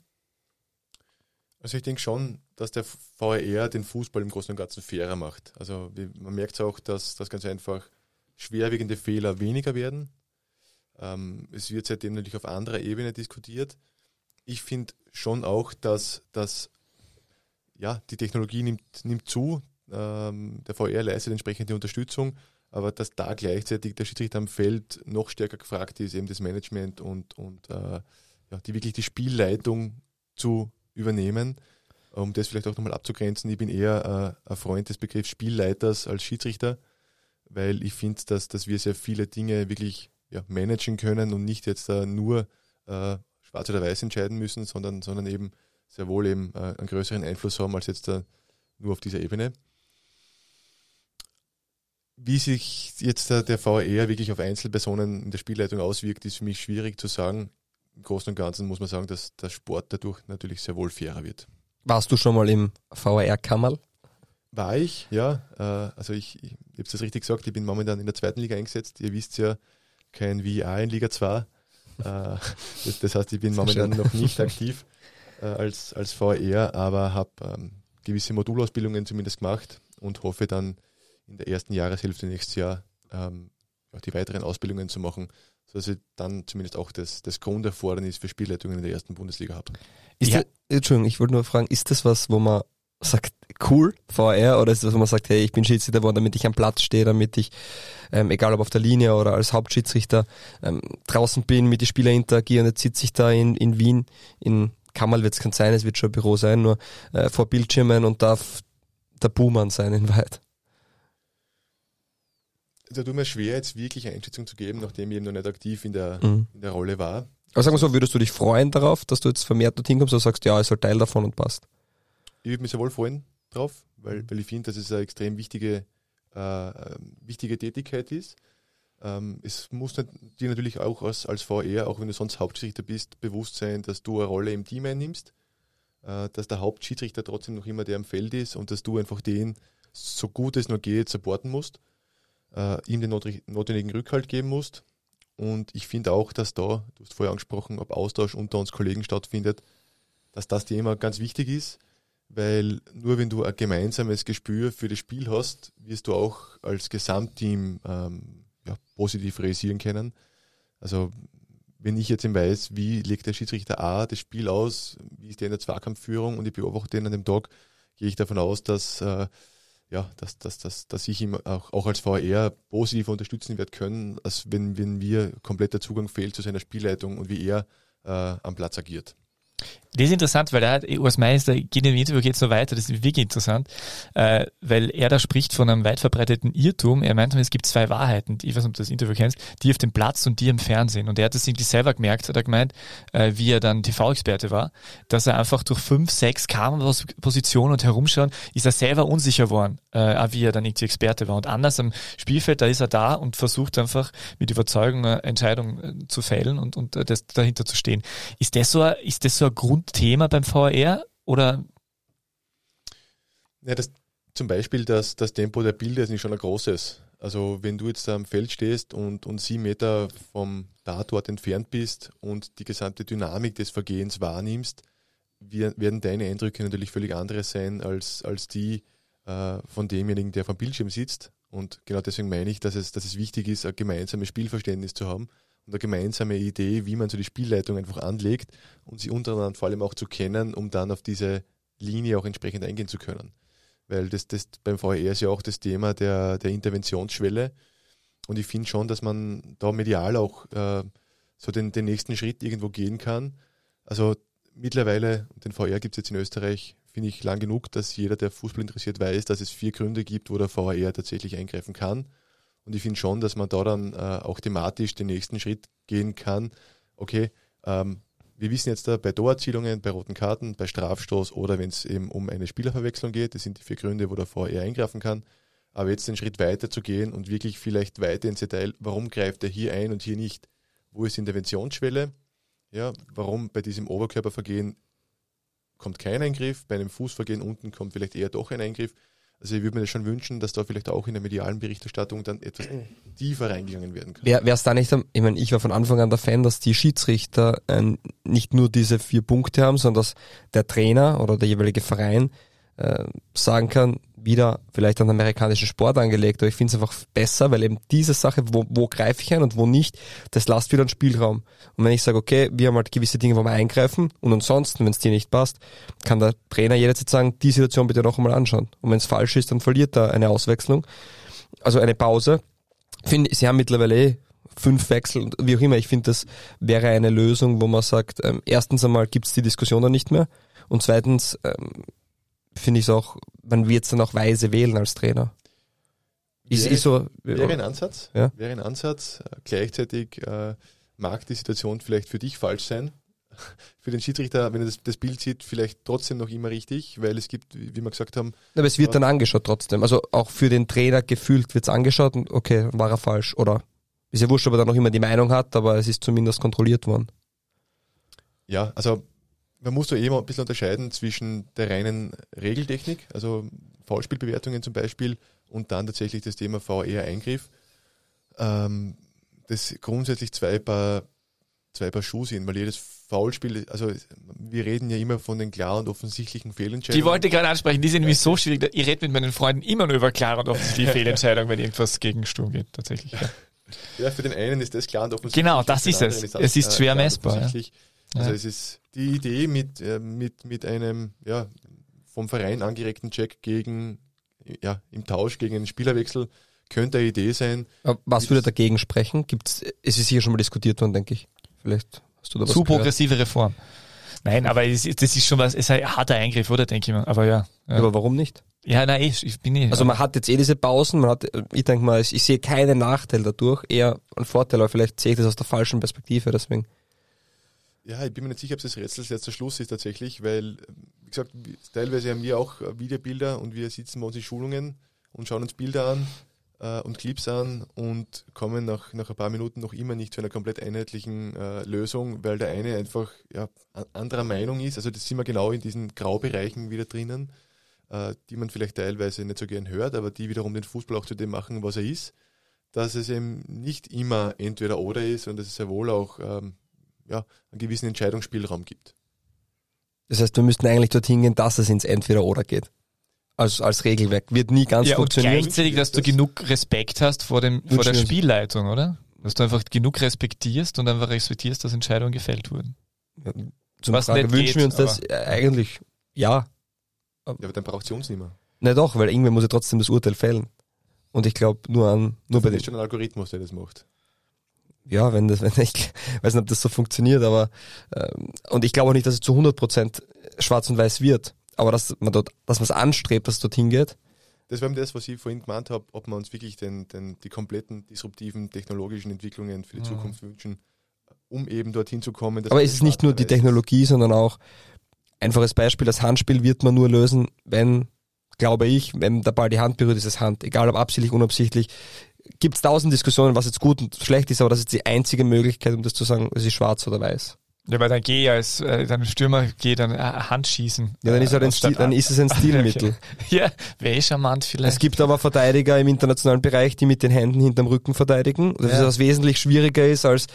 Also ich denke schon, dass der VR den Fußball im Großen und Ganzen fairer macht. Also man merkt auch, dass das ganz einfach schwerwiegende Fehler weniger werden. Ähm, es wird seitdem natürlich auf anderer Ebene diskutiert. Ich finde schon auch, dass, dass ja, die Technologie nimmt, nimmt zu. Ähm, der VR leistet entsprechende Unterstützung, aber dass da gleichzeitig der Schiedsrichter am Feld noch stärker gefragt ist, eben das Management und, und äh, ja, die wirklich die Spielleitung zu übernehmen. Um das vielleicht auch nochmal abzugrenzen, ich bin eher äh, ein Freund des Begriffs Spielleiters als Schiedsrichter, weil ich finde, dass, dass wir sehr viele Dinge wirklich ja, managen können und nicht jetzt äh, nur äh, schwarz oder weiß entscheiden müssen, sondern, sondern eben sehr wohl eben äh, einen größeren Einfluss haben als jetzt äh, nur auf dieser Ebene. Wie sich jetzt äh, der VR wirklich auf Einzelpersonen in der Spielleitung auswirkt, ist für mich schwierig zu sagen im Großen und Ganzen muss man sagen, dass der Sport dadurch natürlich sehr wohl fairer wird. Warst du schon mal im VR-Kammerl? War ich, ja. Äh, also ich, ich, ich habe es richtig gesagt, ich bin momentan in der zweiten Liga eingesetzt. Ihr wisst ja, kein VR in Liga 2. Äh, das, das, heißt, ich bin momentan noch nicht aktiv äh, als, als VR, aber habe ähm, gewisse Modulausbildungen zumindest gemacht und hoffe dann in der ersten Jahreshälfte nächstes Jahr ähm, die weiteren Ausbildungen zu machen, dass ich dann zumindest auch das, das Grunderfordernis für Spielleitungen in der ersten Bundesliga habe. Ist ja. das, Entschuldigung, ich wollte nur fragen, ist das was, wo man sagt, cool, VR, oder ist das, wo man sagt, hey, ich bin Schiedsrichter geworden, damit ich am Platz stehe, damit ich, ähm, egal ob auf der Linie oder als Hauptschiedsrichter, ähm, draußen bin, mit den Spielern interagiere und jetzt sitze ich da in, in Wien, in Kammerl wird es kein sein, es wird schon ein Büro sein, nur äh, vor Bildschirmen und darf der Buhmann sein in Wahrheit da tut mir schwer, jetzt wirklich eine Einschätzung zu geben, nachdem ich eben noch nicht aktiv in der, mhm. in der Rolle war. Aber sagen wir so, würdest du dich freuen darauf, dass du jetzt vermehrt dorthin kommst oder sagst, ja, ist halt Teil davon und passt? Ich würde mich sehr wohl freuen drauf, weil, weil ich finde, dass es eine extrem wichtige, äh, wichtige Tätigkeit ist. Ähm, es muss dir natürlich auch als, als VR, auch wenn du sonst Hauptschiedsrichter bist, bewusst sein, dass du eine Rolle im Team einnimmst, äh, dass der Hauptschiedsrichter trotzdem noch immer der am Feld ist und dass du einfach den, so gut es nur geht, supporten musst äh, ihm den notwendigen Rückhalt geben musst. Und ich finde auch, dass da, du hast vorher angesprochen, ob Austausch unter uns Kollegen stattfindet, dass das Thema ganz wichtig ist, weil nur wenn du ein gemeinsames Gespür für das Spiel hast, wirst du auch als Gesamtteam ähm, ja, positiv realisieren können. Also wenn ich jetzt weiß, wie legt der Schiedsrichter A das Spiel aus, wie ist der in der Zweikampfführung und ich beobachte den an dem Tag, gehe ich davon aus, dass äh, ja, dass, dass, dass, dass ich ihm auch, auch als VR positiv unterstützen werde können, als wenn, wenn mir kompletter Zugang fehlt zu seiner Spielleitung und wie er äh, am Platz agiert. Das ist interessant, weil er hat, Urs Meister geht im Interview geht so weiter, das ist wirklich interessant, äh, weil er da spricht von einem weit verbreiteten Irrtum. Er meint, es gibt zwei Wahrheiten, ich weiß nicht, ob du das Interview kennst, die auf dem Platz und die im Fernsehen. Und er hat das irgendwie selber gemerkt, hat er gemeint, äh, wie er dann TV-Experte war, dass er einfach durch fünf, sechs Kamerapositionen und herumschauen, ist er selber unsicher geworden, äh, wie er dann irgendwie Experte war. Und anders am Spielfeld, da ist er da und versucht einfach mit Überzeugung eine Entscheidung äh, zu fällen und, und äh, das dahinter zu stehen. Ist das so, ist das so ein Grundthema beim VR oder? Ja, das, zum Beispiel das, das Tempo der Bilder ist nicht schon ein großes. Also wenn du jetzt am Feld stehst und, und sieben Meter vom Tatort entfernt bist und die gesamte Dynamik des Vergehens wahrnimmst, werden deine Eindrücke natürlich völlig andere sein als, als die äh, von demjenigen, der vom Bildschirm sitzt. Und genau deswegen meine ich, dass es, dass es wichtig ist, ein gemeinsames Spielverständnis zu haben eine gemeinsame Idee, wie man so die Spielleitung einfach anlegt und sie untereinander vor allem auch zu kennen, um dann auf diese Linie auch entsprechend eingehen zu können. Weil das, das beim VR ist ja auch das Thema der, der Interventionsschwelle. Und ich finde schon, dass man da medial auch äh, so den, den nächsten Schritt irgendwo gehen kann. Also mittlerweile, den VR gibt es jetzt in Österreich, finde ich lang genug, dass jeder, der Fußball interessiert, weiß, dass es vier Gründe gibt, wo der VR tatsächlich eingreifen kann. Und ich finde schon, dass man da dann äh, auch thematisch den nächsten Schritt gehen kann. Okay, ähm, wir wissen jetzt da bei Torerzielungen, bei roten Karten, bei Strafstoß oder wenn es eben um eine Spielerverwechslung geht, das sind die vier Gründe, wo der VR eingreifen kann. Aber jetzt den Schritt weiter zu gehen und wirklich vielleicht weiter ins Detail, warum greift er hier ein und hier nicht? Wo ist Interventionsschwelle? Ja, warum bei diesem Oberkörpervergehen kommt kein Eingriff, bei einem Fußvergehen unten kommt vielleicht eher doch ein Eingriff. Also ich würde mir das schon wünschen, dass da vielleicht auch in der medialen Berichterstattung dann etwas tiefer reingegangen werden kann. Wäre es da nicht, ich meine, ich war von Anfang an der Fan, dass die Schiedsrichter äh, nicht nur diese vier Punkte haben, sondern dass der Trainer oder der jeweilige Verein äh, sagen kann, wieder vielleicht an amerikanischen Sport angelegt, aber ich finde es einfach besser, weil eben diese Sache, wo, wo greife ich ein und wo nicht, das lasst wieder einen Spielraum. Und wenn ich sage, okay, wir haben halt gewisse Dinge, wo wir eingreifen und ansonsten, wenn es dir nicht passt, kann der Trainer jederzeit sagen, die Situation bitte noch einmal anschauen. Und wenn es falsch ist, dann verliert er eine Auswechslung, also eine Pause. Finde, sie haben mittlerweile eh fünf Wechsel und wie auch immer. Ich finde, das wäre eine Lösung, wo man sagt, ähm, erstens einmal gibt es die Diskussion dann nicht mehr und zweitens ähm, finde ich es auch, man wird es dann auch weise wählen als Trainer. Ist, wäre, ist so, wäre ein Ansatz, ja? wäre ein Ansatz. Gleichzeitig äh, mag die Situation vielleicht für dich falsch sein. Für den Schiedsrichter, wenn er das, das, Bild sieht, vielleicht trotzdem noch immer richtig, weil es gibt, wie wir gesagt haben. Aber es wird dann angeschaut trotzdem. Also auch für den Trainer gefühlt wird es angeschaut und okay, war er falsch. Oder ist ja wurscht, ob er dann noch immer die Meinung hat, aber es ist zumindest kontrolliert worden. Ja, also man muss da eben ein bisschen unterscheiden zwischen der reinen Regeltechnik, also Foulspielbewertungen zum Beispiel, und dann tatsächlich das Thema VR-Eingriff. Ähm, das grundsätzlich zwei Paar, zwei Paar Schuhe sind, weil jedes Foulspiel, also wir reden ja immer von den klaren und offensichtlichen Fehlentscheidungen. Die wollte ich gerade ansprechen, die sind nämlich so schwierig. Ich rede mit meinen Freunden immer nur über klare und offensichtliche Fehlentscheidungen, wenn irgendwas gegen Sturm geht, tatsächlich. Ja. ja. für den einen ist das klar und offensichtlich. Genau, das ist es. Es ist schwer messbar. Ja. Also ja. es ist die Idee mit, äh, mit, mit einem ja, vom Verein angeregten Check gegen, ja, im Tausch gegen einen Spielerwechsel könnte eine Idee sein. Was würde dagegen sprechen? Gibt's, es ist hier schon mal diskutiert worden, denke ich. Vielleicht hast du da was Zu progressive Reform. Nein, aber das ist schon was, es ist ein harter Eingriff, oder, denke ich mal. Aber ja. ja. Aber warum nicht? Ja, nein, ich, ich bin nicht. Also man hat jetzt eh diese Pausen, man hat, ich denke mal, ich sehe keinen Nachteil dadurch, eher einen Vorteil, aber vielleicht sehe ich das aus der falschen Perspektive, deswegen. Ja, ich bin mir nicht sicher, ob das Rätsel jetzt der Schluss ist tatsächlich, weil, wie gesagt, teilweise haben wir auch Videobilder und wir sitzen bei uns in Schulungen und schauen uns Bilder an äh, und Clips an und kommen nach, nach ein paar Minuten noch immer nicht zu einer komplett einheitlichen äh, Lösung, weil der eine einfach ja, anderer Meinung ist. Also das sind wir genau in diesen Graubereichen wieder drinnen, äh, die man vielleicht teilweise nicht so gern hört, aber die wiederum den Fußball auch zu dem machen, was er ist. Dass es eben nicht immer entweder oder ist und dass es sehr wohl auch ähm, ja, einen gewissen Entscheidungsspielraum gibt. Das heißt, wir müssten eigentlich dorthin gehen, dass es ins Entweder-Oder geht. Als, als Regelwerk. Wird nie ganz ja, funktionieren. Und gleichzeitig, dass du genug Respekt hast vor, dem, vor der Spielleitung, oder? Dass du einfach genug respektierst und einfach respektierst, dass Entscheidungen gefällt wurden. Ja, zum Was Frage, wünschen geht, wir uns das eigentlich? Ja. Ja, aber dann braucht es uns nicht mehr. Na doch, weil irgendwer muss ja trotzdem das Urteil fällen. Und ich glaube nur an, nur bei dem. ist schon ein Algorithmus, der das macht ja, wenn das, wenn ich weiß nicht, ob das so funktioniert, aber ähm, und ich glaube auch nicht, dass es zu 100 Prozent schwarz und weiß wird, aber dass man dort, dass man es anstrebt, dass es dorthin geht. Das war das, was ich vorhin gemeint habe, ob wir uns wirklich den, den, die kompletten disruptiven technologischen Entwicklungen für die mhm. Zukunft wünschen, um eben dorthin zu kommen. Aber ist es nicht nur die Technologie, ist. sondern auch einfaches Beispiel, das Handspiel wird man nur lösen, wenn, glaube ich, wenn der Ball die Hand berührt, ist es Hand, egal ob absichtlich, unabsichtlich, gibt es tausend Diskussionen, was jetzt gut und schlecht ist, aber das ist die einzige Möglichkeit, um das zu sagen, es ist schwarz oder weiß. Ja, weil dann geh als äh, dann Stürmer geh dann äh, Handschießen. Ja, dann ist, halt ein anstatt Stil, dann ist es ein Stilmittel. Ja, wäre eh charmant vielleicht. Es gibt aber Verteidiger im internationalen Bereich, die mit den Händen hinterm Rücken verteidigen. Das Ja. ist was wesentlich schwieriger ist als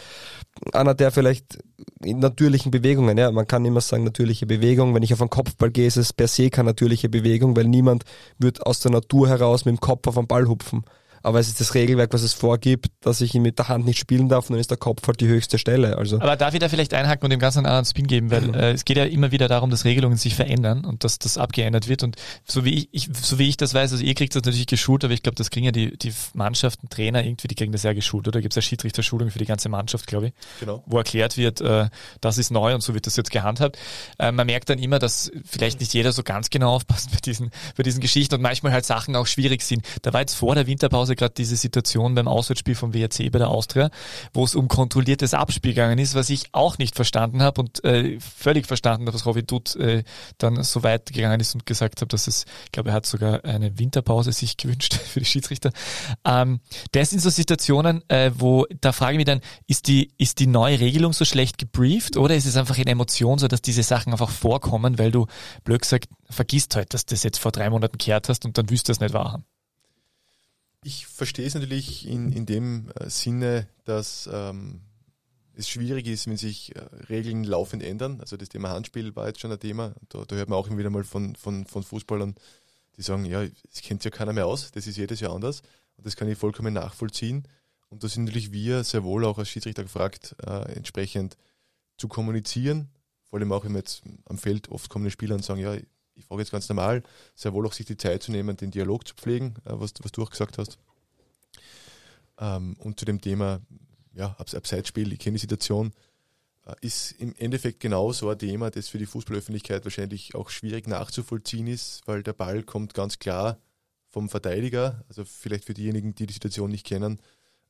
einer, der vielleicht in natürlichen Bewegungen, ja, man kann immer sagen natürliche Bewegung. Wenn ich auf einen Kopfball gehe, ist es per se keine natürliche Bewegung, weil niemand wird aus der Natur heraus mit dem Kopf auf einen Ball hupfen. Aber es ist das Regelwerk, was es vorgibt, dass ich ihn mit der Hand nicht spielen darf, und dann ist der Kopf halt die höchste Stelle. Also Aber darf ich da vielleicht einhaken und dem Ganzen einen anderen Spin geben, weil äh, es geht ja immer wieder darum, dass Regelungen sich verändern und dass das abgeändert wird. Und so wie ich, ich so wie ich das weiß, also ihr kriegt das natürlich geschult, aber ich glaube, das kriegen ja die, die Mannschaften, Trainer irgendwie, die kriegen das ja geschult, oder? Gibt es ja Schiedsrichterschulung für die ganze Mannschaft, glaube ich, Genau. wo erklärt wird, äh, das ist neu und so wird das jetzt gehandhabt. Äh, man merkt dann immer, dass vielleicht nicht jeder so ganz genau aufpasst bei diesen, bei diesen Geschichten und manchmal halt Sachen auch schwierig sind. Da war jetzt vor der Winterpause gerade diese Situation beim Auswärtsspiel vom WRC bei der Austria, wo es um kontrolliertes Abspiel gegangen ist, was ich auch nicht verstanden habe und äh, völlig verstanden habe, was Robin Dutt äh, dann so weit gegangen ist und gesagt hat, dass es, ich glaube, er hat sogar eine Winterpause sich gewünscht für die Schiedsrichter. Ähm, das sind so Situationen, äh, wo da frage ich mich dann, ist die, ist die neue Regelung so schlecht gebrieft oder ist es einfach in Emotion so, dass diese Sachen einfach vorkommen, weil du, blöd gesagt, vergisst halt, dass du das jetzt vor drei Monaten kehrt hast und dann wüsst du es nicht wahr. Ich verstehe es natürlich in, in dem äh, Sinne, dass ähm, es schwierig ist, wenn sich äh, Regeln laufend ändern. Also das Thema Handspiel war jetzt schon ein Thema. Da, da hört man auch immer wieder mal von, von, von Fußballern, die sagen, ja, es kennt ja keiner mehr aus, das ist jedes Jahr anders. Und das kann ich vollkommen nachvollziehen. Und da sind natürlich wir sehr wohl auch als Schiedsrichter gefragt, äh, entsprechend zu kommunizieren. Vor allem auch, wenn wir jetzt am Feld oft kommen die Spieler und sagen, ja, ich frage jetzt ganz normal, sehr wohl auch sich die Zeit zu nehmen, den Dialog zu pflegen, äh, was, was du auch gesagt hast. Ähm, und zu dem Thema, ja, Abs Abseitsspiel, ich kenne die Situation, äh, ist im Endeffekt genau so ein Thema, das für die Fußballöffentlichkeit wahrscheinlich auch schwierig nachzuvollziehen ist, weil der Ball kommt ganz klar vom Verteidiger, also vielleicht für diejenigen, die die Situation nicht kennen,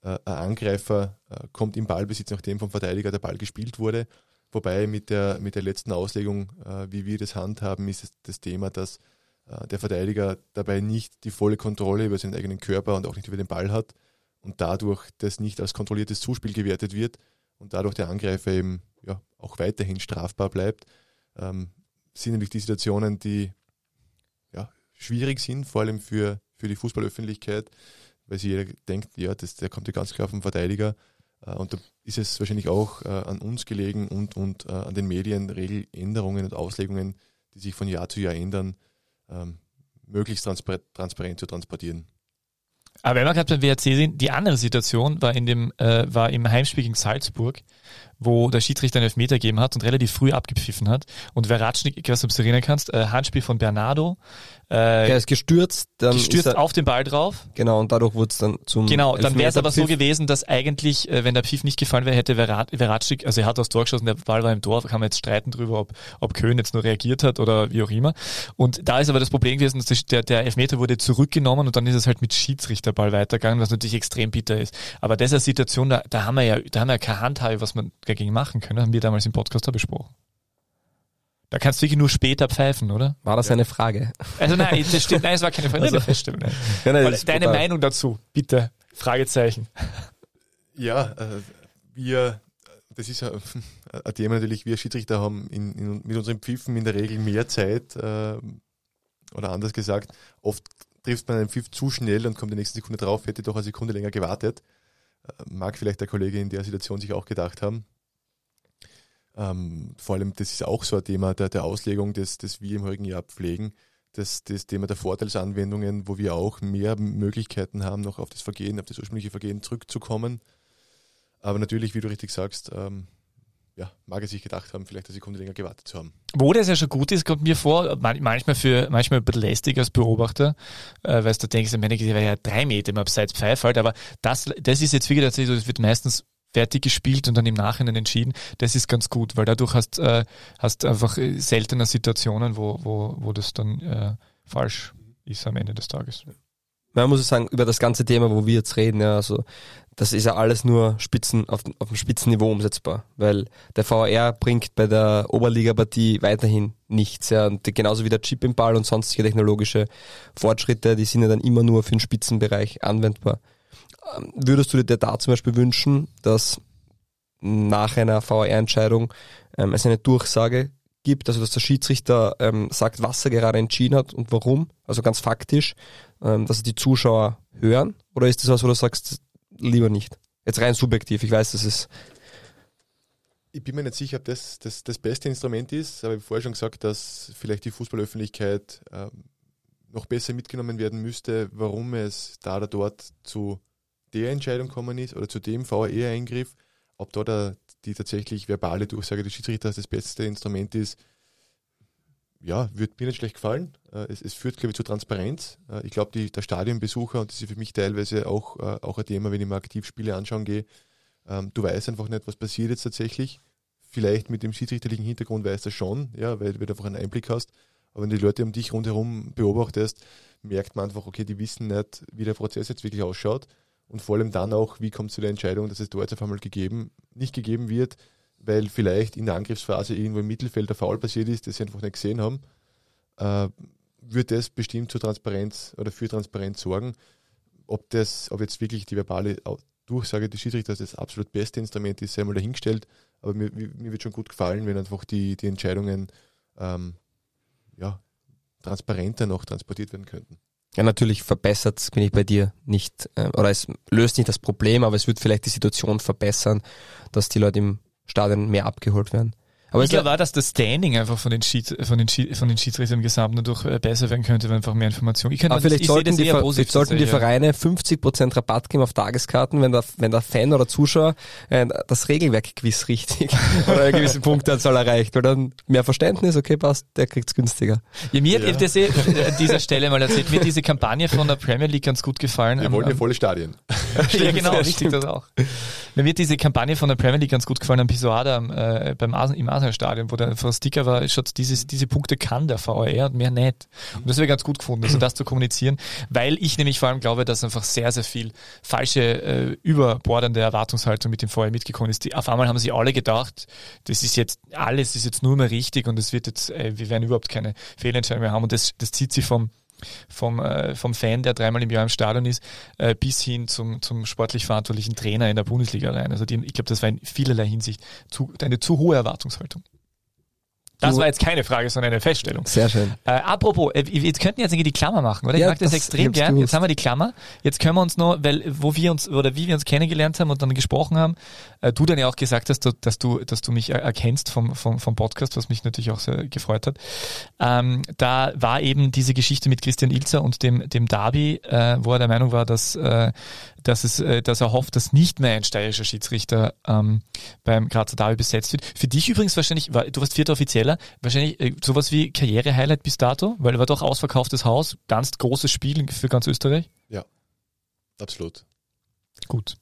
äh, ein Angreifer kommt im Ballbesitz, nachdem vom Verteidiger der Ball gespielt wurde. Wobei mit der, mit der letzten Auslegung, äh, wie wir das handhaben, ist das Thema, dass äh, der Verteidiger dabei nicht die volle Kontrolle über seinen eigenen Körper und auch nicht über den Ball hat und dadurch das nicht als kontrolliertes Zuspiel gewertet wird und dadurch der Angreifer eben ja, auch weiterhin strafbar bleibt, ähm, sind nämlich die Situationen, die ja, schwierig sind, vor allem für, für die Fußballöffentlichkeit, weil sich jeder denkt, ja, das, der kommt ja ganz klar vom Verteidiger. Äh, und da ist es wahrscheinlich auch äh, an uns gelegen und, und äh, an den Medien, Regeländerungen und Auslegungen, die sich von Jahr zu Jahr ändern, ähm, möglichst transpar transparent zu transportieren. Aber wenn wir gerade beim WRC sind, die andere Situation war in dem, äh, war im Heimspiel gegen Salzburg, wo der Schiedsrichter einen Elfmeter gegeben hat und relativ früh abgepfiffen hat. Und Veratschnik, ich weiß nicht, ob du erinnern kannst, äh, Handspiel von Bernardo, äh, er ist gestürzt, dann gestürzt er, auf den Ball drauf. genau, und dadurch wurde es dann zum Genau, dann wäre es aber so gewesen, dass eigentlich, äh, wenn der Pfiff nicht gefallen wäre, hätte Verat- Veratschik, also er hat aufs Tor geschossen, der Ball war im Tor, kann man jetzt streiten drüber, ob, ob Köhn jetzt nur reagiert hat oder wie auch immer. Und da ist aber das Problem gewesen, dass das- der, der Elfmeter wurde zurückgenommen und dann ist es halt mit Schiedsrichterball weitergegangen, was natürlich extrem bitter ist. Aber das ist eine Situation, da, da haben wir ja, da haben wir ja keine Handhabe, was man dagegen machen können, haben wir damals im Podcast auch besprochen. Da kannst du wirklich nur später pfeifen, oder? War das eine Frage? Also nein, das stimmt, nein, es war keine Frage, Also- Feststellung. Nein. Ja, nein, Deine brutal. Meinung dazu, bitte. Fragezeichen. Ja, äh, wir, das ist ja ein Thema natürlich, wir Schiedsrichter haben in, in, mit unseren Pfiffen in der Regel mehr Zeit äh, oder anders gesagt, oft trifft man einen Pfiff zu schnell und kommt die nächste Sekunde drauf, hätte doch eine Sekunde länger gewartet. Äh, mag vielleicht der Kollege in der Situation sich auch gedacht haben. Ähm, vor allem, das ist auch so ein Thema der, der Auslegung, das, das wir im heutigen Jahr pflegen. Das, das Thema der Vorteilsanwendungen, wo wir auch mehr Möglichkeiten haben, noch auf das Vergehen, auf das ursprüngliche Vergehen zurückzukommen. Aber natürlich, wie du richtig sagst, ähm, ja, mag er sich gedacht haben, vielleicht eine Sekunde länger gewartet zu haben. Wo das ja schon gut ist, kommt mir vor, man- manchmal für, manchmal ein bisschen lästig als Beobachter, äh, weil du denkst, am Ende wäre ja drei Meter im Abseits Pfeif halt, aber das, das ist jetzt wirklich tatsächlich so, es wird meistens fertig gespielt und dann im Nachhinein entschieden. Das ist ganz gut, weil dadurch hast, äh, hast einfach äh, seltener Situationen, wo, wo, wo das dann äh, falsch ist am Ende des Tages. Man muss sagen, über das ganze Thema, wo wir jetzt reden, ja, also das ist ja alles nur Spitzen auf, auf dem Spitzenniveau umsetzbar, weil der VR bringt bei der Oberliga-Partie weiterhin nichts. Ja, und genauso wie der Chip im Ball und sonstige technologische Fortschritte, die sind ja dann immer nur für den Spitzenbereich anwendbar. Ähm, Würdest du dir da zum Beispiel wünschen, dass nach einer VAR-Entscheidung ähm, es eine Durchsage gibt, also dass der Schiedsrichter ähm, sagt, was er gerade entschieden hat und warum, also ganz faktisch, ähm, dass die Zuschauer hören? Oder ist das was, wo du sagst, lieber nicht? Jetzt rein subjektiv, ich weiß, das ist ich bin mir nicht sicher, ob das das, das beste Instrument ist, aber ich habe vorher schon gesagt, dass vielleicht die Fußballöffentlichkeit ähm, noch besser mitgenommen werden müsste, warum es da oder dort zu der Entscheidung gekommen ist oder zu dem VAR-Eingriff, ob da der, die tatsächlich verbale Durchsage des Schiedsrichters das beste Instrument ist, ja, wird mir nicht schlecht gefallen. Äh, es, es führt, glaube ich, zu Transparenz. Äh, ich glaube, der Stadionbesucher, und das ist für mich teilweise auch, äh, auch ein Thema, wenn ich mir Aktivspiele anschauen gehe, ähm, du weißt einfach nicht, was passiert jetzt tatsächlich. Vielleicht mit dem schiedsrichterlichen Hintergrund weißt du schon, ja, weil, weil du einfach einen Einblick hast. Aber wenn die Leute um dich rundherum beobachtest, merkt man einfach, okay, die wissen nicht, wie der Prozess jetzt wirklich ausschaut. Und vor allem dann auch, wie kommt zu der Entscheidung, dass es dort auf einmal gegeben, nicht gegeben wird, weil vielleicht in der Angriffsphase irgendwo im Mittelfeld der Foul passiert ist, das sie einfach nicht gesehen haben, äh, wird das bestimmt zur Transparenz oder für Transparenz sorgen. Ob das, ob jetzt wirklich die verbale Durchsage des Schiedsrichters das absolut beste Instrument ist, sei mal dahingestellt. Aber mir, mir wird schon gut gefallen, wenn einfach die, die Entscheidungen ähm, ja, transparenter noch transportiert werden könnten. Ja, natürlich verbessert bin ich bei dir nicht, äh, oder es löst nicht das Problem, aber es wird vielleicht die Situation verbessern, dass die Leute im Stadion mehr abgeholt werden. Aber ich glaube auch, dass das Standing einfach von den, Schieds, von den, Schied, von den Schiedsrichtern im Gesamten dadurch besser werden könnte, wenn einfach mehr Informationen. Ich aber vielleicht, sollten die, vielleicht sollten die Vereine 50% Rabatt geben auf Tageskarten, wenn der, wenn der Fan oder Zuschauer äh, das Regelwerk-Quiz richtig oder eine gewisse Punktanzahl erreicht, weil dann mehr Verständnis, okay, passt, der kriegt's günstiger. Ja, mir ja. hat das eh an dieser Stelle mal erzählt, mir diese Kampagne von der Premier League ganz gut gefallen. Wir wollen ja volle Stadien. ja, genau, richtig, das auch. Mir wird diese Kampagne von der Premier League ganz gut gefallen am Pisoada äh, beim Asen, im Arsenal-Stadion, wo der Sticker war, schaut, dieses, diese Punkte kann der VAR und mehr nicht. Und das wäre ganz gut gefunden, also das zu kommunizieren, weil ich nämlich vor allem glaube, dass einfach sehr, sehr viel falsche, äh, überbordende Erwartungshaltung mit dem VAR mitgekommen ist. Die, auf einmal haben sie alle gedacht, das ist jetzt, alles ist jetzt nur mehr richtig und es wird jetzt, äh, wir werden überhaupt keine Fehlentscheidung mehr haben und das, das zieht sich vom vom, äh, vom Fan, der dreimal im Jahr im Stadion ist, äh, bis hin zum, zum sportlich verantwortlichen Trainer in der Bundesliga rein. Also die, ich glaube, das war in vielerlei Hinsicht zu, eine zu hohe Erwartungshaltung. Das war jetzt keine Frage, sondern eine Feststellung. Sehr schön. Äh, apropos, äh, wir könnten jetzt irgendwie die Klammer machen, oder? Ich ja, mag das, das extrem gern. Jetzt haben wir die Klammer. Jetzt können wir uns noch, weil wo wir uns oder wie wir uns kennengelernt haben und dann gesprochen haben, äh, du dann ja auch gesagt hast, dass du, dass du mich erkennst vom, vom, vom Podcast, was mich natürlich auch sehr gefreut hat. Ähm, da war eben diese Geschichte mit Christian Ilzer und dem, dem Derby, äh, wo er der Meinung war, dass, äh, dass, es, äh, dass er hofft, dass nicht mehr ein steirischer Schiedsrichter ähm, beim Grazer Derby besetzt wird. Für dich übrigens wahrscheinlich, du warst vierter Offizieller. Wahrscheinlich äh, sowas wie Karriere-Highlight bis dato, weil er war doch ausverkauftes Haus, ganz großes Spiel für ganz Österreich. Ja, absolut. Gut,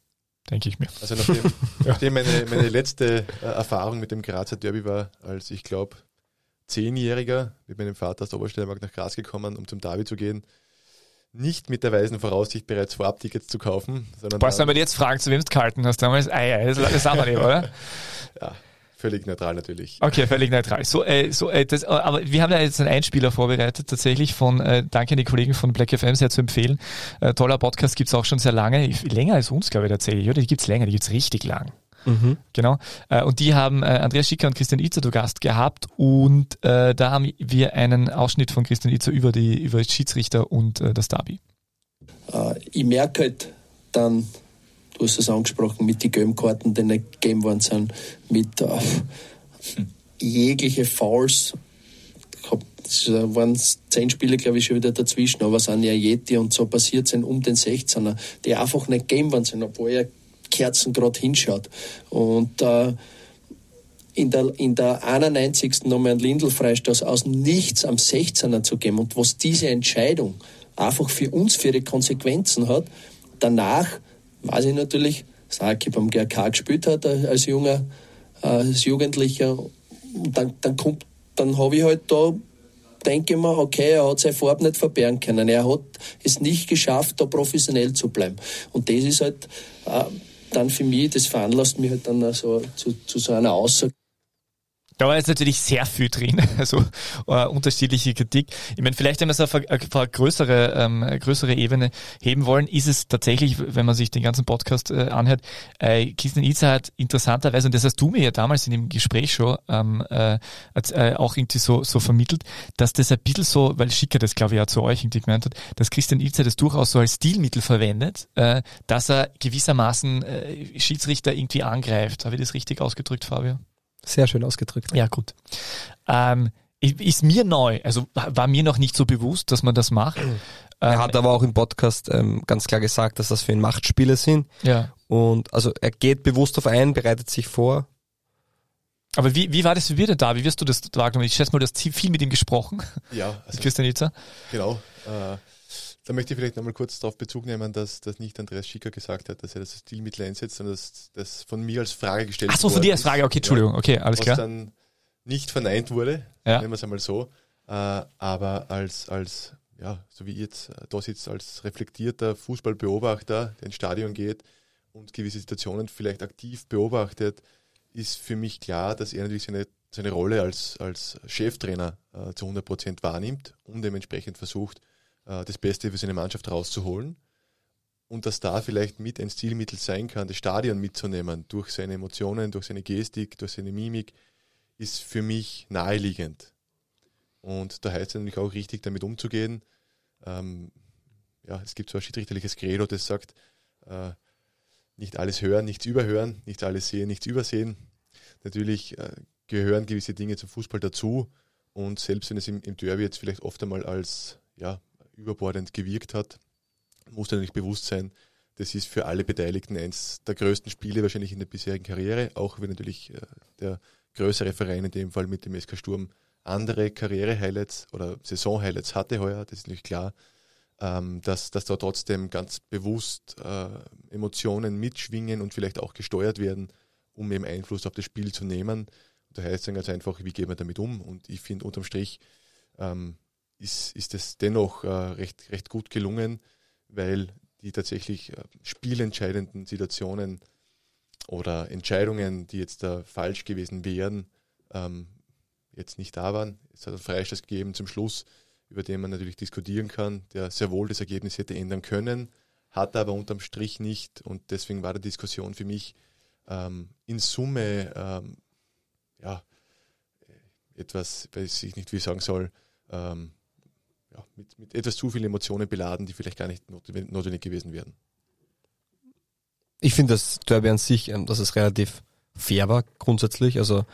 denke ich mir. Also nachdem, nachdem meine, meine letzte äh, Erfahrung mit dem Grazer Derby war, als ich glaube Zehnjähriger mit meinem Vater aus der Obersteiermark nach Graz gekommen, um zum Derby zu gehen, nicht mit der weisen Voraussicht bereits Vorab-Tickets zu kaufen. Sondern Boah, sollen wir jetzt fragen, zu wem du gehalten hast damals? Ei, ei, das, sagen wir nicht, oder? ja, Völlig neutral natürlich. Okay, völlig neutral. So, äh, so, äh, das, äh, aber wir haben ja jetzt einen Einspieler vorbereitet, tatsächlich von, äh, danke an die Kollegen von Black FM, sehr zu empfehlen. Äh, toller Podcast gibt's auch schon sehr lange, länger als uns, glaube ich, tatsächlich, oder? Die gibt's länger, die gibt's richtig lang. Mhm. Genau. Äh, und die haben äh, Andreas Schicker und Christian Itzer zu Gast gehabt und äh, da haben wir einen Ausschnitt von Christian Itzer über die über Schiedsrichter und das Derby. Ich merke halt dann du hast es angesprochen, mit den gelben Karten, die nicht gegeben worden sind, mit äh, jegliche Fouls. Es waren zehn Spiele, glaube ich, schon wieder dazwischen, aber es sind ja Yeti und so passiert sind um den 16er, die einfach nicht gegeben worden sind, obwohl er Kerzen gerade hinschaut. Und äh, in der, in der 91. nochmal einen Lindl-Freistoß aus nichts am 16er zu geben und was diese Entscheidung einfach für uns, für ihre Konsequenzen hat, danach weiß ich natürlich, Saki beim GRK gespielt hat als junger, äh, als Jugendlicher. Dann, dann kommt, dann habe ich halt da, denke ich mir, okay, er hat seine Farbe nicht verbergen können. Er hat es nicht geschafft, da professionell zu bleiben. Und das ist halt äh, dann für mich, das veranlasst mich halt dann so, zu, zu so einer Aussage. Da war jetzt natürlich sehr viel drin, also äh, unterschiedliche Kritik. Ich meine, vielleicht, wenn wir es auf eine, auf eine größere, ähm, größere Ebene heben wollen, ist es tatsächlich, wenn man sich den ganzen Podcast äh, anhört, äh, Christian Itzer hat interessanterweise, und das hast du mir ja damals in dem Gespräch schon ähm, äh, äh, auch irgendwie so, so vermittelt, dass das ein bisschen so, weil Schicker das glaube ich auch zu euch irgendwie gemeint hat, dass Christian Itzer das durchaus so als Stilmittel verwendet, äh, dass er gewissermaßen äh, Schiedsrichter irgendwie angreift. Habe ich das richtig ausgedrückt, Fabio? Sehr schön ausgedrückt. Ja, gut. Ähm, ist mir neu, also war mir noch nicht so bewusst, dass man das macht. Er hat aber auch im Podcast ähm, ganz klar gesagt, dass das für ihn Machtspiele sind. Ja. Und also er geht bewusst auf einen, bereitet sich vor. Aber wie, wie war das für dir denn da? Wie wirst du das wahrgenommen? Ich schätze mal, du hast viel mit ihm gesprochen. Ja, also Christian Itzer. genau. Äh, da möchte ich vielleicht nochmal kurz darauf Bezug nehmen, dass, dass nicht Andreas Schicker gesagt hat, dass er das Stilmittel einsetzt, sondern dass das von mir als Frage gestellt Ach so, von dir als. Frage. Okay, Entschuldigung. Okay, alles was klar. dann nicht verneint wurde, Ja. nennen wir es einmal so, äh, aber als, als, ja, so wie jetzt äh, da sitzt, als reflektierter Fußballbeobachter, der ins Stadion geht und gewisse Situationen vielleicht aktiv beobachtet, ist für mich klar, dass er natürlich seine, seine Rolle als, als Cheftrainer äh, zu 100 Prozent wahrnimmt und dementsprechend versucht, das Beste für seine Mannschaft rauszuholen. Und dass da vielleicht mit ein Stilmittel sein kann, das Stadion mitzunehmen, durch seine Emotionen, durch seine Gestik, durch seine Mimik, ist für mich naheliegend. Und da heißt es natürlich auch richtig, damit umzugehen. Ähm, ja, es gibt so ein schiedsrichterliches Credo, das sagt, äh, nicht alles hören, nichts überhören, nicht alles sehen, nichts übersehen. Natürlich äh, gehören gewisse Dinge zum Fußball dazu. Und selbst wenn es im, im Derby jetzt vielleicht oft einmal als ja, überbordend gewirkt hat, muss natürlich bewusst sein, das ist für alle Beteiligten eins der größten Spiele wahrscheinlich in der bisherigen Karriere, auch wenn natürlich äh, der größere Verein in dem Fall mit dem SK Sturm andere Karriere-Highlights oder Saison-Highlights hatte heuer, das ist natürlich klar, ähm, dass, dass da trotzdem ganz bewusst äh, Emotionen mitschwingen und vielleicht auch gesteuert werden, um eben Einfluss auf das Spiel zu nehmen. Da heißt es dann ganz einfach, wie geht man damit um? Und ich finde, unterm Strich ähm, ist, ist es dennoch äh, recht, recht gut gelungen, weil die tatsächlich äh, spielentscheidenden Situationen oder Entscheidungen, die jetzt da falsch gewesen wären, ähm, jetzt nicht da waren. Es hat einen Freistoß gegeben zum Schluss, über den man natürlich diskutieren kann, der sehr wohl das Ergebnis hätte ändern können, hat aber unterm Strich nicht und deswegen war die Diskussion für mich ähm, in Summe ähm, ja, etwas, weiß ich nicht, wie ich sagen soll, ähm, ja, mit, mit etwas zu vielen Emotionen beladen, die vielleicht gar nicht notwendig, gewesen wären. Ich finde das Derby an sich, ähm, dass es relativ fair war grundsätzlich. Also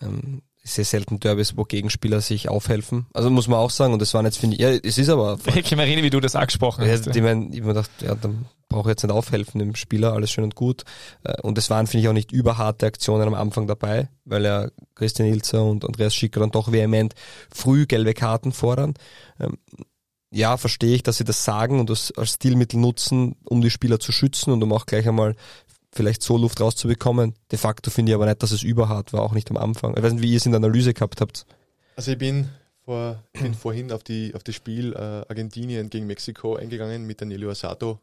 ähm, sehr selten Derbys, wo Gegenspieler sich aufhelfen. Also muss man auch sagen, und das waren jetzt, finde ich, ja, es ist aber Ich kann mich erinnern, wie du das angesprochen Ja, hast. ich meine, ich mir gedacht, ja, dann brauche jetzt nicht aufhelfen dem Spieler, alles schön und gut. Äh, Und es waren, finde ich, auch nicht überharte Aktionen am Anfang dabei, weil ja Christian Ilzer und Andreas Schicker dann doch vehement früh gelbe Karten fordern. Ähm, Ja, verstehe ich, dass sie das sagen und das als Stilmittel nutzen, um die Spieler zu schützen und um auch gleich einmal vielleicht so Luft rauszubekommen. De facto finde ich aber nicht, dass es überhart war, auch nicht am Anfang. Ich weiß nicht, wie ihr es in der Analyse gehabt habt. Also ich bin, vor, bin vorhin auf, die, auf das Spiel äh, Argentinien gegen Mexiko eingegangen mit Danielio Asato,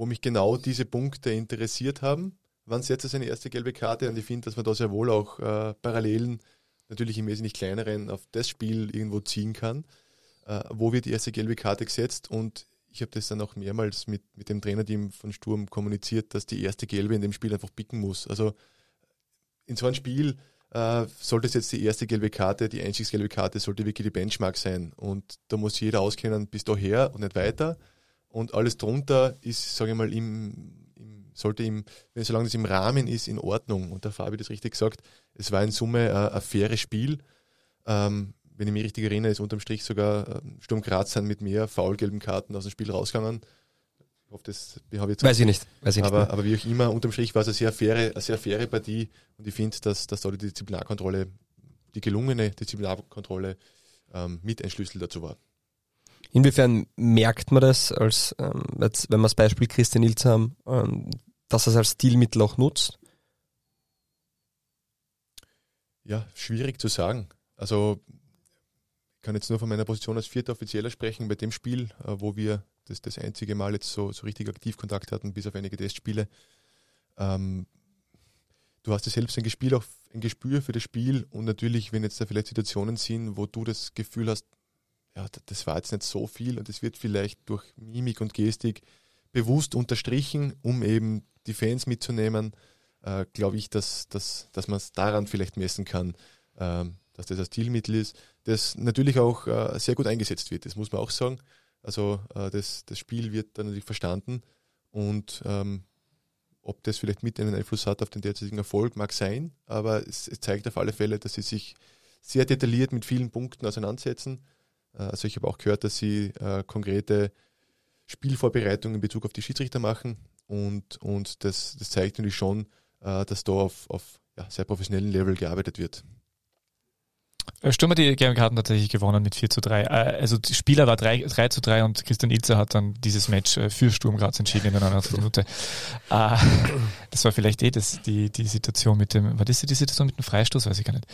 wo mich genau diese Punkte interessiert haben. Wann setzt er seine erste gelbe Karte? Und ich finde, dass man da sehr wohl auch äh, Parallelen, natürlich im wesentlich kleineren, auf das Spiel irgendwo ziehen kann. Äh, wo wird die erste gelbe Karte gesetzt? Und ich habe das dann auch mehrmals mit, mit dem Trainerteam von Sturm kommuniziert, dass die erste gelbe in dem Spiel einfach picken muss. Also in so einem Spiel äh, sollte es jetzt die erste gelbe Karte, die einstiegsgelbe Karte, sollte wirklich die Benchmark sein. Und da muss jeder auskennen, bis daher und nicht weiter. Und alles drunter ist, sage ich mal, im, im, sollte im, wenn solange es im Rahmen ist, in Ordnung. Und der Fabi hat das richtig gesagt, es war in Summe äh, ein faires Spiel. Ähm, wenn ich mich richtig erinnere, ist unterm Strich sogar ähm, Sturm Graz sind mit mehr faulgelben Karten aus dem Spiel rausgegangen. Ich hoffe, das habe ich jetzt Weiß ich nicht. Weiß ich aber, nicht. mehr. aber wie auch immer, unterm Strich war es eine sehr faire, eine sehr faire Partie und ich finde, dass, dass da die Disziplinarkontrolle, die gelungene Disziplinarkontrolle ähm, mit ein Schlüssel dazu war. Inwiefern merkt man das, als ähm, jetzt, wenn wir das Beispiel Christian Ilzer haben, ähm, dass er es als Stilmittel auch nutzt? Ja, schwierig zu sagen. Also ich kann jetzt nur von meiner Position als vierter Offizieller sprechen. Bei dem Spiel, äh, wo wir das, das einzige Mal jetzt so, so richtig aktiv Kontakt hatten, bis auf einige Testspiele. Ähm, du hast ja selbst ein Spiel auch ein Gespür für das Spiel und natürlich, wenn jetzt da vielleicht Situationen sind, wo du das Gefühl hast, ja, das war jetzt nicht so viel und es wird vielleicht durch Mimik und Gestik bewusst unterstrichen, um eben die Fans mitzunehmen, äh, glaube ich, dass, dass, dass man es daran vielleicht messen kann, ähm, dass das ein Stilmittel ist, das natürlich auch äh, sehr gut eingesetzt wird. Das muss man auch sagen. Also äh, das, das Spiel wird dann natürlich verstanden und ähm, ob das vielleicht mit einen Einfluss hat auf den derzeitigen Erfolg, mag sein, aber es, es, zeigt auf alle Fälle, dass sie sich sehr detailliert mit vielen Punkten auseinandersetzen. Äh, also ich habe auch gehört, dass sie äh, konkrete Spielvorbereitungen in Bezug auf die Schiedsrichter machen und, und das, das zeigt natürlich schon, äh, dass da auf, auf ja, sehr professionellen Level gearbeitet wird. Äh, Stürmer die gelben Karten tatsächlich gewonnen mit 4 zu 3. Äh, also die Spieler war 3, 3 zu 3 und Christian Ilzer hat dann dieses Match für Sturm Graz entschieden in der 99. Minute. Das war vielleicht eh das, die, die Situation mit dem, war das die Situation mit dem Freistoß? Weiß ich gar nicht.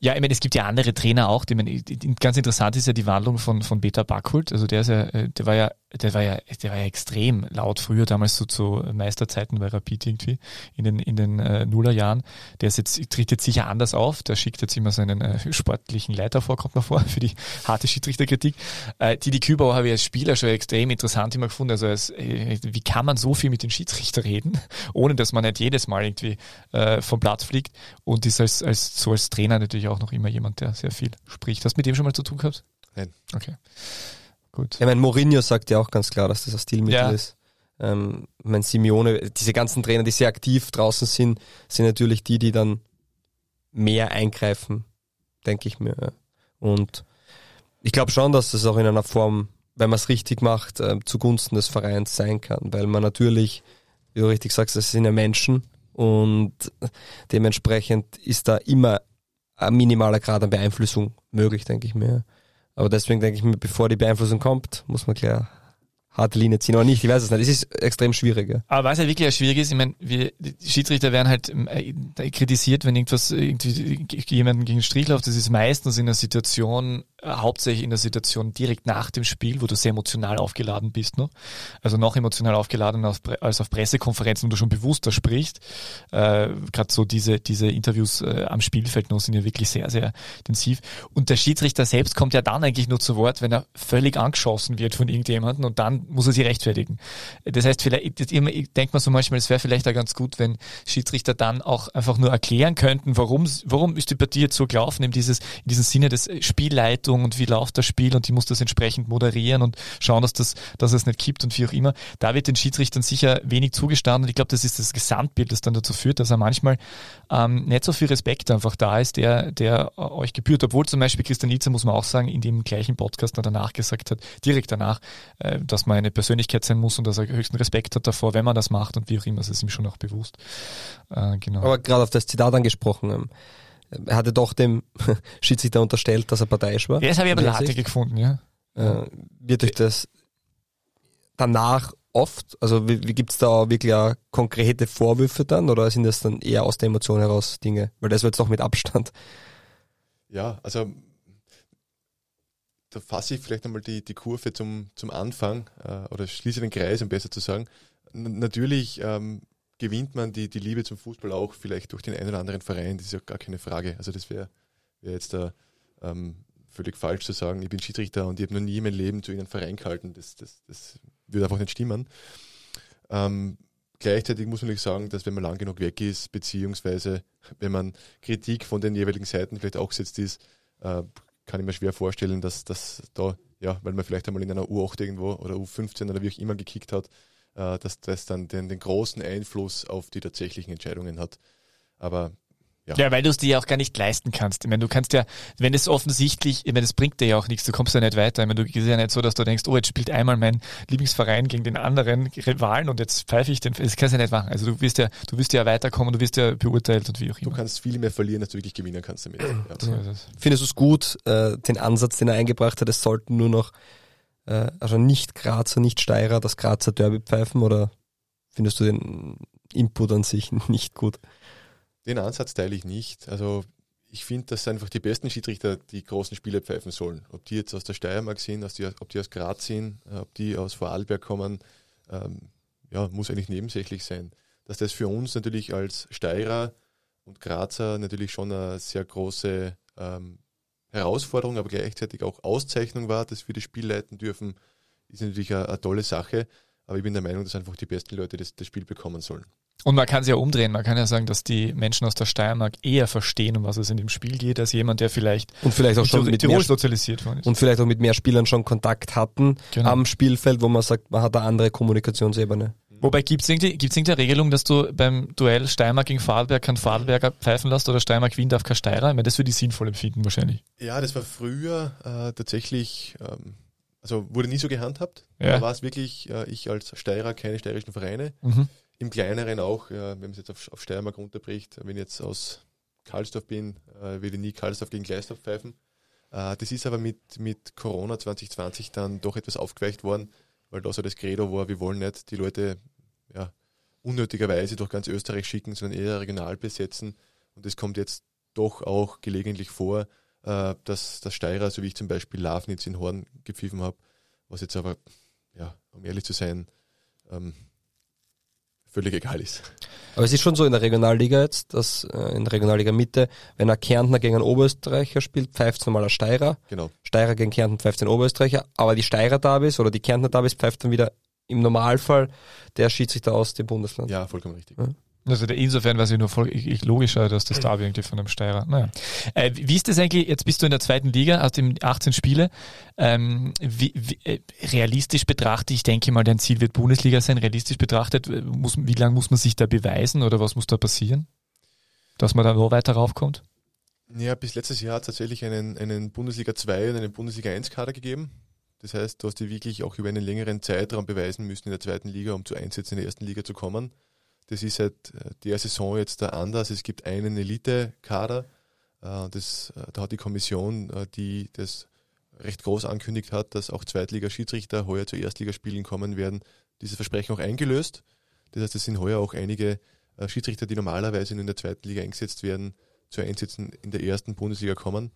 Ja, ich meine, es gibt ja andere Trainer auch, die man, ganz interessant ist ja die Wandlung von, von Beta Backholt. Also der ist ja, der war ja der war ja, der war ja extrem laut früher, damals so zu Meisterzeiten bei Rapid irgendwie in den, in den äh, Nullerjahren. Der ist jetzt, tritt jetzt sicher anders auf. Der schickt jetzt immer seinen äh, sportlichen Leiter vor, kommt noch vor, für die harte Schiedsrichterkritik. Äh, Didi Kübauer habe ich als Spieler schon extrem interessant immer gefunden. Also als, äh, wie kann man so viel mit den Schiedsrichter reden, ohne dass man nicht jedes Mal irgendwie äh, vom Blatt fliegt und ist als, als, so als Trainer natürlich auch noch immer jemand, der sehr viel spricht. Hast du mit dem schon mal zu tun gehabt? Nein. Okay. Gut. Ich meine, Mourinho sagt ja auch ganz klar, dass das ein Stilmittel ja. ist. Ähm, mein Simeone, diese ganzen Trainer, die sehr aktiv draußen sind, sind natürlich die, die dann mehr eingreifen, denke ich mir. Und ich glaube schon, dass das auch in einer Form, wenn man es richtig macht, äh, zugunsten des Vereins sein kann, weil man natürlich, wie du richtig sagst, das sind ja Menschen und dementsprechend ist da immer ein minimaler Grad an Beeinflussung möglich, denke ich mir. Aber deswegen denke ich mir, bevor die Beeinflussung kommt, muss man klar harte Linie ziehen oder nicht, ich weiß es nicht. Es ist extrem schwierig. Ja. Aber was ja wirklich schwierig ist, ich meine, wir die Schiedsrichter werden halt äh, kritisiert, wenn irgendwas irgendwie jemanden gegen den Strich läuft. Das ist meistens in einer Situation, äh, hauptsächlich in der Situation direkt nach dem Spiel, wo du sehr emotional aufgeladen bist noch. Also noch emotional aufgeladen als, auf Pressekonferenzen, wo du schon bewusster sprichst. Äh, Gerade so diese, diese Interviews äh, am Spielfeld noch sind ja wirklich sehr, sehr intensiv. Und der Schiedsrichter selbst kommt ja dann eigentlich nur zu Wort, wenn er völlig angeschossen wird von irgendjemandem und dann muss er sich rechtfertigen. Das heißt, vielleicht, ich denke mal so manchmal, es wäre vielleicht auch ganz gut, wenn Schiedsrichter dann auch einfach nur erklären könnten, warum, warum ist die Partie jetzt so gelaufen, in dieses, in diesem Sinne des Spielleitung und wie läuft das Spiel und die muss das entsprechend moderieren und schauen, dass das, dass es nicht kippt und wie auch immer. Da wird den Schiedsrichtern sicher wenig zugestanden und ich glaube, das ist das Gesamtbild, das dann dazu führt, dass er manchmal ähm, nicht so viel Respekt einfach da ist, der, der euch gebührt, obwohl zum Beispiel Christian Ilze, muss man auch sagen, in dem gleichen Podcast danach gesagt hat, direkt danach, äh, dass man man eine Persönlichkeit sein muss und dass er höchsten Respekt hat davor, wenn man das macht und wie auch immer, das ist ihm schon auch bewusst. Äh, genau. Aber gerade auf das Zitat angesprochen, ähm, er hatte doch dem Schiedsrichter unterstellt, dass er parteiisch war. Ja, das habe ich aber Latte gefunden, ja. Äh, wird euch das danach oft, also wie, wie gibt es da wirklich auch konkrete Vorwürfe dann oder sind das dann eher aus der Emotion heraus Dinge? Weil das wird doch mit Abstand. Ja, also da fasse ich vielleicht einmal die, die Kurve zum, zum Anfang äh, oder schließe den Kreis, um besser zu sagen. N natürlich ähm, gewinnt man die, die Liebe zum Fußball auch vielleicht durch den einen oder anderen Verein, das ist ja gar keine Frage. Also das wäre wär jetzt da ähm, völlig falsch zu sagen, ich bin Schiedsrichter und ich habe noch nie mein Leben zu ihnen Verein gehalten. Das, das, das würde einfach nicht stimmen. Ähm, gleichzeitig muss man natürlich sagen, dass wenn man lang genug weg ist, beziehungsweise wenn man Kritik von den jeweiligen Seiten vielleicht auch gesetzt ist, äh, kann ich mir schwer vorstellen, dass das da, ja, weil man vielleicht einmal in einer U8 irgendwo oder U15 oder wie auch immer gekickt hat, äh, dass das dann den, den großen Einfluss auf die tatsächlichen Entscheidungen hat. Aber ja. ja, weil du es dir ja auch gar nicht leisten kannst. Ich meine, du kannst ja, wenn es offensichtlich, ich meine, das bringt dir ja auch nichts, du kommst ja nicht weiter. Ich meine, du ist ja nicht so, dass du denkst, oh, jetzt spielt einmal mein Lieblingsverein gegen den anderen Rivalen und jetzt pfeife ich den. Das kannst du ja nicht machen. Also du wirst ja, du wirst ja weiterkommen, du wirst ja beurteilt und wie auch immer. Du kannst viel mehr verlieren, als du wirklich gewinnen kannst damit. Ja. So Findest du es gut, äh, den Ansatz, den er eingebracht hat, es sollten nur noch, äh, also nicht Grazer, nicht Steirer, das Grazer Derby pfeifen oder findest du den Input an sich nicht gut? Den Ansatz teile ich nicht. Also ich finde, dass einfach die besten Schiedsrichter die großen Spiele pfeifen sollen. Ob die jetzt aus der Steiermark sind, die, ob die aus Graz sind, äh, ob die aus Vorarlberg kommen, ähm, ja, muss eigentlich nebensächlich sein. Dass das für uns natürlich als Steirer und Grazer natürlich schon eine sehr große ähm, Herausforderung, aber gleichzeitig auch Auszeichnung war, dass wir das Spiel leiten dürfen, ist natürlich eine, eine tolle Sache. Aber ich bin der Meinung, dass einfach die besten Leute das, das Spiel bekommen sollen. Und man kann es ja umdrehen. Man kann ja sagen, dass die Menschen aus der Steiermark eher verstehen, um was es in dem Spiel geht, als jemand, der vielleicht Und vielleicht auch schon mit Tirol mehr, sozialisiert worden ist. und vielleicht auch mit mehr Spielern schon Kontakt hatten Genau. am Spielfeld, wo man sagt, man hat eine andere Kommunikationsebene. Wobei gibt es irgendeine, gibt's irgendeine Regelung, dass du beim Duell Steiermark gegen Vorarlberg keinen Vorarlberger pfeifen lässt oder Steiermark Wien darf kein Steirer? Ich meine, das würde ich sinnvoll empfinden wahrscheinlich. Ja, das war früher äh, tatsächlich, ähm, also wurde nie so gehandhabt. Ja. Da war es wirklich, äh, ich als Steirer, keine steirischen Vereine. Mhm. Im Kleineren auch, äh, wenn man es jetzt auf, auf Steiermark runterbricht, wenn ich jetzt aus Karlsdorf bin, äh, will ich nie Karlsdorf gegen Gleisdorf pfeifen. Äh, das ist aber mit, mit Corona 2020 dann doch etwas aufgeweicht worden, weil da so das Credo war, wir wollen nicht die Leute ja, unnötigerweise durch ganz Österreich schicken, sondern eher regional besetzen. Und es kommt jetzt doch auch gelegentlich vor, äh, dass der Steirer, so wie ich zum Beispiel Lafnitz in Horn gepfiffen habe, was jetzt aber, ja, um ehrlich zu sein, ähm, völlig egal ist. Aber es ist schon so in der Regionalliga jetzt, dass äh, in der Regionalliga Mitte, wenn ein Kärntner gegen einen Oberösterreicher spielt, pfeift normal ein Steirer. Genau. Steirer gegen Kärnten pfeift den Oberösterreicher, aber die Steirer Davis oder die Kärntner Davis pfeift dann wieder im Normalfall der Schiedsrichter aus dem Bundesland. Ja, vollkommen richtig. Ja. Also insofern war es ja nur voll ich- ich- logischer, dass das Derby irgendwie von einem Steirer. Naja. Äh, wie ist das eigentlich? Jetzt bist du in der zweiten Liga, aus dem 18 Spiele. Ähm, wie, wie, äh, realistisch betrachtet, ich denke mal, dein Ziel wird Bundesliga sein. Realistisch betrachtet, äh, muss, wie lange muss man sich da beweisen oder was muss da passieren, dass man da noch weiter raufkommt? Ja, bis letztes Jahr hat es tatsächlich einen, einen Bundesliga 2 und einen Bundesliga 1 Kader gegeben. Das heißt, du hast dir wirklich auch über einen längeren Zeitraum beweisen müssen in der zweiten Liga, um zu Einsätzen in der ersten Liga zu kommen. Das ist seit äh, der Saison jetzt anders. Es gibt einen Elite-Kader. Äh, Das, äh, da hat die Kommission, die das recht groß ankündigt hat, dass auch Zweitliga-Schiedsrichter heuer zu Erstligaspielen kommen werden, dieses Versprechen auch eingelöst. Das heißt, es sind heuer auch einige Schiedsrichter, die normalerweise in der zweiten Liga eingesetzt werden, zu Einsätzen in der ersten Bundesliga kommen.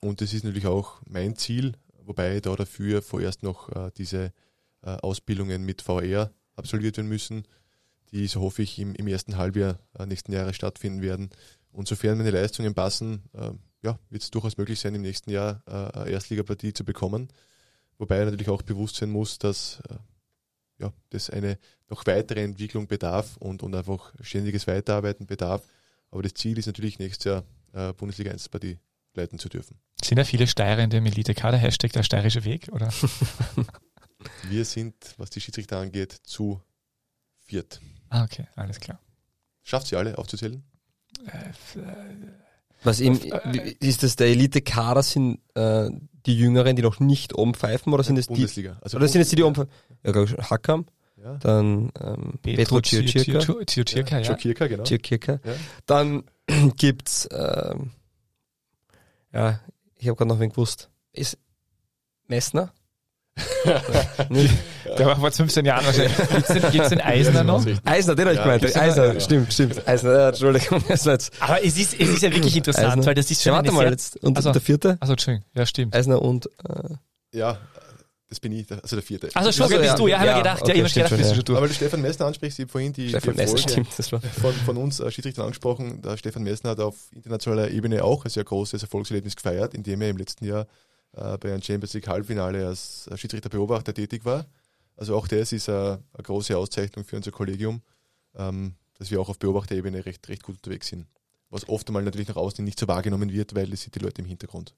Und das ist natürlich auch mein Ziel, wobei da dafür vorerst noch diese Ausbildungen mit VR absolviert werden müssen, die, so hoffe ich, im, im ersten Halbjahr äh, nächsten Jahres stattfinden werden. Und sofern meine Leistungen passen, äh, ja, wird es durchaus möglich sein, im nächsten Jahr äh, eine Erstligapartie zu bekommen. Wobei natürlich auch bewusst sein muss, dass ja, das eine noch weitere Entwicklung bedarf und, und einfach ständiges Weiterarbeiten bedarf. Aber das Ziel ist natürlich nächstes Jahr äh, Bundesliga 1 Partie leiten zu dürfen. Sind ja viele Steirer in dem Elite-Kader, Hashtag der steirische Weg, oder? Wir sind, was die Schiedsrichter angeht, zu viert. Ah, okay, alles klar. Schafft sie alle aufzuzählen? Was im, Äh, ist das der Elite-Kader sind äh, die Jüngeren, die noch nicht oben pfeifen oder sind es die, Bundesliga. Also oder sind es die, die oben pfeifen? Ja, Hackam, Ja. dann ähm, Petro Ciocirca, Ciocirca, ja. Schokirka, genau. Ciocirca. Ja. Dann gibt's, ähm, ja, ich habe gerade noch wen gewusst. Ist Messner? Der war vor 15 Jahren wahrscheinlich. Gibt's den, gibt's den Eisner noch? Eisner, den habe ich Ja, gemeint. Eisner, noch? stimmt, stimmt. Eisner, ja, Entschuldigung. Jetzt. Aber es ist, es ist ja wirklich interessant, Eisner. weil das ist schon Ja, warte eine mal, sehr- jetzt, und Also- der vierte? Also, Entschuldigung, ja, stimmt. Eisner und, äh, Ja, das bin ich, der- also der vierte. Also, schon, Also, bist ja. du, ja, habe Ja, ich gedacht, okay, ja, ich gedacht, schon, bist du ja. schon durch. Aber du Stefan Messner ansprichst, ich habe vorhin die, Stefan die Messner, stimmt, das war. von, von uns äh, Schiedsrichtern angesprochen. Der Stefan Messner hat auf internationaler Ebene auch ein sehr großes Erfolgserlebnis gefeiert, indem er im letzten Jahr äh, bei einem Champions League Halbfinale als Schiedsrichterbeobachter tätig war. Also auch das ist äh, eine große Auszeichnung für unser Kollegium, ähm, dass wir auch auf Beobachterebene recht, recht gut unterwegs sind. Was oft einmal natürlich nach außen nicht so wahrgenommen wird, weil es sind die Leute im Hintergrund.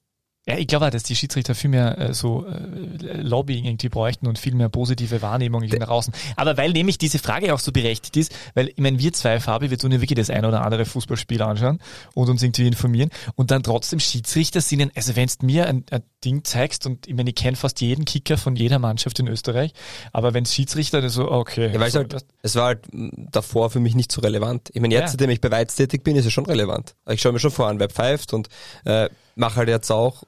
Ja, ich glaube auch, dass die Schiedsrichter viel mehr äh, so äh, Lobbying irgendwie bräuchten und viel mehr positive Wahrnehmung irgendwie nach außen. Aber weil nämlich diese Frage auch so berechtigt ist, weil ich meine, wir zwei, Fabi, wir tun ja wirklich das ein oder andere Fußballspiel anschauen und uns irgendwie informieren und dann trotzdem Schiedsrichter sind, also wenn du mir ein, ein Ding zeigst und ich meine, ich kenne fast jeden Kicker von jeder Mannschaft in Österreich, aber wenn Schiedsrichter das so, okay. Ja, weil es so, halt, es war halt davor für mich nicht so relevant. Ich meine, jetzt, Ja. seitdem ich bei Weiz tätig bin, ist es schon relevant. Ich schaue mir schon vor an, wer pfeift und äh, mache halt jetzt auch,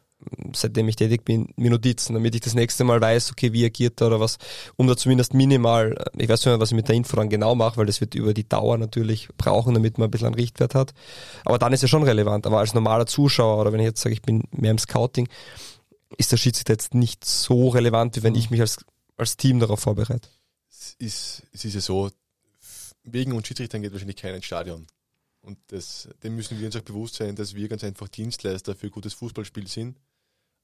seitdem ich tätig bin, mir Notizen, damit ich das nächste Mal weiß, okay, wie agiert er oder was, um da zumindest minimal, äh, ich weiß nicht mehr, was ich mit der Info dann genau mache, weil das wird über die Dauer natürlich brauchen, damit man ein bisschen einen Richtwert hat. Aber dann ist es schon relevant. Aber als normaler Zuschauer oder wenn ich jetzt sage, ich bin mehr im Scouting, ist der Schiedsrichter jetzt nicht so relevant, wie wenn ich mich als, als Team darauf vorbereite. Es ist, es ist ja so, wegen uns Schiedsrichtern geht wahrscheinlich keiner ins Stadion. Und das, dem müssen wir uns auch bewusst sein, dass wir ganz einfach Dienstleister für gutes Fußballspiel sind.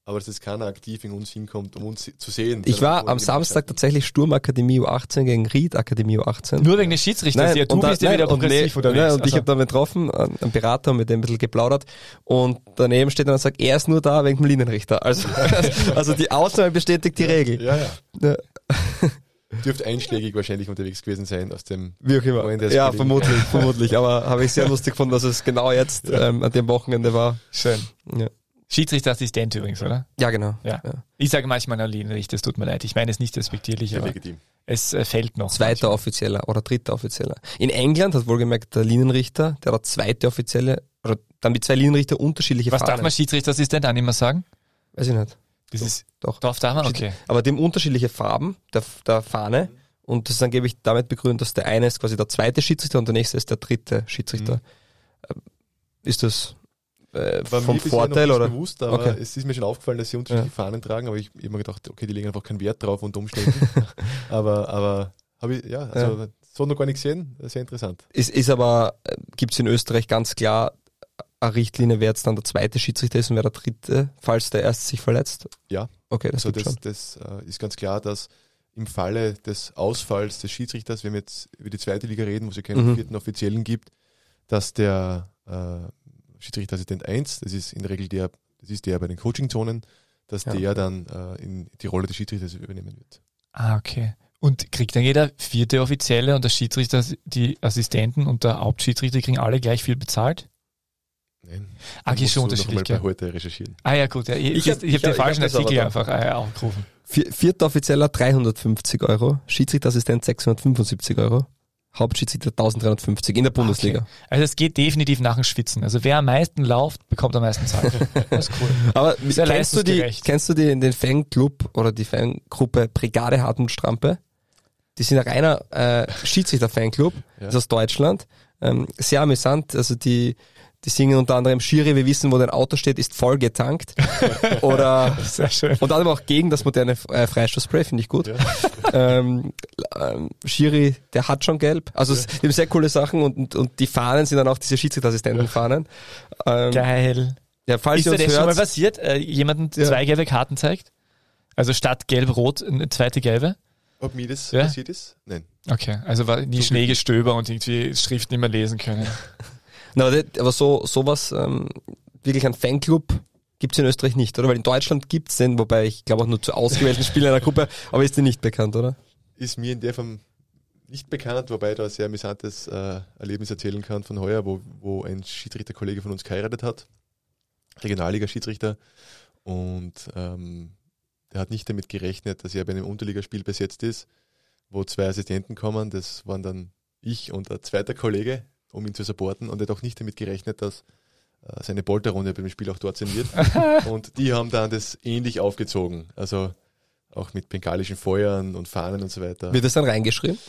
Aber dass jetzt keiner aktiv in uns hinkommt, um uns zu sehen. Ich war am Samstag tatsächlich Sturmakademie U18 gegen Ried Akademie U18. Nur wegen des Schiedsrichters. ja, du und da- bist ja wieder und progressiv nee, unterwegs. nein, und ich Also- habe da getroffen, einen Berater, mit dem ein bisschen geplaudert und daneben steht dann und sagt, er ist nur da wegen dem Linienrichter. Also, also die Ausnahme bestätigt die Regel. Ja, ja. Ja. Dürfte einschlägig wahrscheinlich unterwegs gewesen sein aus dem Wie auch immer. Ja, vermutlich, vermutlich. Aber habe ich sehr lustig gefunden, dass es genau jetzt ähm, an dem Wochenende war. Schön. Ja, Schiedsrichterassistent übrigens, oder? ja genau. Ja. Ich sage manchmal nur Linienrichter, es tut mir leid. Ich meine es nicht respektierlich, sehr aber legitim. es äh, fällt noch. Zweiter Offizieller oder dritter Offizieller. In England hat wohlgemerkt der Linienrichter, der hat zweite Offizielle, oder dann die zwei Linienrichter unterschiedliche Was darf Fahnen. man Schiedsrichterassistent auch nicht mehr sagen? Weiß ich nicht. Das ist, Doch. darf da man? Okay. Aber die haben unterschiedliche Farben der, der Fahne und das ist angeblich damit begründet, dass der eine ist quasi der zweite Schiedsrichter und der nächste ist der dritte Schiedsrichter. Ähm, Ist das äh, vom Vorteil oder? nicht bewusst, aber Okay. es ist mir schon aufgefallen, dass sie unterschiedliche Fahnen tragen, aber ich, ich habe mir gedacht, okay, die legen einfach keinen Wert drauf unter Umständen. aber aber habe ich, ja, also so noch gar nicht gesehen, sehr interessant. Ist, ist aber, gibt es in Österreich ganz klar eine Richtlinie, wer jetzt dann der zweite Schiedsrichter ist und wer der dritte, falls der erste sich verletzt? Ja. Okay, das Also das, das äh, ist ganz klar, dass im Falle des Ausfalls des Schiedsrichters, wenn wir jetzt über die zweite Liga reden, wo es ja keinen Mhm. vierten Offiziellen gibt, dass der äh, Schiedsrichterassistent 1, das ist in der Regel der, das ist der bei den Coachingzonen, dass Ja. der dann äh, in die Rolle des Schiedsrichters übernehmen wird. Ah, okay. Und kriegt dann jeder vierte Offizielle und der Schiedsrichter, die Assistenten und der Hauptschiedsrichter kriegen alle gleich viel bezahlt? Nein. Ah, okay, schon unterschiedlich. gell? heute recherchieren. Ah ja, gut. Ja, ich Ich ich, hab- ich, ich habe hab- den falschen ich hab Artikel einfach äh, aufgerufen. Vier, vierter Offizieller 350 Euro, Schiedsrichterassistent 675 Euro, Hauptschiedsrichter 1350 in der Bundesliga. Okay. Also es geht definitiv nach dem Schwitzen. Also wer am meisten läuft, bekommt am meisten Zeit. Das ist cool. Aber Sehr kennst du, die, kennst du die, den Fanclub oder die Fangruppe Brigade Hartmut Strampe? Die sind ein reiner äh, Schiedsrichter-Fanclub, Ja. ist aus Deutschland. Ähm, sehr amüsant, also die, die singen unter anderem Schiri, wir wissen, wo dein Auto steht, ist voll getankt. Oder Sehr schön. und dann aber auch gegen das moderne äh, Freistoßspray, finde ich gut. Ähm, ähm, Schiri, der hat schon gelb. Also es die haben sehr coole Sachen und, und, und die Fahnen sind dann auch diese Schiedsrichterassistenten-Fahnen. Ähm, Geil. ja, falls Ist ihr uns das schon mal hört, passiert? Äh, jemanden Ja. zwei gelbe Karten zeigt? Also statt gelb-rot eine zweite gelbe? Ob mir das Ja? passiert ist? Nein. Okay, also war nie Schneegestöber und irgendwie Schrift nicht mehr lesen können. Na, aber, so sowas, ähm, wirklich ein Fanclub gibt's in Österreich nicht, oder? Weil in Deutschland gibt's den, wobei ich glaube auch nur zu ausgewählten Spielern einer Gruppe, aber ist die nicht bekannt, oder? Ist mir in der Form nicht bekannt, wobei ich da ein sehr amüsantes äh, Erlebnis erzählen kann von heuer, wo, wo ein Schiedsrichterkollege von uns geheiratet hat. Regionalliga-Schiedsrichter. Und ähm, der hat nicht damit gerechnet, dass er bei einem Unterligaspiel besetzt ist, wo zwei Assistenten kommen. Das waren dann ich und ein zweiter Kollege, um ihn zu supporten. Und er hat auch nicht damit gerechnet, dass äh, seine Polterrunde beim Spiel auch dort sein wird. und die haben dann das ähnlich aufgezogen. Also auch mit bengalischen Feuern und Fahnen und so weiter. Wird das dann reingeschrieben?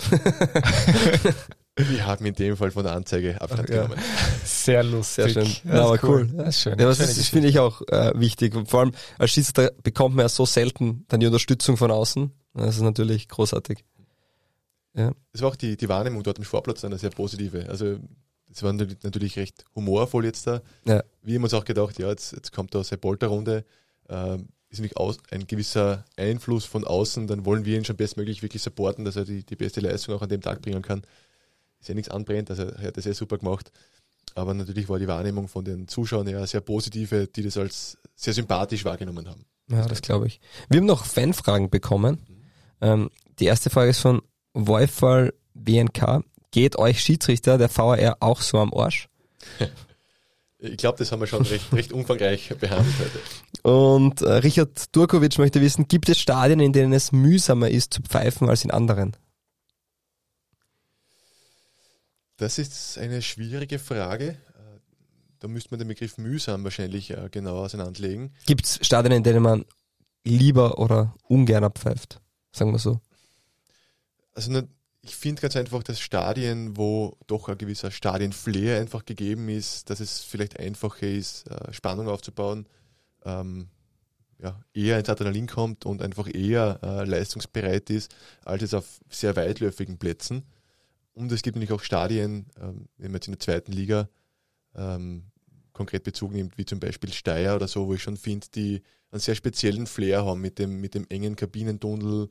Die haben in dem Fall von der Anzeige Abstand Ach, ja. genommen. Sehr lustig. Sehr schön. Das Ja, aber ist cool. Das ist schön. Ja, das finde ich auch äh, wichtig. Und vor allem als Schiedsrichter bekommt man ja so selten dann die Unterstützung von außen. Das ist natürlich großartig. Es war auch die, die Wahrnehmung dort im Sportplatz eine sehr positive. Also es war natürlich- recht humorvoll jetzt da. Ja. Wir haben uns auch gedacht, ja, jetzt, jetzt kommt da seine Polterrunde. Ähm, ist nämlich aus, ein gewisser Einfluss von außen, dann wollen wir ihn schon bestmöglich wirklich supporten, dass er die, die beste Leistung auch an dem Tag bringen kann. Ist ja nichts anbrennt, also er hat das sehr super gemacht. Aber natürlich war die Wahrnehmung von den Zuschauern ja sehr positive, die das als sehr sympathisch wahrgenommen haben. Ja, das glaube ich. Wir haben noch Fanfragen bekommen. Ähm, die erste Frage ist von Wolfall BNK. Geht euch Schiedsrichter der VAR auch so am Arsch? Ich glaube, das haben wir schon recht, recht umfangreich behandelt heute. Und äh, Richard Durkovic möchte wissen, gibt es Stadien, in denen es mühsamer ist zu pfeifen als in anderen? Das ist eine schwierige Frage. Äh, Da müsste man den Begriff mühsam wahrscheinlich äh, genauer auseinanderlegen. Gibt es Stadien, in denen man lieber oder ungern pfeift? Sagen wir so. Also ne, ich finde ganz einfach, dass Stadien, wo doch ein gewisser Stadienflair einfach gegeben ist, dass es vielleicht einfacher ist, äh, Spannung aufzubauen, ähm, ja, eher ins Adrenalin kommt und einfach eher äh, leistungsbereit ist, als es auf sehr weitläufigen Plätzen. Und es gibt nämlich auch Stadien, ähm, wenn man jetzt in der zweiten Liga ähm, konkret Bezug nimmt, wie zum Beispiel Steyr oder so, wo ich schon finde, die einen sehr speziellen Flair haben mit dem, mit dem engen Kabinentunnel,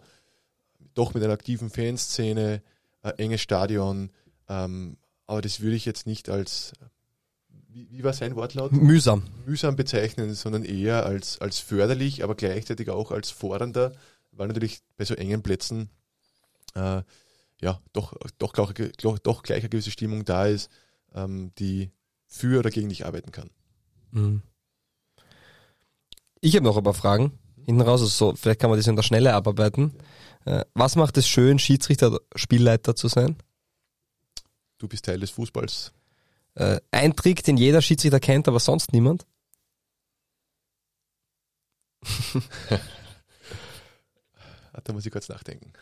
doch mit einer aktiven Fanszene, ein enges Stadion. Ähm, aber das würde ich jetzt nicht als, wie, wie war sein Wortlaut? Mühsam. Mühsam bezeichnen, sondern eher als, als förderlich, aber gleichzeitig auch als fordernder, weil natürlich bei so engen Plätzen äh, ja doch, doch, doch, doch gleich eine gewisse Stimmung da ist, ähm, die für oder gegen dich arbeiten kann. Mhm. Ich habe noch ein paar Fragen hinten raus. Also so, vielleicht kann man das in der Schnelle abarbeiten. Äh, was macht es schön, Schiedsrichter Spielleiter zu sein? Du bist Teil des Fußballs. Äh, ein Trick, den jeder Schiedsrichter kennt, aber sonst niemand? da muss ich kurz nachdenken.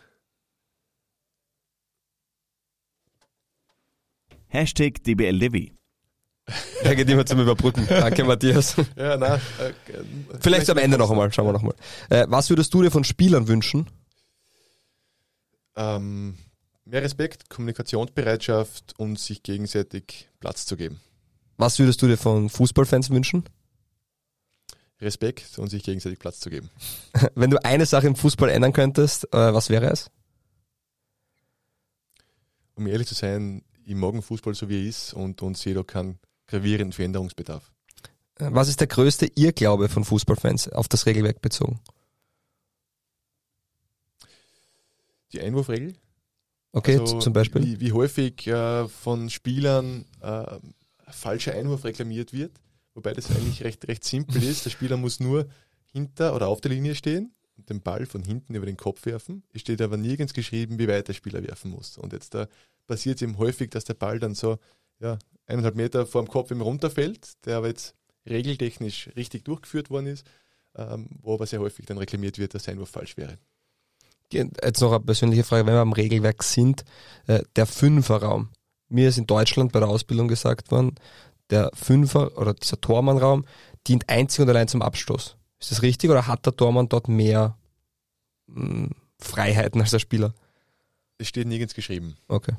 Hashtag DBLDW. Der geht immer zum Überbrücken. Danke, Matthias. Ja, na, äh, vielleicht, vielleicht am Ende noch einmal, schauen wir noch mal. Äh, was würdest du dir von Spielern wünschen? Ähm, mehr Respekt, Kommunikationsbereitschaft und sich gegenseitig Platz zu geben. Was würdest du dir von Fußballfans wünschen? Respekt und sich gegenseitig Platz zu geben. Wenn du eine Sache im Fußball ändern könntest, äh, was wäre es? Um ehrlich zu sein, ich mag Fußball so wie er ist und, und sehe da keinen gravierenden Veränderungsbedarf. Was ist der größte Irrglaube von Fußballfans auf das Regelwerk bezogen? Die Einwurfregel. Okay, also, zum Beispiel. Wie, wie häufig äh, von Spielern äh, falscher Einwurf reklamiert wird, wobei das eigentlich recht, recht simpel ist. Der Spieler muss nur hinter oder auf der Linie stehen und den Ball von hinten über den Kopf werfen. Es steht aber nirgends geschrieben, wie weit der Spieler werfen muss. Und jetzt da passiert es eben häufig, dass der Ball dann so ja, eineinhalb Meter vor dem Kopf ihm runterfällt, der aber jetzt regeltechnisch richtig durchgeführt worden ist, ähm, wo aber sehr häufig dann reklamiert wird, dass sein Einwurf falsch wäre. Jetzt noch eine persönliche Frage, wenn wir am Regelwerk sind, äh, der Fünferraum. Mir ist in Deutschland bei der Ausbildung gesagt worden, der Fünfer oder dieser Tormannraum dient einzig und allein zum Abstoß. Ist das richtig oder hat der Tormann dort mehr mh, hm, Freiheiten als der Spieler? Es steht nirgends geschrieben. Okay.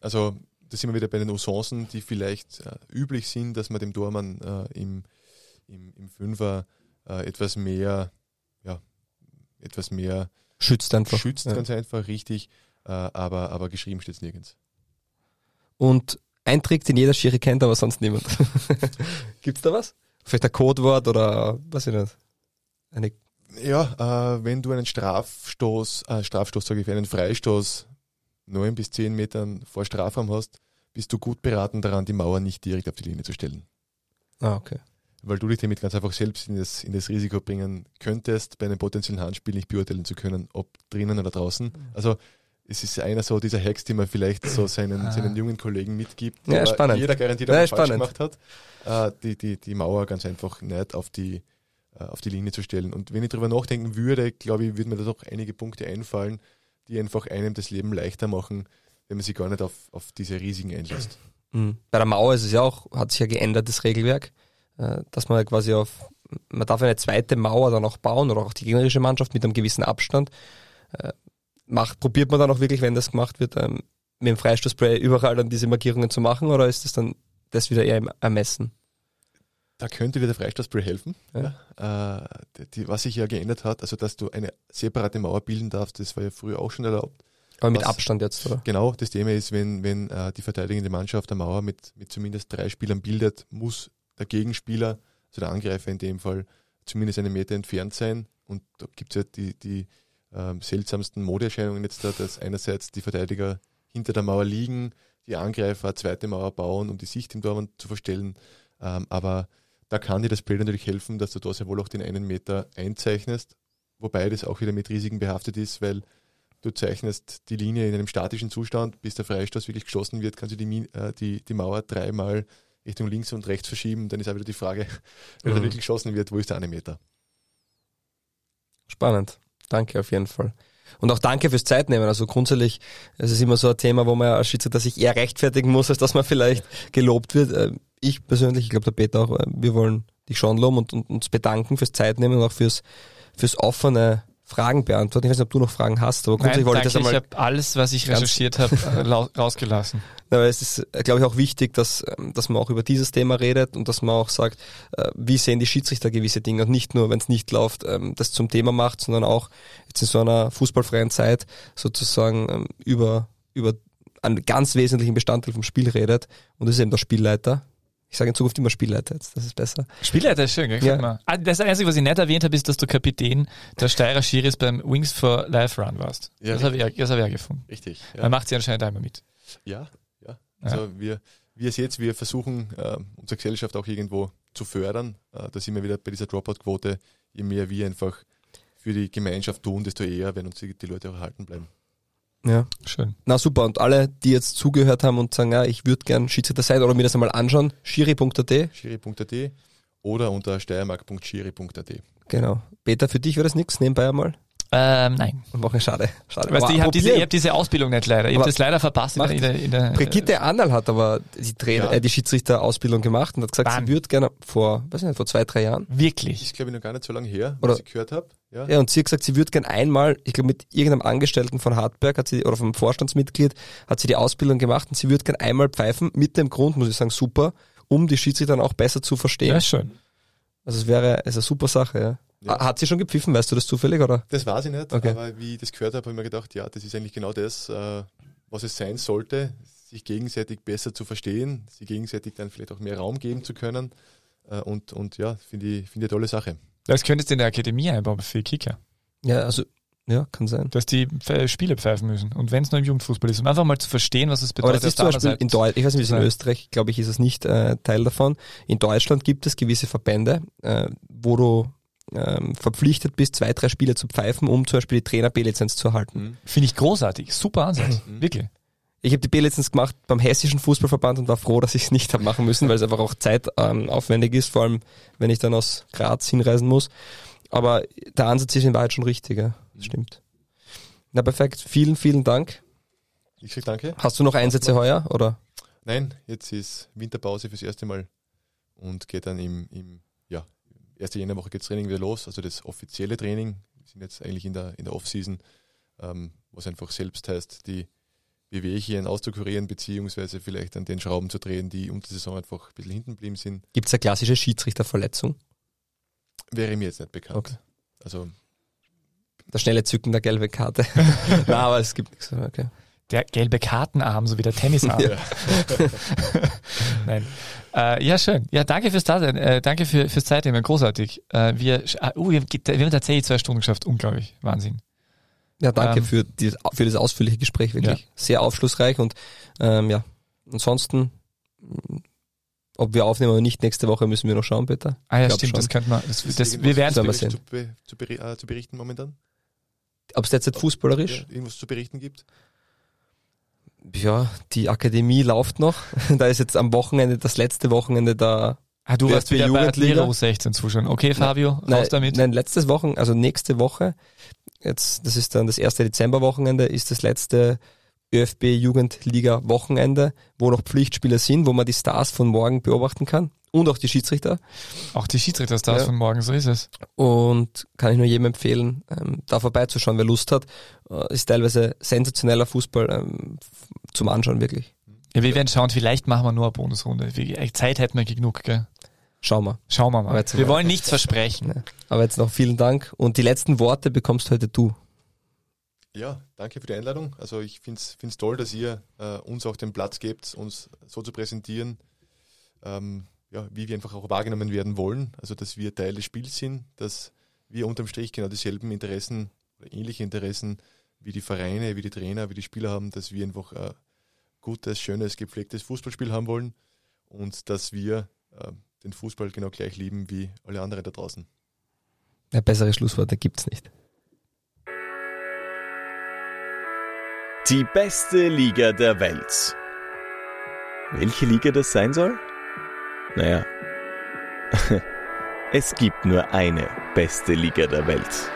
Also da sind wir wieder bei den Usancen, die vielleicht äh, üblich sind, dass man dem Tormann äh, im, im, im Fünfer äh, etwas mehr, ja, etwas mehr schützt einfach. Schützt ja. ganz einfach, richtig, äh, aber, aber geschrieben steht es nirgends. Und ein Trick, den jeder Schiri kennt, aber sonst niemand. Gibt's da was? Vielleicht ein Codewort oder was ich nicht? Eine ja, äh, wenn du einen Strafstoß, äh, Strafstoß sage ich, einen Freistoß neun bis zehn Metern vor Strafraum hast, bist du gut beraten daran, die Mauer nicht direkt auf die Linie zu stellen. Ah, okay. Weil du dich damit ganz einfach selbst in das, in das Risiko bringen könntest, bei einem potenziellen Handspiel nicht beurteilen zu können, ob drinnen oder draußen. Mhm. Also es ist einer so dieser Hacks, die man vielleicht so seinen, ah. seinen jungen Kollegen mitgibt, ja, spannend. jeder garantiert auch ja, falsch gemacht hat, äh, die, die, die Mauer ganz einfach nicht auf die, äh, auf die Linie zu stellen. Und wenn ich darüber nachdenken würde, glaube ich, würden mir da doch einige Punkte einfallen, die einfach einem das Leben leichter machen, wenn man sich gar nicht auf, auf diese Risiken einlässt. Mhm. Bei der Mauer ist es ja auch, hat sich ja geändert, das Regelwerk, dass man quasi auf, man darf eine zweite Mauer dann auch bauen oder auch die gegnerische Mannschaft mit einem gewissen Abstand. Äh, macht, probiert man dann auch wirklich, wenn das gemacht wird, ähm, mit dem Freistoßspray überall dann diese Markierungen zu machen oder ist das dann das wieder eher im Ermessen? Da könnte wieder der Freistoßspray helfen. Ja. Äh, die, was sich ja geändert hat, also dass du eine separate Mauer bilden darfst, das war ja früher auch schon erlaubt. Aber mit was, Abstand jetzt, oder? Genau, das Thema ist, wenn, wenn äh, die verteidigende Mannschaft der Mauer mit, mit zumindest drei Spielern bildet, muss der Gegenspieler, also der Angreifer in dem Fall, zumindest einen Meter entfernt sein. Und da gibt es ja die, die ähm, seltsamsten Modeerscheinungen jetzt da, dass einerseits die Verteidiger hinter der Mauer liegen, die Angreifer eine zweite Mauer bauen, um die Sicht im Torwand zu verstellen. Ähm, aber da kann dir das Play natürlich helfen, dass du da sehr wohl auch den einen Meter einzeichnest, wobei das auch wieder mit Risiken behaftet ist, weil du zeichnest die Linie in einem statischen Zustand, bis der Freistoß wirklich geschossen wird, kannst du die, äh, die, die Mauer dreimal Richtung links und rechts verschieben. Dann ist auch wieder die Frage, wenn mhm. er wirklich geschossen wird, wo ist der eine Meter? Spannend. Danke auf jeden Fall. Und auch danke fürs Zeitnehmen. Also grundsätzlich, es ist immer so ein Thema, wo man als Schiedsrichter sich eher rechtfertigen muss, als dass man vielleicht gelobt wird. Äh, ich persönlich, ich glaube der Peter auch, äh, wir wollen dich schon loben und, und uns bedanken fürs Zeitnehmen und auch fürs, fürs offene Fragen beantworten. Ich weiß nicht, ob du noch Fragen hast, aber grundsätzlich Nein, wollte ich das einmal. ich habe alles, was ich recherchiert habe, äh, rausgelassen. Aber es ist, glaube ich, auch wichtig, dass, ähm, dass man auch über dieses Thema redet und dass man auch sagt, äh, wie sehen die Schiedsrichter gewisse Dinge und nicht nur, wenn es nicht läuft, ähm, das zum Thema macht, sondern auch jetzt in so einer fußballfreien Zeit sozusagen ähm, über, über einen ganz wesentlichen Bestandteil vom Spiel redet und das ist eben der Spielleiter. Ich sage in Zukunft immer Spielleiter jetzt, das ist besser. Spielleiter ist schön, gell? Ja. Mir. Ah, Das Einzige, was ich nicht erwähnt habe, ist, dass du Kapitän der Steirer Schiris beim Wings for Life Run warst. Ja, das habe ich, das hab ich auch gefunden. Richtig. Man macht sie anscheinend einmal mit. Ja, ja. Also wir, wie ihr seht, wir versuchen, äh, unsere Gesellschaft auch irgendwo zu fördern. Äh, da sind wir wieder bei dieser Dropout-Quote. Je mehr wir einfach für die Gemeinschaft tun, desto eher werden uns die, die Leute auch erhalten bleiben. Ja. Schön. Na super, und alle, die jetzt zugehört haben und sagen, ja, ich würde gern Schiedsrichter sein oder mir das einmal anschauen, schiri.at, Schiri.at oder unter steiermark.schiri.at. genau. Peter, für dich wäre das nichts, nebenbei einmal. Ähm, nein. Machen schade. schade. Weißt du, ich habe diese, ich hab diese Ausbildung nicht leider. Ich habe das leider verpasst in der, in der, Brigitte Annal hat aber die, Trainer, Ja. äh, die Schiedsrichter-Ausbildung gemacht und hat gesagt, Wann? sie würde gerne vor, weiß ich nicht, vor zwei, drei Jahren. Wirklich. Ist, glaube ich, noch gar nicht so lange her, Oder- was ich gehört habe. Ja. Ja, und sie hat gesagt, sie würde gern einmal, ich glaube mit irgendeinem Angestellten von Hartberg hat sie, oder vom Vorstandsmitglied, hat sie die Ausbildung gemacht und sie würde gern einmal pfeifen, mit dem Grund, muss ich sagen, super, um die Schiedsrichter dann auch besser zu verstehen. Ja, schön. Also es wäre, es ist eine super Sache, ja. Ja. Hat sie schon gepfiffen, weißt du das zufällig, oder? Das weiß ich nicht, Okay. aber wie ich das gehört habe, habe ich mir gedacht, ja, das ist eigentlich genau das, äh, was es sein sollte, sich gegenseitig besser zu verstehen, sich gegenseitig dann vielleicht auch mehr Raum geben zu können. Äh, und, und ja, finde ich, finde ich eine tolle Sache. Das könntest du in der Akademie einbauen für Kicker. Ja, also, ja, kann sein. Dass die Pfe- Spiele pfeifen müssen. Und wenn es nur im Jugendfußball ist, um einfach mal zu verstehen, was es Aber bedeutet. das ist zum Beispiel in. Deutschland, ich weiß nicht, wie es in. Österreich, glaube ich, ist es nicht äh, Teil davon. In Deutschland gibt es gewisse Verbände, äh, wo du ähm, verpflichtet bist, zwei, drei Spiele zu pfeifen, um zum Beispiel die Trainer B-Lizenz zu erhalten. Finde ich großartig. Super Ansatz. Wirklich. Ich habe die B-Lizenz gemacht beim Hessischen Fußballverband und war froh, dass ich es nicht habe machen müssen, weil es einfach auch zeitaufwendig ähm, aufwendig ist, vor allem wenn ich dann aus Graz hinreisen muss. Aber der Ansatz ist in Wahrheit schon richtig, ja. Das stimmt. Na perfekt, vielen, vielen Dank. Ich sage danke. Hast du noch Einsätze heuer oder? Nein, jetzt ist Winterpause fürs erste Mal und geht dann im, im ja, erste Jännerwoche geht's Training wieder los, also das offizielle Training. Wir sind jetzt eigentlich in der, in der Off-Season, ähm, was einfach selbst heißt, die Wehwehchen auszukurieren, beziehungsweise vielleicht an den Schrauben zu drehen, die unter der Saison einfach ein bisschen hinten geblieben sind, Gibt es eine klassische Schiedsrichterverletzung? wäre mir jetzt nicht bekannt. Okay. Also Das schnelle Zücken der gelbe Karte. Na, aber es gibt nichts. Okay. Der gelbe Kartenarm, so wie der Tennisarm. Ja. Nein. Äh, ja, schön. Ja, danke fürs Dasein. Äh, danke für, fürs Zeitnehmen. Großartig. Äh, wir, ah, uh, wir, haben, wir haben tatsächlich zwei Stunden geschafft. Unglaublich. Wahnsinn. Ja, danke Ähm, für, die, für das ausführliche Gespräch, wirklich. Sehr aufschlussreich und ähm, ja, ansonsten, ob wir aufnehmen oder nicht, nächste Woche müssen wir noch schauen, Peter. Ah ja, stimmt. schon. Das könnte man. Das, das, wir werden wir zu, sehen. be- zu, beri äh, zu berichten momentan? Ob es jetzt fußballerisch? Ja, irgendwas zu berichten gibt? Ja, die Akademie läuft noch. Da ist jetzt am Wochenende, das letzte Wochenende da. Ah, du warst bei wieder bei Jugendliga? Atlero 16 zuschauen. Okay, Fabio, raus Nein, damit. nein, letztes Wochen, also nächste Woche, jetzt, das ist dann das erste Dezemberwochenende, ist das letzte ÖFB Jugendliga Wochenende, wo noch Pflichtspiele sind, wo man die Stars von morgen beobachten kann und auch die Schiedsrichter. Auch die Schiedsrichterstars Ja. von morgen, so ist es. Und kann ich nur jedem empfehlen, ähm, da vorbeizuschauen, wer Lust hat. Äh, ist teilweise sensationeller Fußball ähm, zum Anschauen, wirklich. Ja, wir werden schauen, vielleicht machen wir nur eine Bonusrunde. Zeit hätten wir genug, gell? Schauen wir. Schauen wir mal. jetzt Wir mal. wollen nichts versprechen. Aber jetzt noch vielen Dank. Und die letzten Worte bekommst heute du. Ja, danke für die Einladung. Also ich finde es toll, dass ihr äh, uns auch den Platz gebt, uns so zu präsentieren, ähm, ja, wie wir einfach auch wahrgenommen werden wollen. Also dass wir Teil des Spiels sind, dass wir unterm Strich genau dieselben Interessen oder ähnliche Interessen wie die Vereine, wie die Trainer, wie die Spieler haben, dass wir einfach äh, gutes, schönes, gepflegtes Fußballspiel haben wollen und dass wir äh, den Fußball genau gleich lieben wie alle anderen da draußen. Ja, bessere Schlussworte gibt's nicht. Die beste Liga der Welt. Welche Liga das sein soll? Naja, es gibt nur eine beste Liga der Welt.